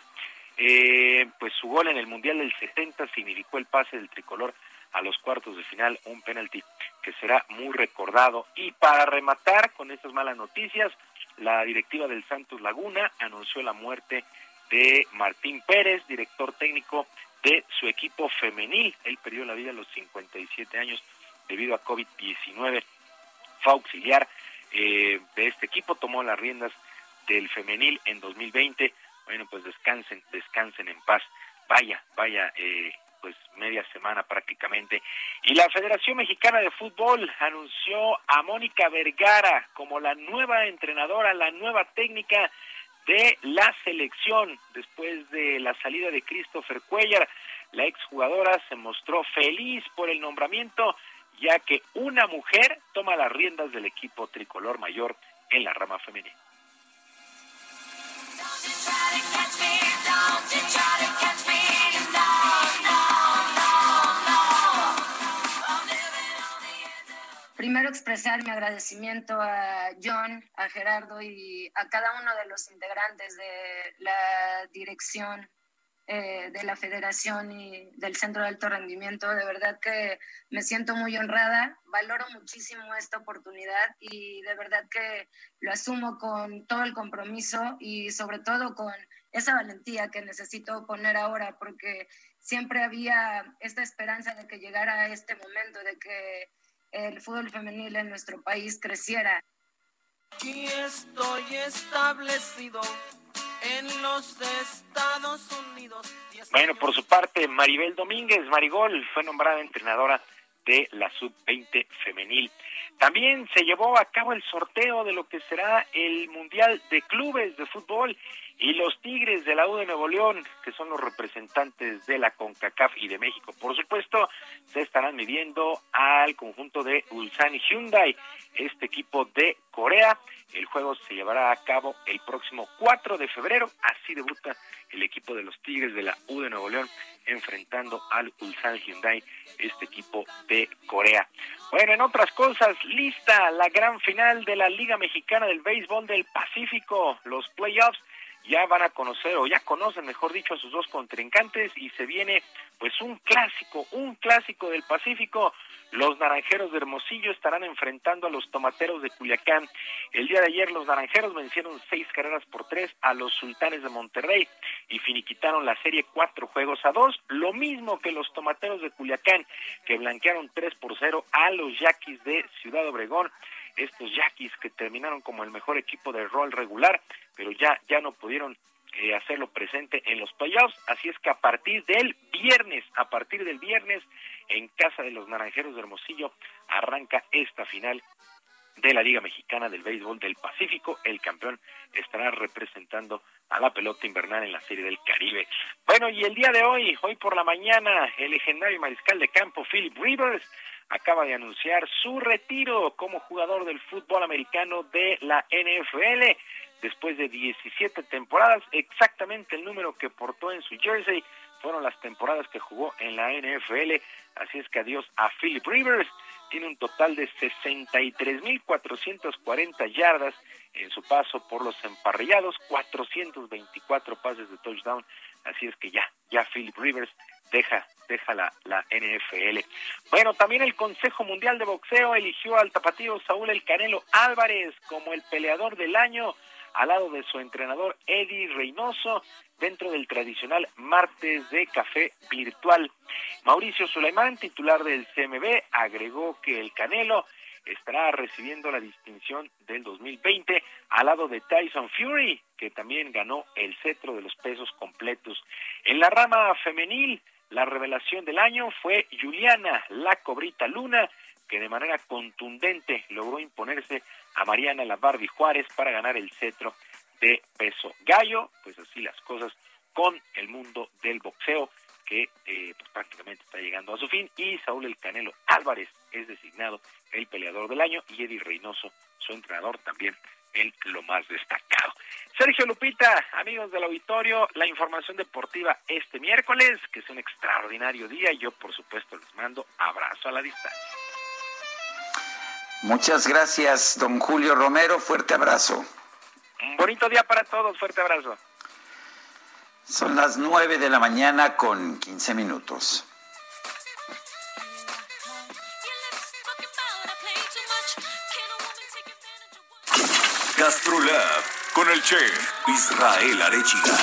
Eh, pues su gol en el Mundial del 70 significó el pase del tricolor a los cuartos de final, un penalti que será muy recordado. Y para rematar con estas malas noticias, la directiva del Santos Laguna anunció la muerte de Martín Pérez, director técnico de su equipo femenil. Él perdió la vida a los 57 años debido a COVID-19. Fue auxiliar eh, de este equipo, tomó las riendas del femenil en 2020. Bueno, pues descansen, descansen en paz. Vaya, vaya, eh, pues media semana prácticamente. Y la Federación Mexicana de Fútbol anunció a Mónica Vergara como la nueva entrenadora, la nueva técnica de la selección después de la salida de Christopher Cuellar. La exjugadora se mostró feliz por el nombramiento ya que una mujer toma las riendas del equipo tricolor mayor en la rama femenina. Primero expresar mi agradecimiento a John, a Gerardo y a cada uno de los integrantes de la dirección eh, de la federación y del Centro de Alto Rendimiento. De verdad que me siento muy honrada, valoro muchísimo esta oportunidad y de verdad que lo asumo con todo el compromiso y sobre todo con esa valentía que necesito poner ahora porque siempre había esta esperanza de que llegara este momento, de que el fútbol femenil en nuestro país creciera. Aquí estoy establecido en los Estados Unidos. Bueno, por su parte, Maribel Domínguez, Marigol, fue nombrada entrenadora de la sub-20 femenil. También se llevó a cabo el sorteo de lo que será el Mundial de Clubes de Fútbol y los Tigres de la U de Nuevo León, que son los representantes de la CONCACAF y de México, por supuesto, se estarán midiendo al conjunto de Ulsan Hyundai, este equipo de Corea. El juego se llevará a cabo el próximo 4 de febrero, así debuta el equipo de los Tigres de la U de Nuevo León enfrentando al Ulsan Hyundai, este equipo de Corea. Bueno, en otras cosas, lista la gran final de la Liga Mexicana del Béisbol del Pacífico, los playoffs ya van a conocer o ya conocen, mejor dicho, a sus dos contrincantes y se viene pues un clásico, un clásico del Pacífico. Los Naranjeros de Hermosillo estarán enfrentando a los Tomateros de Culiacán. El día de ayer los Naranjeros vencieron seis carreras por tres a los Sultanes de Monterrey y finiquitaron la serie cuatro juegos a dos, lo mismo que los Tomateros de Culiacán que blanquearon tres por cero a los Yaquis de Ciudad Obregón estos Yaquis que terminaron como el mejor equipo de rol regular, pero ya, ya no pudieron eh, hacerlo presente en los playoffs. Así es que a partir del viernes, a partir del viernes, en casa de los Naranjeros de Hermosillo, arranca esta final de la Liga Mexicana del Béisbol del Pacífico. El campeón estará representando a la pelota invernal en la Serie del Caribe. Bueno, y el día de hoy, hoy por la mañana, el legendario mariscal de campo Philip Rivers acaba de anunciar su retiro como jugador del fútbol americano de la NFL después de 17 temporadas, exactamente el número que portó en su jersey fueron las temporadas que jugó en la NFL, así es que adiós a Philip Rivers, tiene un total de 63.440 yardas en su paso por los emparrillados, 424 pases de touchdown, así es que ya, ya Philip Rivers deja deja la, la NFL. Bueno, también el Consejo Mundial de Boxeo eligió al tapatío Saúl El Canelo Álvarez como el peleador del año al lado de su entrenador Eddie Reynoso dentro del tradicional martes de café virtual. Mauricio Suleimán, titular del CMB, agregó que el Canelo estará recibiendo la distinción del 2020 al lado de Tyson Fury, que también ganó el cetro de los pesos completos. En la rama femenil, la revelación del año fue Juliana La Cobrita Luna, que de manera contundente logró imponerse a Mariana La Juárez para ganar el cetro de peso gallo. Pues así las cosas con el mundo del boxeo que eh, pues prácticamente está llegando a su fin y Saúl El Canelo Álvarez es designado el peleador del año y Eddie Reynoso, su entrenador, también en lo más destacado. Sergio Lupita, amigos del auditorio, la información deportiva este miércoles, que es un extraordinario día. Yo, por supuesto, les mando abrazo a la distancia. Muchas gracias, don Julio Romero. Fuerte abrazo. Un bonito día para todos. Fuerte abrazo. Son las nueve de la mañana con quince minutos. GastroLab con el chef Israel Arechiga.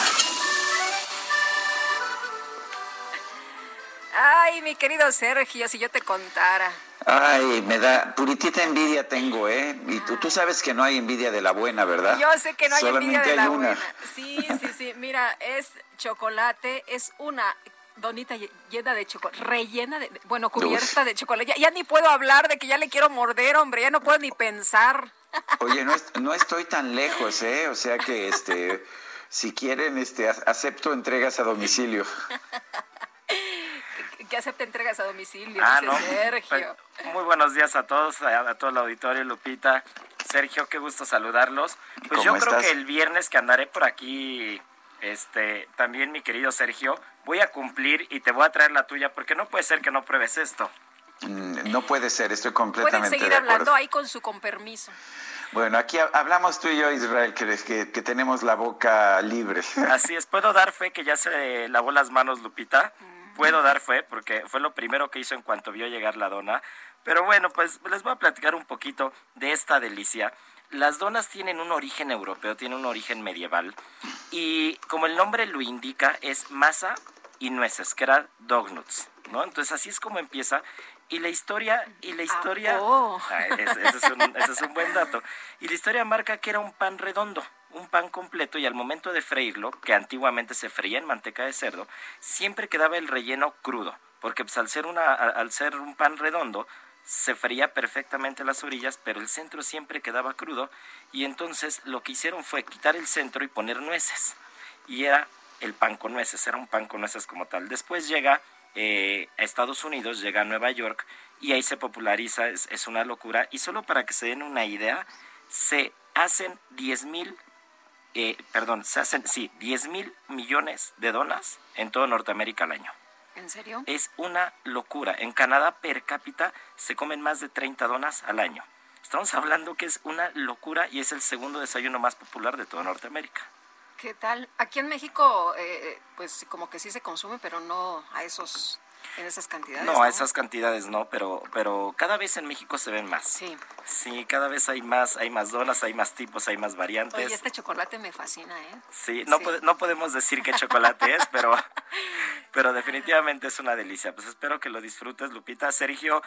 Ay, mi querido Sergio, si yo te contara. Ay, me da puritita envidia tengo, ¿eh? Y tú, tú sabes que no hay envidia de la buena, ¿verdad? Yo sé que no hay Solamente envidia de hay la una. buena. Sí, sí, sí. Mira, es chocolate, es una donita lle- llena de chocolate, rellena de, bueno, cubierta de chocolate. Ya, ya ni puedo hablar de que ya le quiero morder, hombre, ya no puedo ni pensar. Oye, no, es- no estoy tan lejos, ¿eh? O sea que, este, si quieren, este, acepto entregas a domicilio. Que acepte entregas a domicilio, Ah, dice no. Sergio. Pues, muy buenos días a todos, a, a todo el auditorio, Lupita. Sergio, qué gusto saludarlos. Pues yo ¿Cómo creo que el viernes que andaré por aquí, este, también mi querido Sergio, voy a cumplir y te voy a traer la tuya, porque no puede ser que no pruebes esto. Mm, No puede ser, estoy Pueden completamente seguir de acuerdo. hablando ahí con su con permiso. Bueno, aquí ha- hablamos tú y yo, Israel, que, que, que tenemos la boca libre. Así es, puedo dar fe que ya se lavó las manos Lupita. Puedo dar fe porque fue lo primero que hizo en cuanto vio llegar la dona. Pero bueno, pues les voy a platicar un poquito de esta delicia. Las donas tienen un origen europeo, tienen un origen medieval. Y como el nombre lo indica, es masa y nueces, que eran dognuts, ¿no? Entonces así es como empieza. Y la historia, y la historia, oh. Ah, ese, ese es un, ese es un buen dato. Y la historia marca que era un pan redondo, un pan completo, y al momento de freírlo, que antiguamente se freía en manteca de cerdo, siempre quedaba el relleno crudo, porque pues, al, ser una, al ser un pan redondo, se freía perfectamente las orillas, pero el centro siempre quedaba crudo, y entonces lo que hicieron fue quitar el centro y poner nueces, y era el pan con nueces, era un pan con nueces como tal. Después llega eh, a Estados Unidos, llega a Nueva York y ahí se populariza, es, es una locura. Y solo para que se den una idea, se hacen 10 mil, eh, perdón, se hacen, sí, 10 mil millones de donas en todo Norteamérica al año. ¿En serio? Es una locura. En Canadá per cápita se comen más de 30 donas al año. Estamos hablando que es una locura y es el segundo desayuno más popular de toda Norteamérica. ¿Qué tal? Aquí en México, eh, pues como que sí se consume, pero no a esos, en esas cantidades. No, a esas cantidades no, pero, pero cada vez en México se ven más. Sí. Sí, cada vez hay más, hay más donas, hay más tipos, hay más variantes. Oye, este chocolate me fascina, ¿eh? Sí, no, Sí. no podemos decir qué chocolate es, pero, pero definitivamente es una delicia. Pues espero que lo disfrutes, Lupita. Sergio,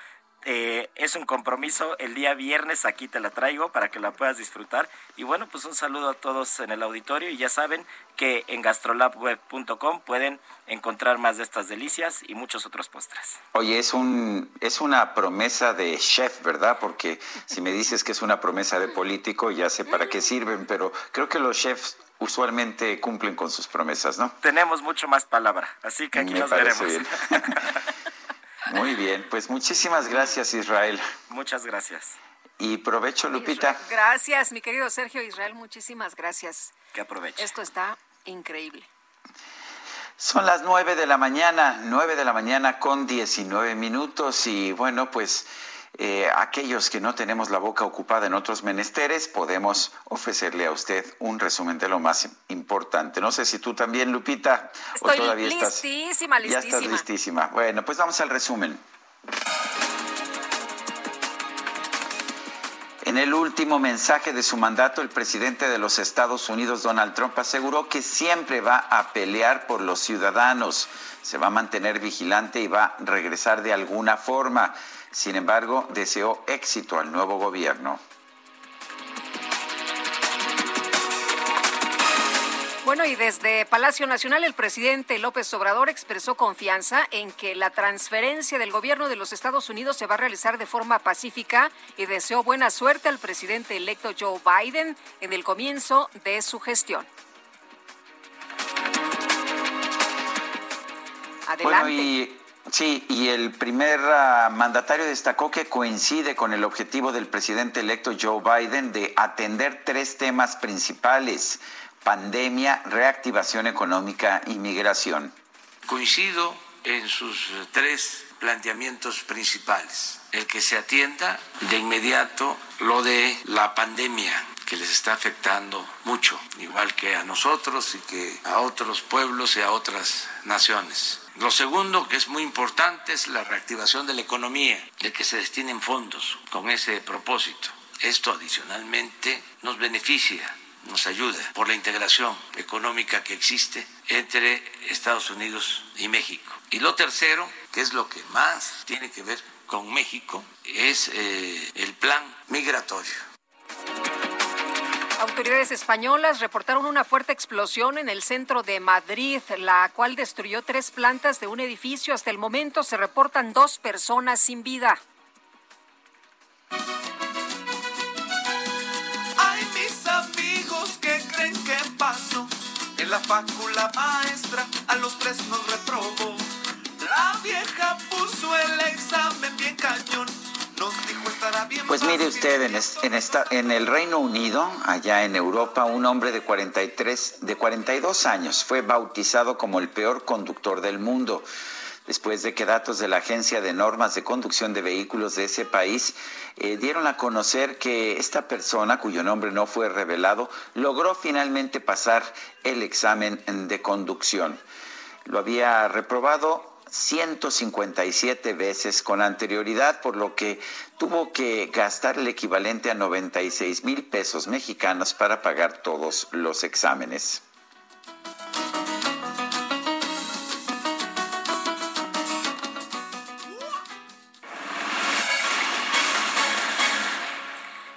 eh, es un compromiso. El día viernes aquí te la traigo para que la puedas disfrutar. Y bueno, pues un saludo a todos en el auditorio. Y ya saben que en gastrolabweb.com pueden encontrar más de estas delicias y muchos otros postres. Oye, es un es una promesa de chef, ¿verdad? Porque si me dices que es una promesa de político, ya sé para qué sirven, pero creo que los chefs usualmente cumplen con sus promesas, ¿no? Tenemos mucho más palabra, así que aquí Me nos veremos. bien. Muy bien, pues muchísimas gracias, Israel. Muchas gracias. Y provecho, Lupita. Gracias, mi querido Sergio Israel, muchísimas gracias. Que aproveche. Esto está increíble. Son las nueve de la mañana, nueve de la mañana con 19 minutos y bueno, pues eh, aquellos que no tenemos la boca ocupada en otros menesteres, podemos ofrecerle a usted un resumen de lo más importante. No sé si tú también, Lupita, Estoy o todavía estás... listísima, Ya estás listísima. listísima. Bueno, pues vamos al resumen. En el último mensaje de su mandato, el presidente de los Estados Unidos, Donald Trump, aseguró que siempre va a pelear por los ciudadanos, se va a mantener vigilante y va a regresar de alguna forma. Sin embargo, deseó éxito al nuevo gobierno. Bueno, y desde Palacio Nacional el presidente López Obrador expresó confianza en que la transferencia del gobierno de los Estados Unidos se va a realizar de forma pacífica y deseó buena suerte al presidente electo Joe Biden en el comienzo de su gestión. Bueno, Adelante. y Sí, y el primer ah, mandatario destacó que coincide con el objetivo del presidente electo Joe Biden de atender tres temas principales, pandemia, reactivación económica y migración. Coincido en sus tres planteamientos principales. El que se atienda de inmediato lo de la pandemia que les está afectando mucho, igual que a nosotros y que a otros pueblos y a otras naciones. Lo segundo, que es muy importante, es la reactivación de la economía, de que se destinen fondos con ese propósito. Esto adicionalmente nos beneficia, nos ayuda por la integración económica que existe entre Estados Unidos y México. Y lo tercero, que es lo que más tiene que ver con México, es eh, el plan migratorio Autoridades españolas reportaron una fuerte explosión en el centro de Madrid, la cual destruyó tres plantas de un edificio. Hasta el momento se reportan dos personas sin vida. Ay, mis amigos que creen que pasó. En la facula maestra a los tres nos reprobó. La vieja puso el examen bien cañón pues mire usted, en, el Reino Unido, allá en Europa, un hombre de 43, de 42 años fue bautizado como el peor conductor del mundo después de que datos de la Agencia de Normas de Conducción de Vehículos de ese país eh, dieron a conocer que esta persona, cuyo nombre no fue revelado, logró finalmente pasar el examen de conducción. Lo había reprobado 157 veces con anterioridad, por lo que tuvo que gastar el equivalente a 96 mil pesos mexicanos para pagar todos los exámenes.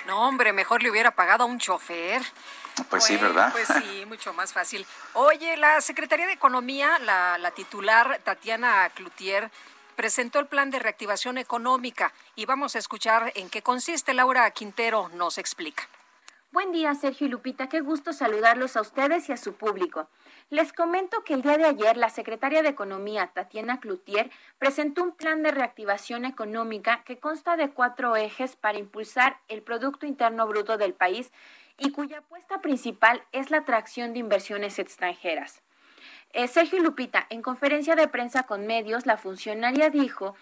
No, hombre, mejor le hubiera pagado a un chofer. Pues sí, ¿verdad? Pues sí, mucho más fácil. Oye, la Secretaría de Economía, la, la titular Tatiana Cloutier, presentó el plan de reactivación económica y vamos a escuchar en qué consiste. Laura Quintero nos explica. Buen día, Sergio y Lupita. Qué gusto saludarlos a ustedes y a su público. Les comento que el día de ayer la secretaria de Economía, Tatiana Cloutier, presentó un plan de reactivación económica que consta de cuatro ejes para impulsar el Producto Interno Bruto del país y cuya apuesta principal es la atracción de inversiones extranjeras. Eh, Sergio Lupita, en conferencia de prensa con medios, la funcionaria dijo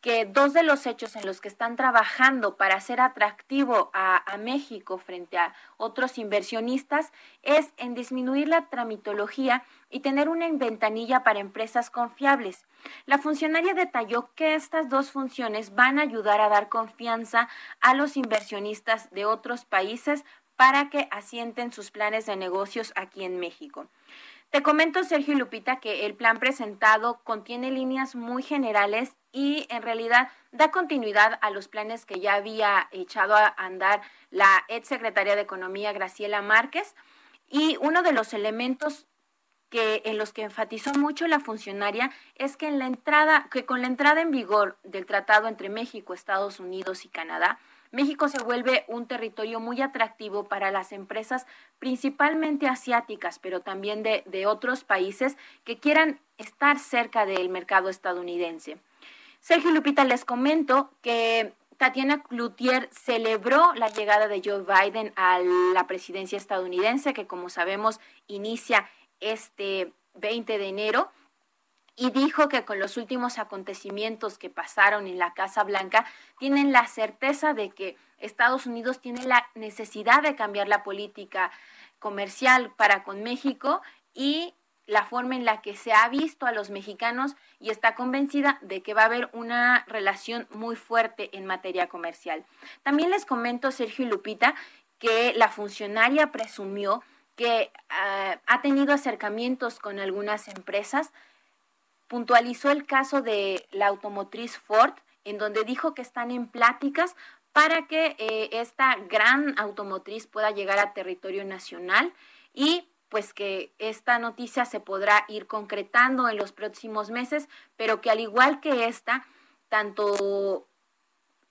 que dos de los hechos en los que están trabajando para hacer atractivo a, México frente a otros inversionistas es en disminuir la tramitología y tener una ventanilla para empresas confiables. La funcionaria detalló que estas dos funciones van a ayudar a dar confianza a los inversionistas de otros países para que asienten sus planes de negocios aquí en México. Te comento, Sergio y Lupita, que el plan presentado contiene líneas muy generales y en realidad da continuidad a los planes que ya había echado a andar la ex secretaria de Economía, Graciela Márquez. Y uno de los elementos que en los que enfatizó mucho la funcionaria es que en la entrada, que con la entrada en vigor del tratado entre México, Estados Unidos y Canadá, México se vuelve un territorio muy atractivo para las empresas, principalmente asiáticas, pero también de, otros países que quieran estar cerca del mercado estadounidense. Sergio Lupita, les comento que Tatiana Cloutier celebró la llegada de Joe Biden a la presidencia estadounidense, que como sabemos inicia este 20 de enero y dijo que con los últimos acontecimientos que pasaron en la Casa Blanca tienen la certeza de que Estados Unidos tiene la necesidad de cambiar la política comercial para con México y la forma en la que se ha visto a los mexicanos y está convencida de que va a haber una relación muy fuerte en materia comercial. También les comento, Sergio y Lupita, que la funcionaria presumió que ah, ha tenido acercamientos con algunas empresas puntualizó el caso de la automotriz Ford, en donde dijo que están en pláticas para que eh, esta gran automotriz pueda llegar a territorio nacional y pues que esta noticia se podrá ir concretando en los próximos meses, pero que al igual que esta, tanto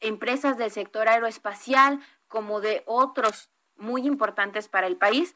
empresas del sector aeroespacial como de otros muy importantes para el país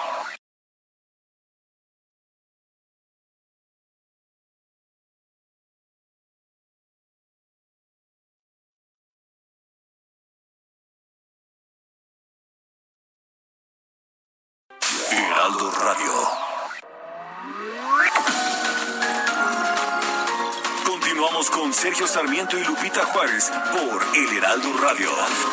Por El Heraldo Radio.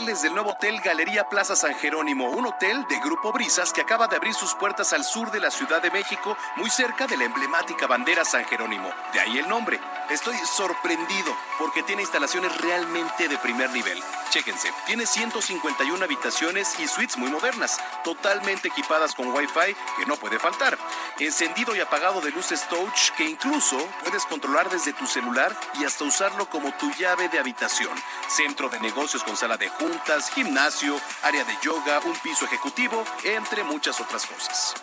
Contarles del nuevo hotel Galería Plaza San Jerónimo, un hotel de Grupo Brisas que acaba de abrir sus puertas al sur de la Ciudad de México, muy cerca de la emblemática bandera San Jerónimo. De ahí el nombre. Estoy sorprendido porque tiene instalaciones realmente de primer nivel. Chéquense, tiene 151 habitaciones y suites muy modernas, totalmente equipadas con Wi-Fi que no puede faltar. Encendido y apagado de luces touch que incluso puedes controlar desde tu celular y hasta usarlo como tu llave de habitación. Centro de negocios con sala de gimnasio, área de yoga, un piso ejecutivo, entre muchas otras cosas.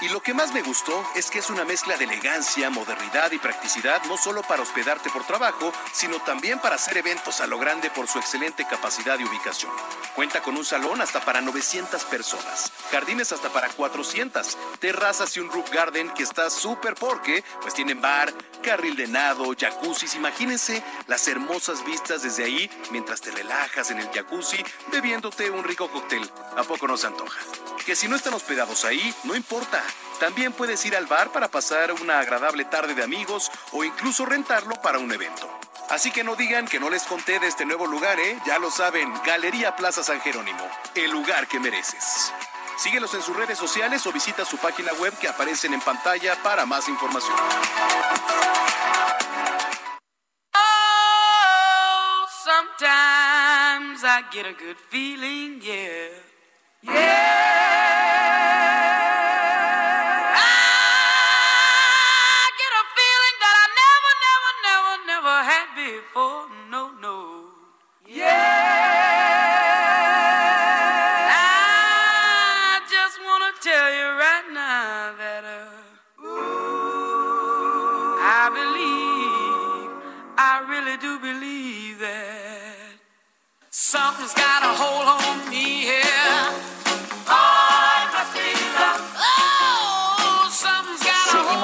Y lo que más me gustó es que es una mezcla de elegancia, modernidad y practicidad, no solo para hospedarte por trabajo, sino también para hacer eventos a lo grande por su excelente capacidad y ubicación. Cuenta con un salón hasta para 900 personas, jardines hasta para 400, terrazas y un roof garden que está súper porque pues tienen bar, carril de nado, jacuzzis. Imagínense las hermosas vistas desde ahí mientras te relajas en el jacuzzi bebiéndote un rico cóctel. ¿A poco no se antoja? Que si no están hospedados ahí, no importa. También puedes ir al bar para pasar una agradable tarde de amigos o incluso rentarlo para un evento. Así que no digan que no les conté de este nuevo lugar, ¿eh? Ya lo saben, Galería Plaza San Jerónimo, el lugar que mereces. Síguelos en sus redes sociales o visita su página web que aparecen en pantalla para más información. Oh, sometimes I get a good feeling, yeah. Yeah.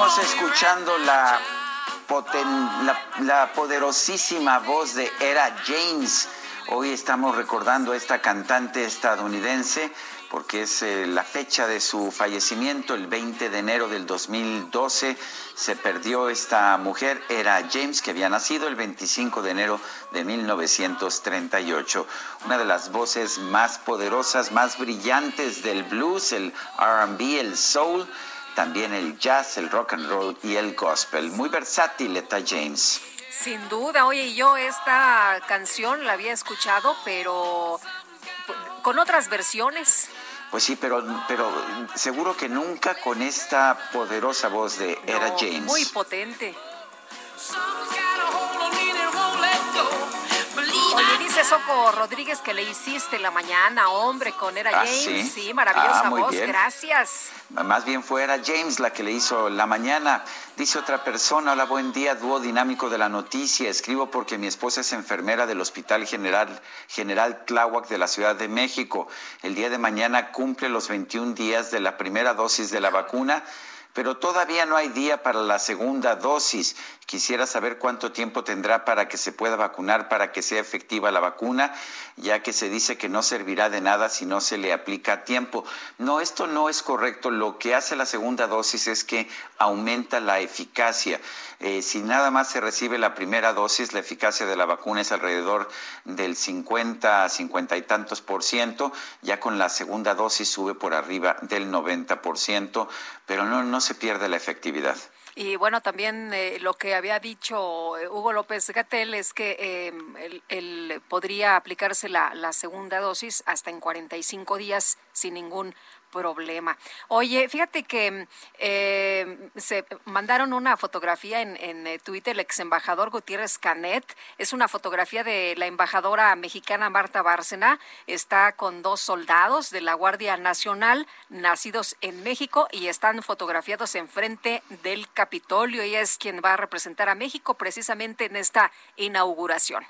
Seguimos escuchando la la, poderosísima voz de Era James. Hoy estamos recordando a esta cantante estadounidense porque es eh, la fecha de su fallecimiento, el 20 de enero del 2012. Se perdió esta mujer, era James, que había nacido el 25 de enero de 1938. Una de las voces más poderosas, más brillantes del blues, el RB, el soul también el jazz, el rock and roll y el gospel. Muy versátil está James. Sin duda, oye, yo esta canción la había escuchado, pero con otras versiones. Pues sí, pero, pero seguro que nunca con esta poderosa voz de Era James. Muy potente. Soco Rodríguez que le hiciste la mañana, hombre, con Era ¿Ah, James. ¿sí? maravillosa ah, voz, gracias. Más bien fue Era James la que le hizo la mañana. Dice otra persona, hola, buen día, dúo dinámico de la noticia. Escribo porque mi esposa es enfermera del Hospital General, General Tláhuac de la Ciudad de México. El día de mañana cumple los 21 días de la primera dosis de la vacuna pero todavía no hay día para la segunda dosis. Quisiera saber cuánto tiempo tendrá para que se pueda vacunar, para que sea efectiva la vacuna, ya que se dice que no servirá de nada si no se le aplica a tiempo. No, esto no es correcto. Lo que hace la segunda dosis es que aumenta la eficacia. Eh, si nada más se recibe la primera dosis, la eficacia de la vacuna es alrededor del 50 a 50 y tantos por ciento. Ya con la segunda dosis sube por arriba del 90 por ciento, pero no, no se pierde la efectividad. Y bueno, también eh, lo que había dicho eh, Hugo López Gatel es que em, podría aplicarse la, la segunda dosis hasta en 45 días sin ningún problema. Oye, fíjate que eh, se mandaron una fotografía en, eh, Twitter, el ex embajador Gutiérrez Canet. Es una fotografía de la embajadora mexicana Marta Bárcena. Está con dos soldados de la Guardia Nacional nacidos en México y están fotografiados enfrente del Capitolio. Ella es quien va a representar a México precisamente en esta inauguración.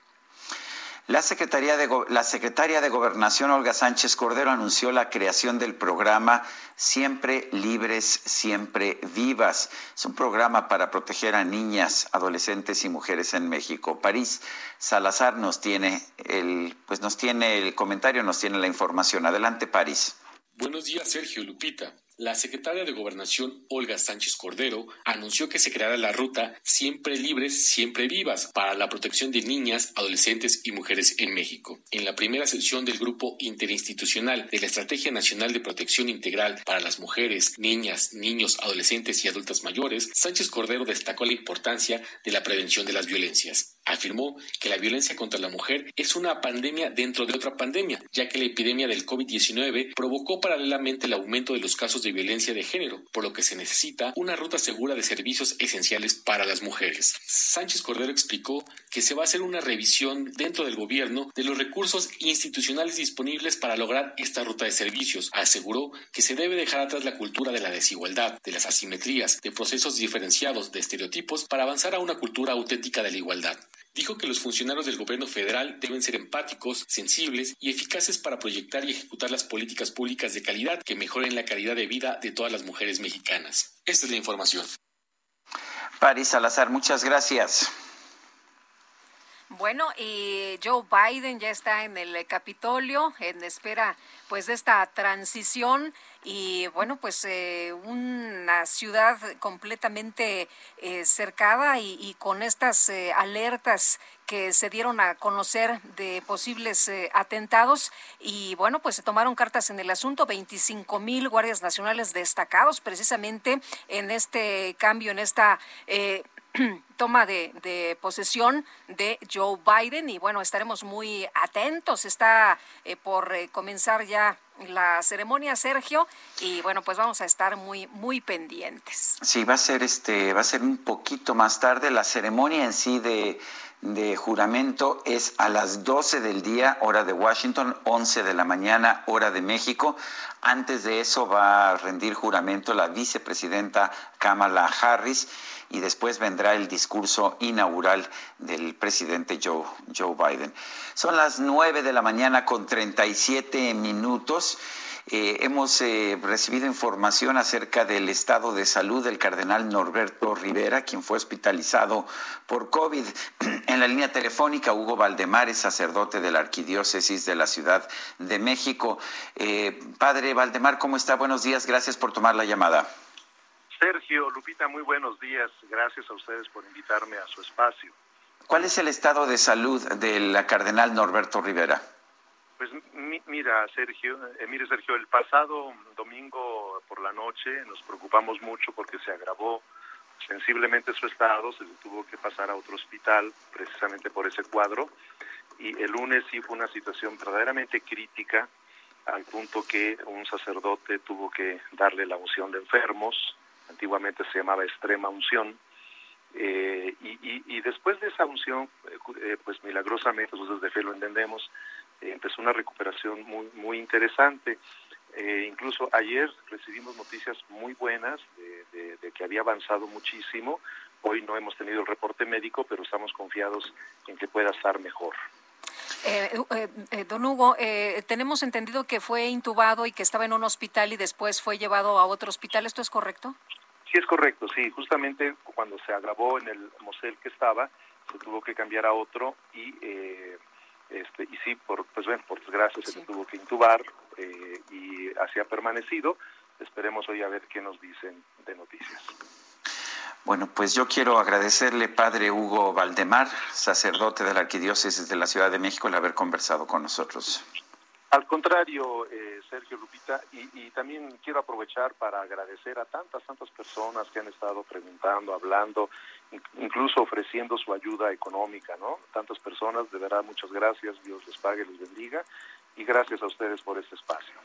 La, Secretaría de, la secretaria de Gobernación, Olga Sánchez Cordero, anunció la creación del programa Siempre Libres, Siempre Vivas. Es un programa para proteger a niñas, adolescentes y mujeres en México. París Salazar nos tiene el, pues nos tiene el comentario, nos tiene la información. Adelante, París. Buenos días, Sergio Lupita. La secretaria de Gobernación, Olga Sánchez Cordero, anunció que se creará la ruta Siempre Libres, Siempre Vivas para la protección de niñas, adolescentes y mujeres en México. En la primera sesión del Grupo Interinstitucional de la Estrategia Nacional de Protección Integral para las Mujeres, Niñas, Niños, Adolescentes y Adultas Mayores, Sánchez Cordero destacó la importancia de la prevención de las violencias. Afirmó que la violencia contra la mujer es una pandemia dentro de otra pandemia, ya que la epidemia del COVID-19 provocó paralelamente el aumento de los casos de violencia de género, por lo que se necesita una ruta segura de servicios esenciales para las mujeres. Sánchez Cordero explicó que se va a hacer una revisión dentro del gobierno de los recursos institucionales disponibles para lograr esta ruta de servicios. Aseguró que se debe dejar atrás la cultura de la desigualdad, de las asimetrías, de procesos diferenciados, de estereotipos, para avanzar a una cultura auténtica de la igualdad. Dijo que los funcionarios del gobierno federal deben ser empáticos, sensibles y eficaces para proyectar y ejecutar las políticas públicas de calidad que mejoren la calidad de vida de todas las mujeres mexicanas. Esta es la información. París Salazar, muchas gracias. Bueno, y Joe Biden ya está en el Capitolio en espera pues de esta transición. Y bueno, pues eh, una ciudad completamente eh, cercada y, con estas eh, alertas que se dieron a conocer de posibles atentados. Y bueno, pues se tomaron cartas en el asunto, 25 mil guardias nacionales destacados precisamente en este cambio, en esta toma de, posesión de Joe Biden y bueno, estaremos muy atentos. Está eh, por eh, comenzar ya la ceremonia, Sergio, y bueno, pues vamos a estar muy muy pendientes. Sí, va a ser este va a ser un poquito más tarde la ceremonia en sí de de juramento es a las 12 del día, hora de Washington, 11 de la mañana, hora de México. Antes de eso va a rendir juramento la vicepresidenta Kamala Harris y después vendrá el discurso inaugural del presidente Joe, Joe Biden. Son las 9 de la mañana con 37 minutos. Eh, hemos eh, recibido información acerca del estado de salud del cardenal Norberto Rivera, quien fue hospitalizado por COVID. En la línea telefónica, Hugo Valdemar es sacerdote de la Arquidiócesis de la Ciudad de México. Eh, padre Valdemar, ¿cómo está? Buenos días, gracias por tomar la llamada. Sergio, Lupita, muy buenos días. Gracias a ustedes por invitarme a su espacio. ¿Cuál es el estado de salud del cardenal Norberto Rivera? Pues mira, Sergio, eh, mire Sergio, el pasado domingo por la noche nos preocupamos mucho porque se agravó sensiblemente su estado, se le tuvo que pasar a otro hospital precisamente por ese cuadro y el lunes sí fue una situación verdaderamente crítica al punto que un sacerdote tuvo que darle la unción de enfermos, antiguamente se llamaba extrema unción, eh, y, después de esa unción, eh, pues milagrosamente, nosotros de fe lo entendemos, eh, empezó una recuperación muy, muy interesante. incluso ayer recibimos noticias muy buenas de, que había avanzado muchísimo. Hoy no hemos tenido el reporte médico, pero estamos confiados en que pueda estar mejor. don Hugo, tenemos entendido que fue intubado y que estaba en un hospital y después fue llevado a otro hospital. ¿Esto es correcto? Sí, es correcto, sí. Justamente cuando se agravó en el mosel que estaba, se tuvo que cambiar a otro y eh, este y sí, por pues bueno, por desgracia se tuvo que intubar eh, y así ha permanecido. Esperemos hoy a ver qué nos dicen de noticias. Bueno, pues yo quiero agradecerle, Padre Hugo Valdemar, sacerdote de la Arquidiócesis de la Ciudad de México, el haber conversado con nosotros. Al contrario, eh, Sergio Lupita, y, también quiero aprovechar para agradecer a tantas, tantas personas que han estado preguntando, hablando, incluso ofreciendo su ayuda económica, ¿no? Tantas personas, de verdad, muchas gracias, Dios les pague, les bendiga, y gracias a ustedes por este espacio.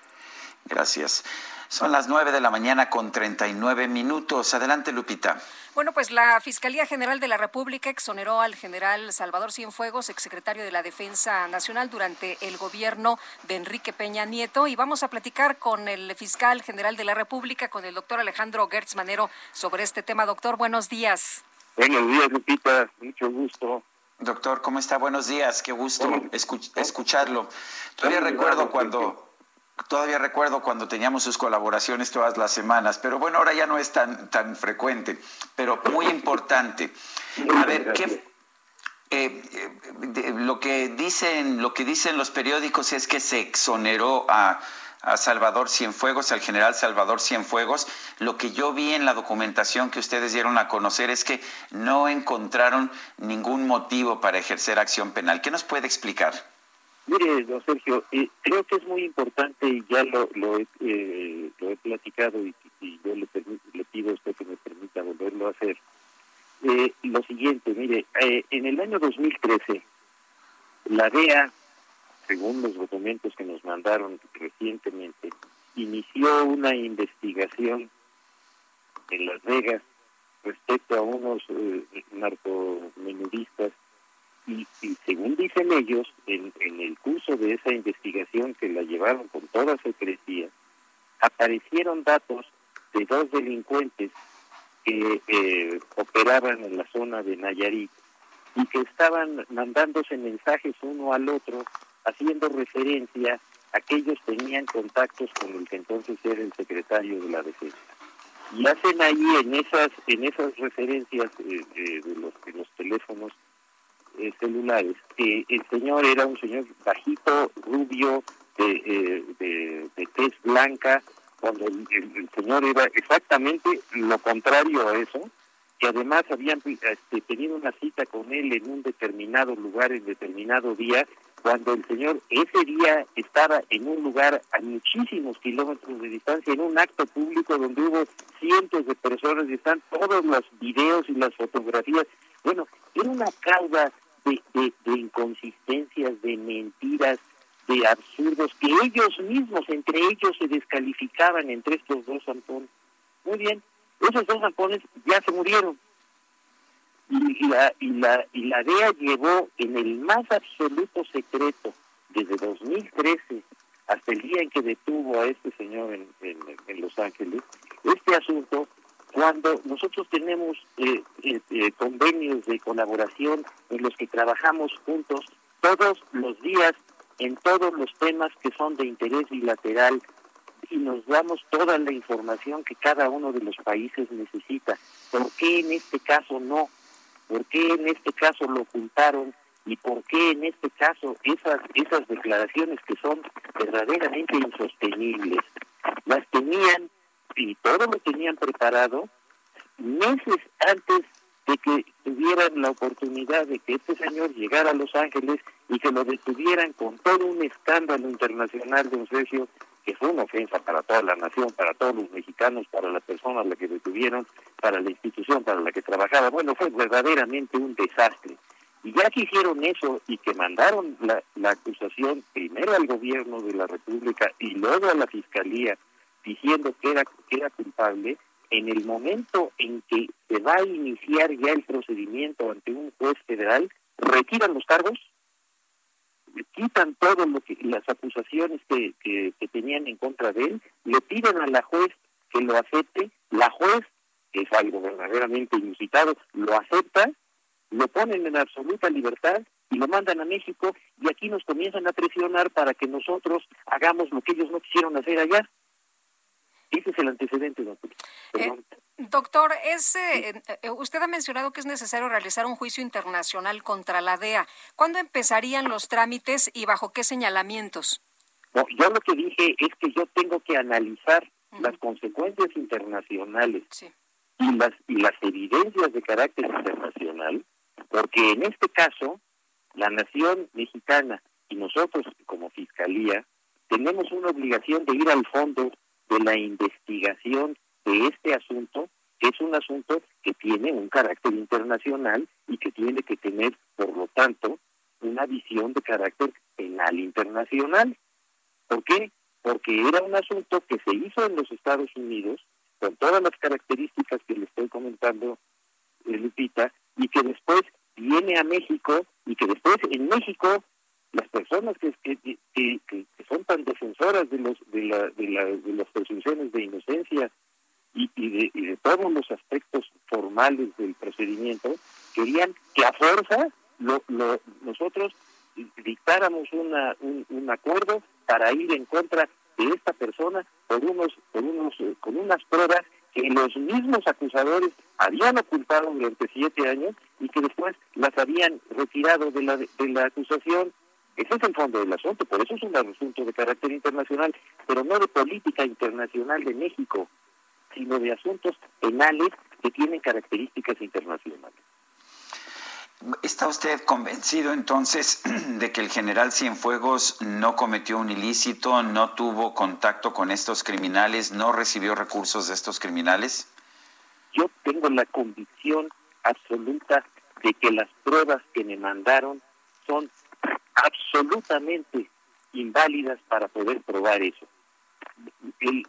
Gracias. Son las nueve de la mañana con treinta y nueve minutos. Adelante, Lupita. Bueno, pues la Fiscalía General de la República exoneró al general Salvador Cienfuegos, exsecretario de la Defensa Nacional, durante el gobierno de Enrique Peña Nieto. Y vamos a platicar con el fiscal general de la República, con el doctor Alejandro Gertz Manero, sobre este tema. Doctor, buenos días. Buenos días, Lupita. Mucho gusto. Doctor, ¿cómo está? Buenos días. Qué gusto escucharlo. Todavía recuerdo cuando Todavía recuerdo cuando teníamos sus colaboraciones todas las semanas, pero bueno, ahora ya no es tan, tan frecuente, pero muy importante. A ver, ¿qué, eh, eh, lo que dicen lo que dicen los periódicos es que se exoneró a, a, Salvador Cienfuegos, al general Salvador Cienfuegos. Lo que yo vi en la documentación que ustedes dieron a conocer es que no encontraron ningún motivo para ejercer acción penal. ¿Qué nos puede explicar? Mire, don Sergio, eh, creo que es muy importante y ya lo, he, eh, lo he platicado y, yo le, le, pido a usted que me permita volverlo a hacer. Eh, lo siguiente, mire, en el año 2013, la DEA, según los documentos que nos mandaron recientemente, inició una investigación en Las Vegas respecto a unos narcomenudistas y, según dicen ellos, en, el curso de esa investigación que la llevaron con toda secrecía, aparecieron datos de dos delincuentes que eh, operaban en la zona de Nayarit y que estaban mandándose mensajes uno al otro haciendo referencia a que ellos tenían contactos con el que entonces era el secretario de la defensa. Y hacen ahí en esas en esas referencias eh, eh, de, los, de los teléfonos eh, celulares, que el señor era un señor bajito, rubio, de, eh, de, tez blanca, cuando el, señor era exactamente lo contrario a eso, que además habían este, tenido una cita con él en un determinado lugar, en determinado día, cuando el señor ese día estaba en un lugar a muchísimos kilómetros de distancia, en un acto público donde hubo cientos de personas y están todos los videos y las fotografías. Bueno, era una causa de, inconsistencias, de mentiras, de absurdos, que ellos mismos, entre ellos, se descalificaban entre estos dos zampones. Muy bien, esos dos zampones ya se murieron. Y, la, y, la, y la DEA llevó en el más absoluto secreto, desde 2013 hasta el día en que detuvo a este señor en, en Los Ángeles, este asunto cuando nosotros tenemos eh, eh, eh, convenios de colaboración en los que trabajamos juntos todos los días en todos los temas que son de interés bilateral y nos damos toda la información que cada uno de los países necesita. ¿Por qué en este caso no? ¿Por qué en este caso lo ocultaron? ¿Y por qué en este caso esas, esas declaraciones que son verdaderamente insostenibles? Las tenían y todo lo tenían preparado meses antes de que tuvieran la oportunidad de que este señor llegara a Los Ángeles y que lo detuvieran con todo un escándalo internacional de un Sergio que fue una ofensa para toda la nación, para todos los mexicanos, para la persona a la que detuvieron, para la institución para la que trabajaba. Bueno, fue verdaderamente un desastre. Y ya que hicieron eso y que mandaron la, la acusación primero al gobierno de la República y luego a la Fiscalía diciendo que era, que era culpable, en el momento en que se va a iniciar ya el procedimiento ante un juez federal, retiran los cargos, quitan todas las acusaciones que, que, tenían en contra de él, le piden a la juez que lo acepte, la juez, que es algo verdaderamente inusitado, lo acepta, lo ponen en absoluta libertad y lo mandan a México y aquí nos comienzan a presionar para que nosotros hagamos lo que ellos no quisieron hacer allá. Ese es el antecedente, doctor. Eh, doctor, es, eh, eh, usted ha mencionado que es necesario realizar un juicio internacional contra la DEA. ¿Cuándo empezarían los trámites y bajo qué señalamientos? No, yo lo que dije es que yo tengo que analizar las consecuencias internacionales y las y las evidencias de carácter internacional, porque en este caso la nación mexicana y nosotros como fiscalía tenemos una obligación de ir al fondo de la investigación de este asunto, que es un asunto que tiene un carácter internacional y que tiene que tener, por lo tanto, una visión de carácter penal internacional. ¿Por qué? Porque era un asunto que se hizo en los Estados Unidos, con todas las características que le estoy comentando, eh, Lupita, y que después viene a México y que después en México las personas que, que, que, son tan defensoras de los de, la, de, la, de las presunciones de inocencia y, de, y de todos los aspectos formales del procedimiento querían que a fuerza lo, lo, nosotros dictáramos una, un, un, acuerdo para ir en contra de esta persona por unos por unos eh, con unas pruebas que los mismos acusadores habían ocultado durante siete años y que después las habían retirado de la de la acusación ese es el fondo del asunto, por eso es un asunto de carácter internacional, pero no de política internacional de México, sino de asuntos penales que tienen características internacionales. ¿Está usted convencido entonces de que el general Cienfuegos no cometió un ilícito, no tuvo contacto con estos criminales, no recibió recursos de estos criminales? Yo tengo la convicción absoluta de que las pruebas que me mandaron son absolutamente inválidas para poder probar eso.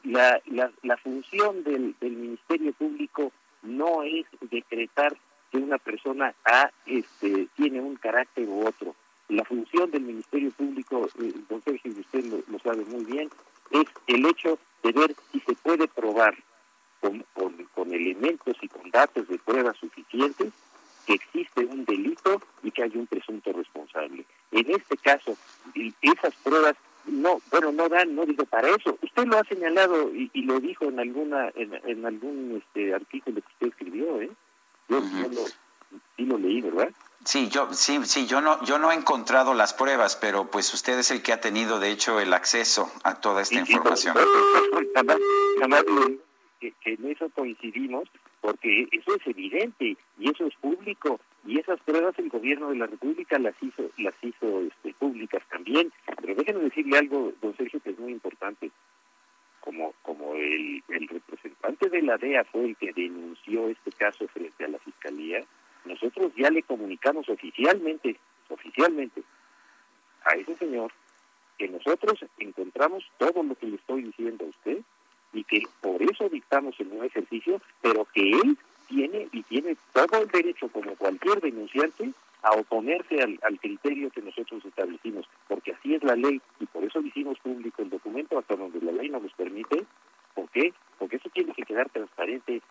la, la, la, función del, del, Ministerio Público no es decretar que una persona A este, tiene un carácter u otro. La función del Ministerio Público, eh, don Sergio, usted lo, lo, sabe muy bien, es el hecho de ver si se puede probar con, con, con elementos y con datos de pruebas suficientes que existe un delito y que hay un presunto responsable. En este caso, esas pruebas no, bueno, no digo para eso. Usted lo ha señalado y, y lo dijo en alguna, en, en, algún este artículo que usted escribió, ¿eh? Yo, uh -huh. yo lo, sí lo leí, ¿verdad? Sí, yo sí, sí, yo no, yo no he encontrado las pruebas, pero pues usted es el que ha tenido, de hecho, el acceso a toda esta sí, información. Sí, jamás, jamás que, que en eso coincidimos, porque eso es evidente y eso es público y esas pruebas el gobierno de la República las hizo las hizo este, públicas también pero déjenme decirle algo don Sergio que es muy importante como como el, representante de la DEA fue el que denunció este caso frente a la fiscalía nosotros ya le comunicamos oficialmente oficialmente a ese señor que nosotros encontramos todo lo que le estoy diciendo a usted y que por eso dictamos el nuevo ejercicio, pero que él tiene y tiene todo el derecho, como cualquier denunciante, a oponerse al, al, criterio que nosotros establecimos, porque así es la ley y por eso hicimos público el documento hasta donde la ley nos permite. ¿Por qué? Porque eso tiene que quedar transparente.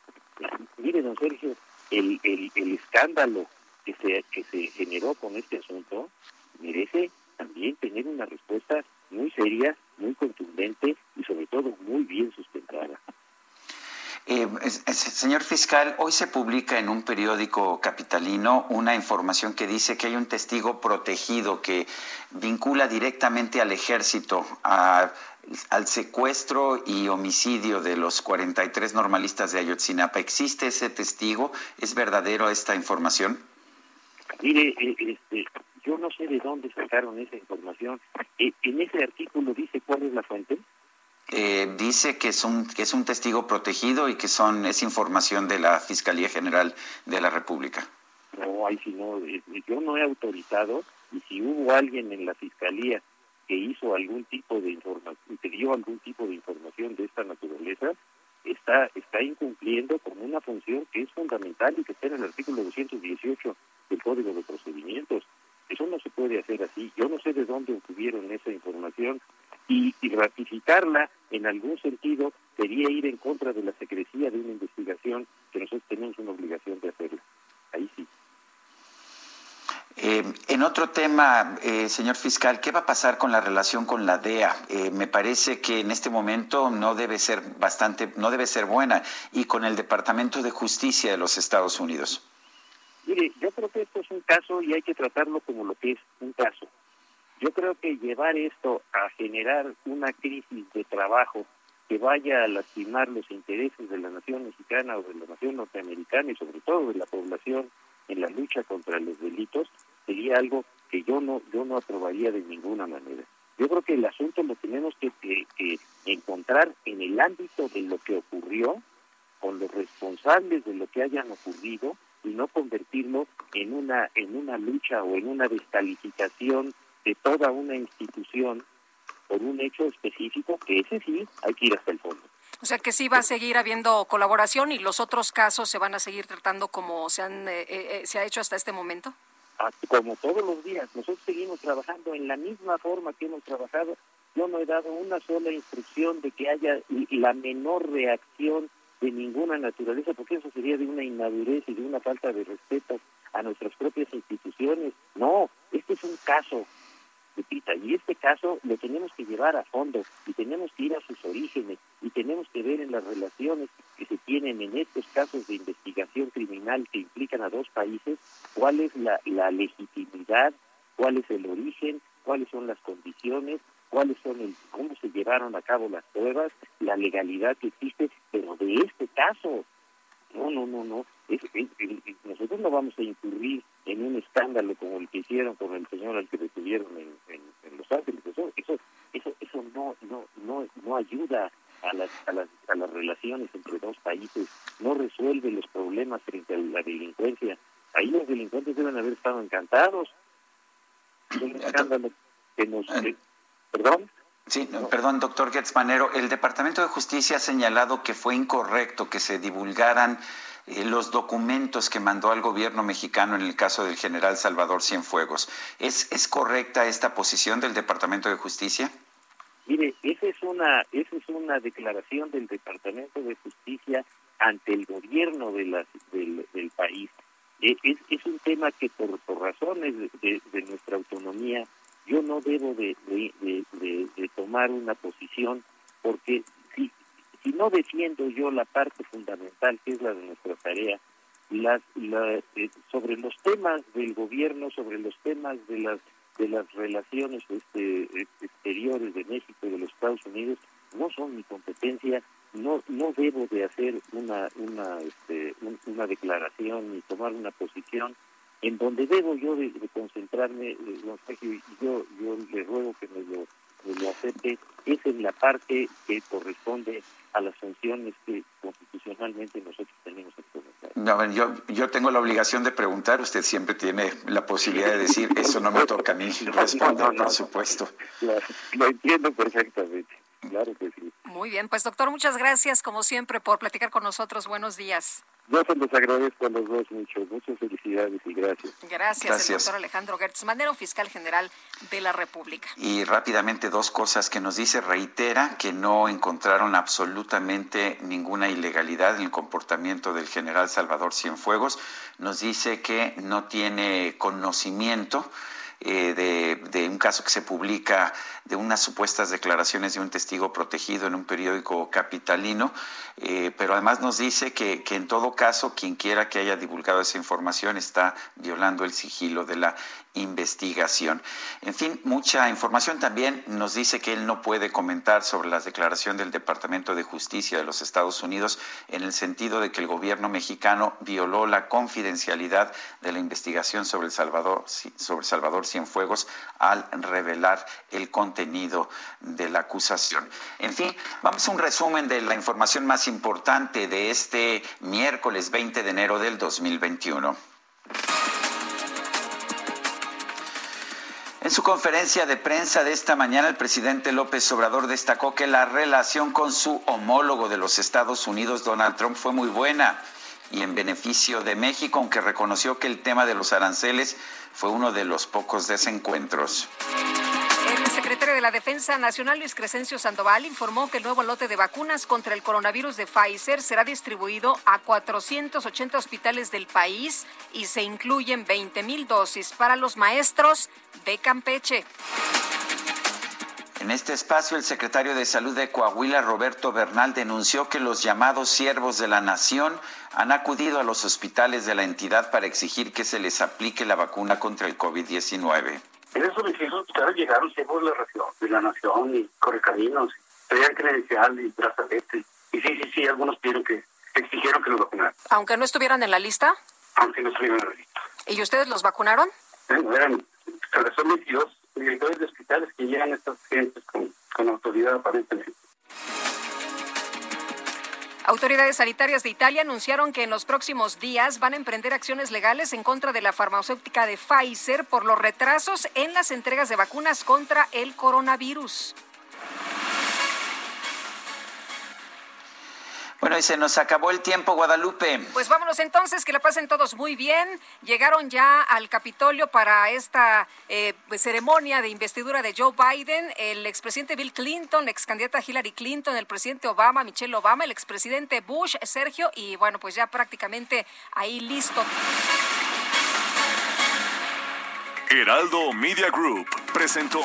Mire, don Sergio, el, el, el escándalo que se, que se generó con este asunto merece también tener una respuesta muy seria, muy contundente y sobre todo muy bien sustentada. Eh, señor fiscal, hoy se publica en un periódico capitalino una información que dice que hay un testigo protegido que vincula directamente al ejército, a, al secuestro y homicidio de los 43 normalistas de Ayotzinapa. ¿Existe ese testigo? ¿Es verdadero esta información? Mire, este, yo no sé de dónde sacaron esa información. En ese artículo dice cuál es la fuente. Eh, dice que es un que es un testigo protegido y que son es información de la Fiscalía General de la República. No, ahí sí no, yo no he autorizado y si hubo alguien en la Fiscalía que hizo algún tipo de información, que dio algún tipo de información de esta naturaleza, está está incumpliendo con una función que es fundamental y que está en el artículo 218 del Código de Procedimientos. Eso no se puede hacer así. Yo no sé de dónde obtuvieron esa información y, y, ratificarla en algún sentido sería ir en contra de la secrecía de una investigación que nosotros tenemos una obligación de hacerla. Ahí sí. Eh, en otro tema, eh, señor fiscal, ¿qué va a pasar con la relación con la DEA? Eh, me parece que en este momento no debe ser bastante, no debe ser buena, y con el Departamento de Justicia de los Estados Unidos. Mire, yo creo que esto es un caso y hay que tratarlo como lo que es un caso. Yo creo que llevar esto a generar una crisis de trabajo que vaya a lastimar los intereses de la nación mexicana o de la nación norteamericana y sobre todo de la población en la lucha contra los delitos sería algo que yo no yo no aprobaría de ninguna manera. Yo creo que el asunto lo tenemos que, encontrar en el ámbito de lo que ocurrió, con los responsables de lo que hayan ocurrido y no convertirlo en una en una lucha o en una descalificación de toda una institución por un hecho específico que ese sí hay que ir hasta el fondo. O sea que sí va a seguir habiendo colaboración y los otros casos se van a seguir tratando como se han eh, eh, se ha hecho hasta este momento. Como todos los días, nosotros seguimos trabajando en la misma forma que hemos trabajado. Yo no he dado una sola instrucción de que haya la menor reacción de ninguna naturaleza, porque eso sería de una inmadurez y de una falta de respeto a nuestras propias instituciones. No, este es un caso y este caso lo tenemos que llevar a fondo y tenemos que ir a sus orígenes y tenemos que ver en las relaciones que se tienen en estos casos de investigación criminal que implican a dos países cuál es la, la legitimidad, cuál es el origen, cuáles son las condiciones, cuáles son el, cómo se llevaron a cabo las pruebas, la legalidad que existe, pero de este caso, no, no, no, no, nosotros no vamos a incurrir en un escándalo como el que hicieron con el señor al que detuvieron en, Los Ángeles. Eso, eso, eso, eso no, no, no, no ayuda a las, a, las, a las relaciones entre dos países, no resuelve los problemas frente a la delincuencia. Ahí los delincuentes deben haber estado encantados. un escándalo que nos... Eh, ¿Perdón? Sí, perdón, doctor Getzmanero. El Departamento de Justicia ha señalado que fue incorrecto que se divulgaran eh, los documentos que mandó al gobierno mexicano en el caso del general Salvador Cienfuegos. ¿Es, ¿Es correcta esta posición del Departamento de Justicia? Mire, esa es una, esa es una declaración del Departamento de Justicia ante el gobierno de la, del, país. E, es, es, un tema que por, por razones de, de, nuestra autonomía yo no debo de, de, tomar una posición porque si no defiendo yo la parte fundamental, que es la de nuestra tarea, las, eh, sobre los temas del gobierno, sobre los temas de las de las relaciones este, exteriores de México y de los Estados Unidos, no son mi competencia, no no debo de hacer una una este, una declaración ni tomar una posición en donde debo yo de, concentrarme, eh, y yo yo le ruego que me lo, me lo acepte, es en la parte que corresponde a las funciones que constitucionalmente nosotros tenemos no, yo, yo tengo la obligación de preguntar, usted siempre tiene la posibilidad de decir, eso no me toca a mí responder, por supuesto. Lo, entiendo perfectamente, claro que sí. Muy bien, pues doctor, muchas gracias como siempre por platicar con nosotros. Buenos días. Yo se los agradezco a los dos mucho. Muchas felicidades y gracias. Gracias, el doctor Alejandro Gertz Manero, fiscal general de la República. Y rápidamente dos cosas que nos dice, reitera que no encontraron absolutamente ninguna ilegalidad en el comportamiento del general Salvador Cienfuegos. Nos dice que no tiene conocimiento eh, de, un caso que se publica de unas supuestas declaraciones de un testigo protegido en un periódico capitalino, eh, pero además nos dice que, que, en todo caso quien quiera que haya divulgado esa información está violando el sigilo de la investigación. En fin, mucha información también nos dice que él no puede comentar sobre la declaración del Departamento de Justicia de los Estados Unidos en el sentido de que el gobierno mexicano violó la confidencialidad de la investigación sobre el Salvador, sobre Salvador Cienfuegos al revelar el contenido de la acusación. En fin, vamos a un resumen de la información más importante de este miércoles 20 de enero del 2021. En su conferencia de prensa de esta mañana, el presidente López Obrador destacó que la relación con su homólogo de los Estados Unidos, Donald Trump, fue muy buena y en beneficio de México, aunque reconoció que el tema de los aranceles fue uno de los pocos desencuentros. Secretario de la Defensa Nacional, Luis Crescencio Sandoval, informó que el nuevo lote de vacunas contra el coronavirus de Pfizer será distribuido a 480 hospitales del país y se incluyen 20 mil dosis para los maestros de Campeche. En este espacio, el secretario de Salud de Coahuila, Roberto Bernal, denunció que los llamados siervos de la nación han acudido a los hospitales de la entidad para exigir que se les aplique la vacuna contra el COVID-19. En esos distintos hospitales llegaron siervos de la, nación, de la nación y correcaminos, pedían credencial y brazalete. Y sí, sí, sí, algunos pidieron que, exigieron que los vacunaran. ¿Aunque no estuvieran en la lista? Aunque no estuvieran en la lista. ¿Y ustedes los vacunaron? eran, son 22 directores de hospitales que llegan a estas diferentes con, con autoridad aparentemente. Autoridades sanitarias de Italia anunciaron que en los próximos días van a emprender acciones legales en contra de la farmacéutica de Pfizer por los retrasos en las entregas de vacunas contra el coronavirus. Bueno, y se nos acabó el tiempo, Guadalupe. Pues vámonos entonces, que la pasen todos muy bien. Llegaron ya al Capitolio para esta eh, pues, ceremonia de investidura de Joe Biden, el expresidente Bill Clinton, la ex candidata Hillary Clinton, el presidente Obama, Michelle Obama, el expresidente Bush, Sergio, y bueno, pues ya prácticamente ahí listo. Heraldo Media Group presentó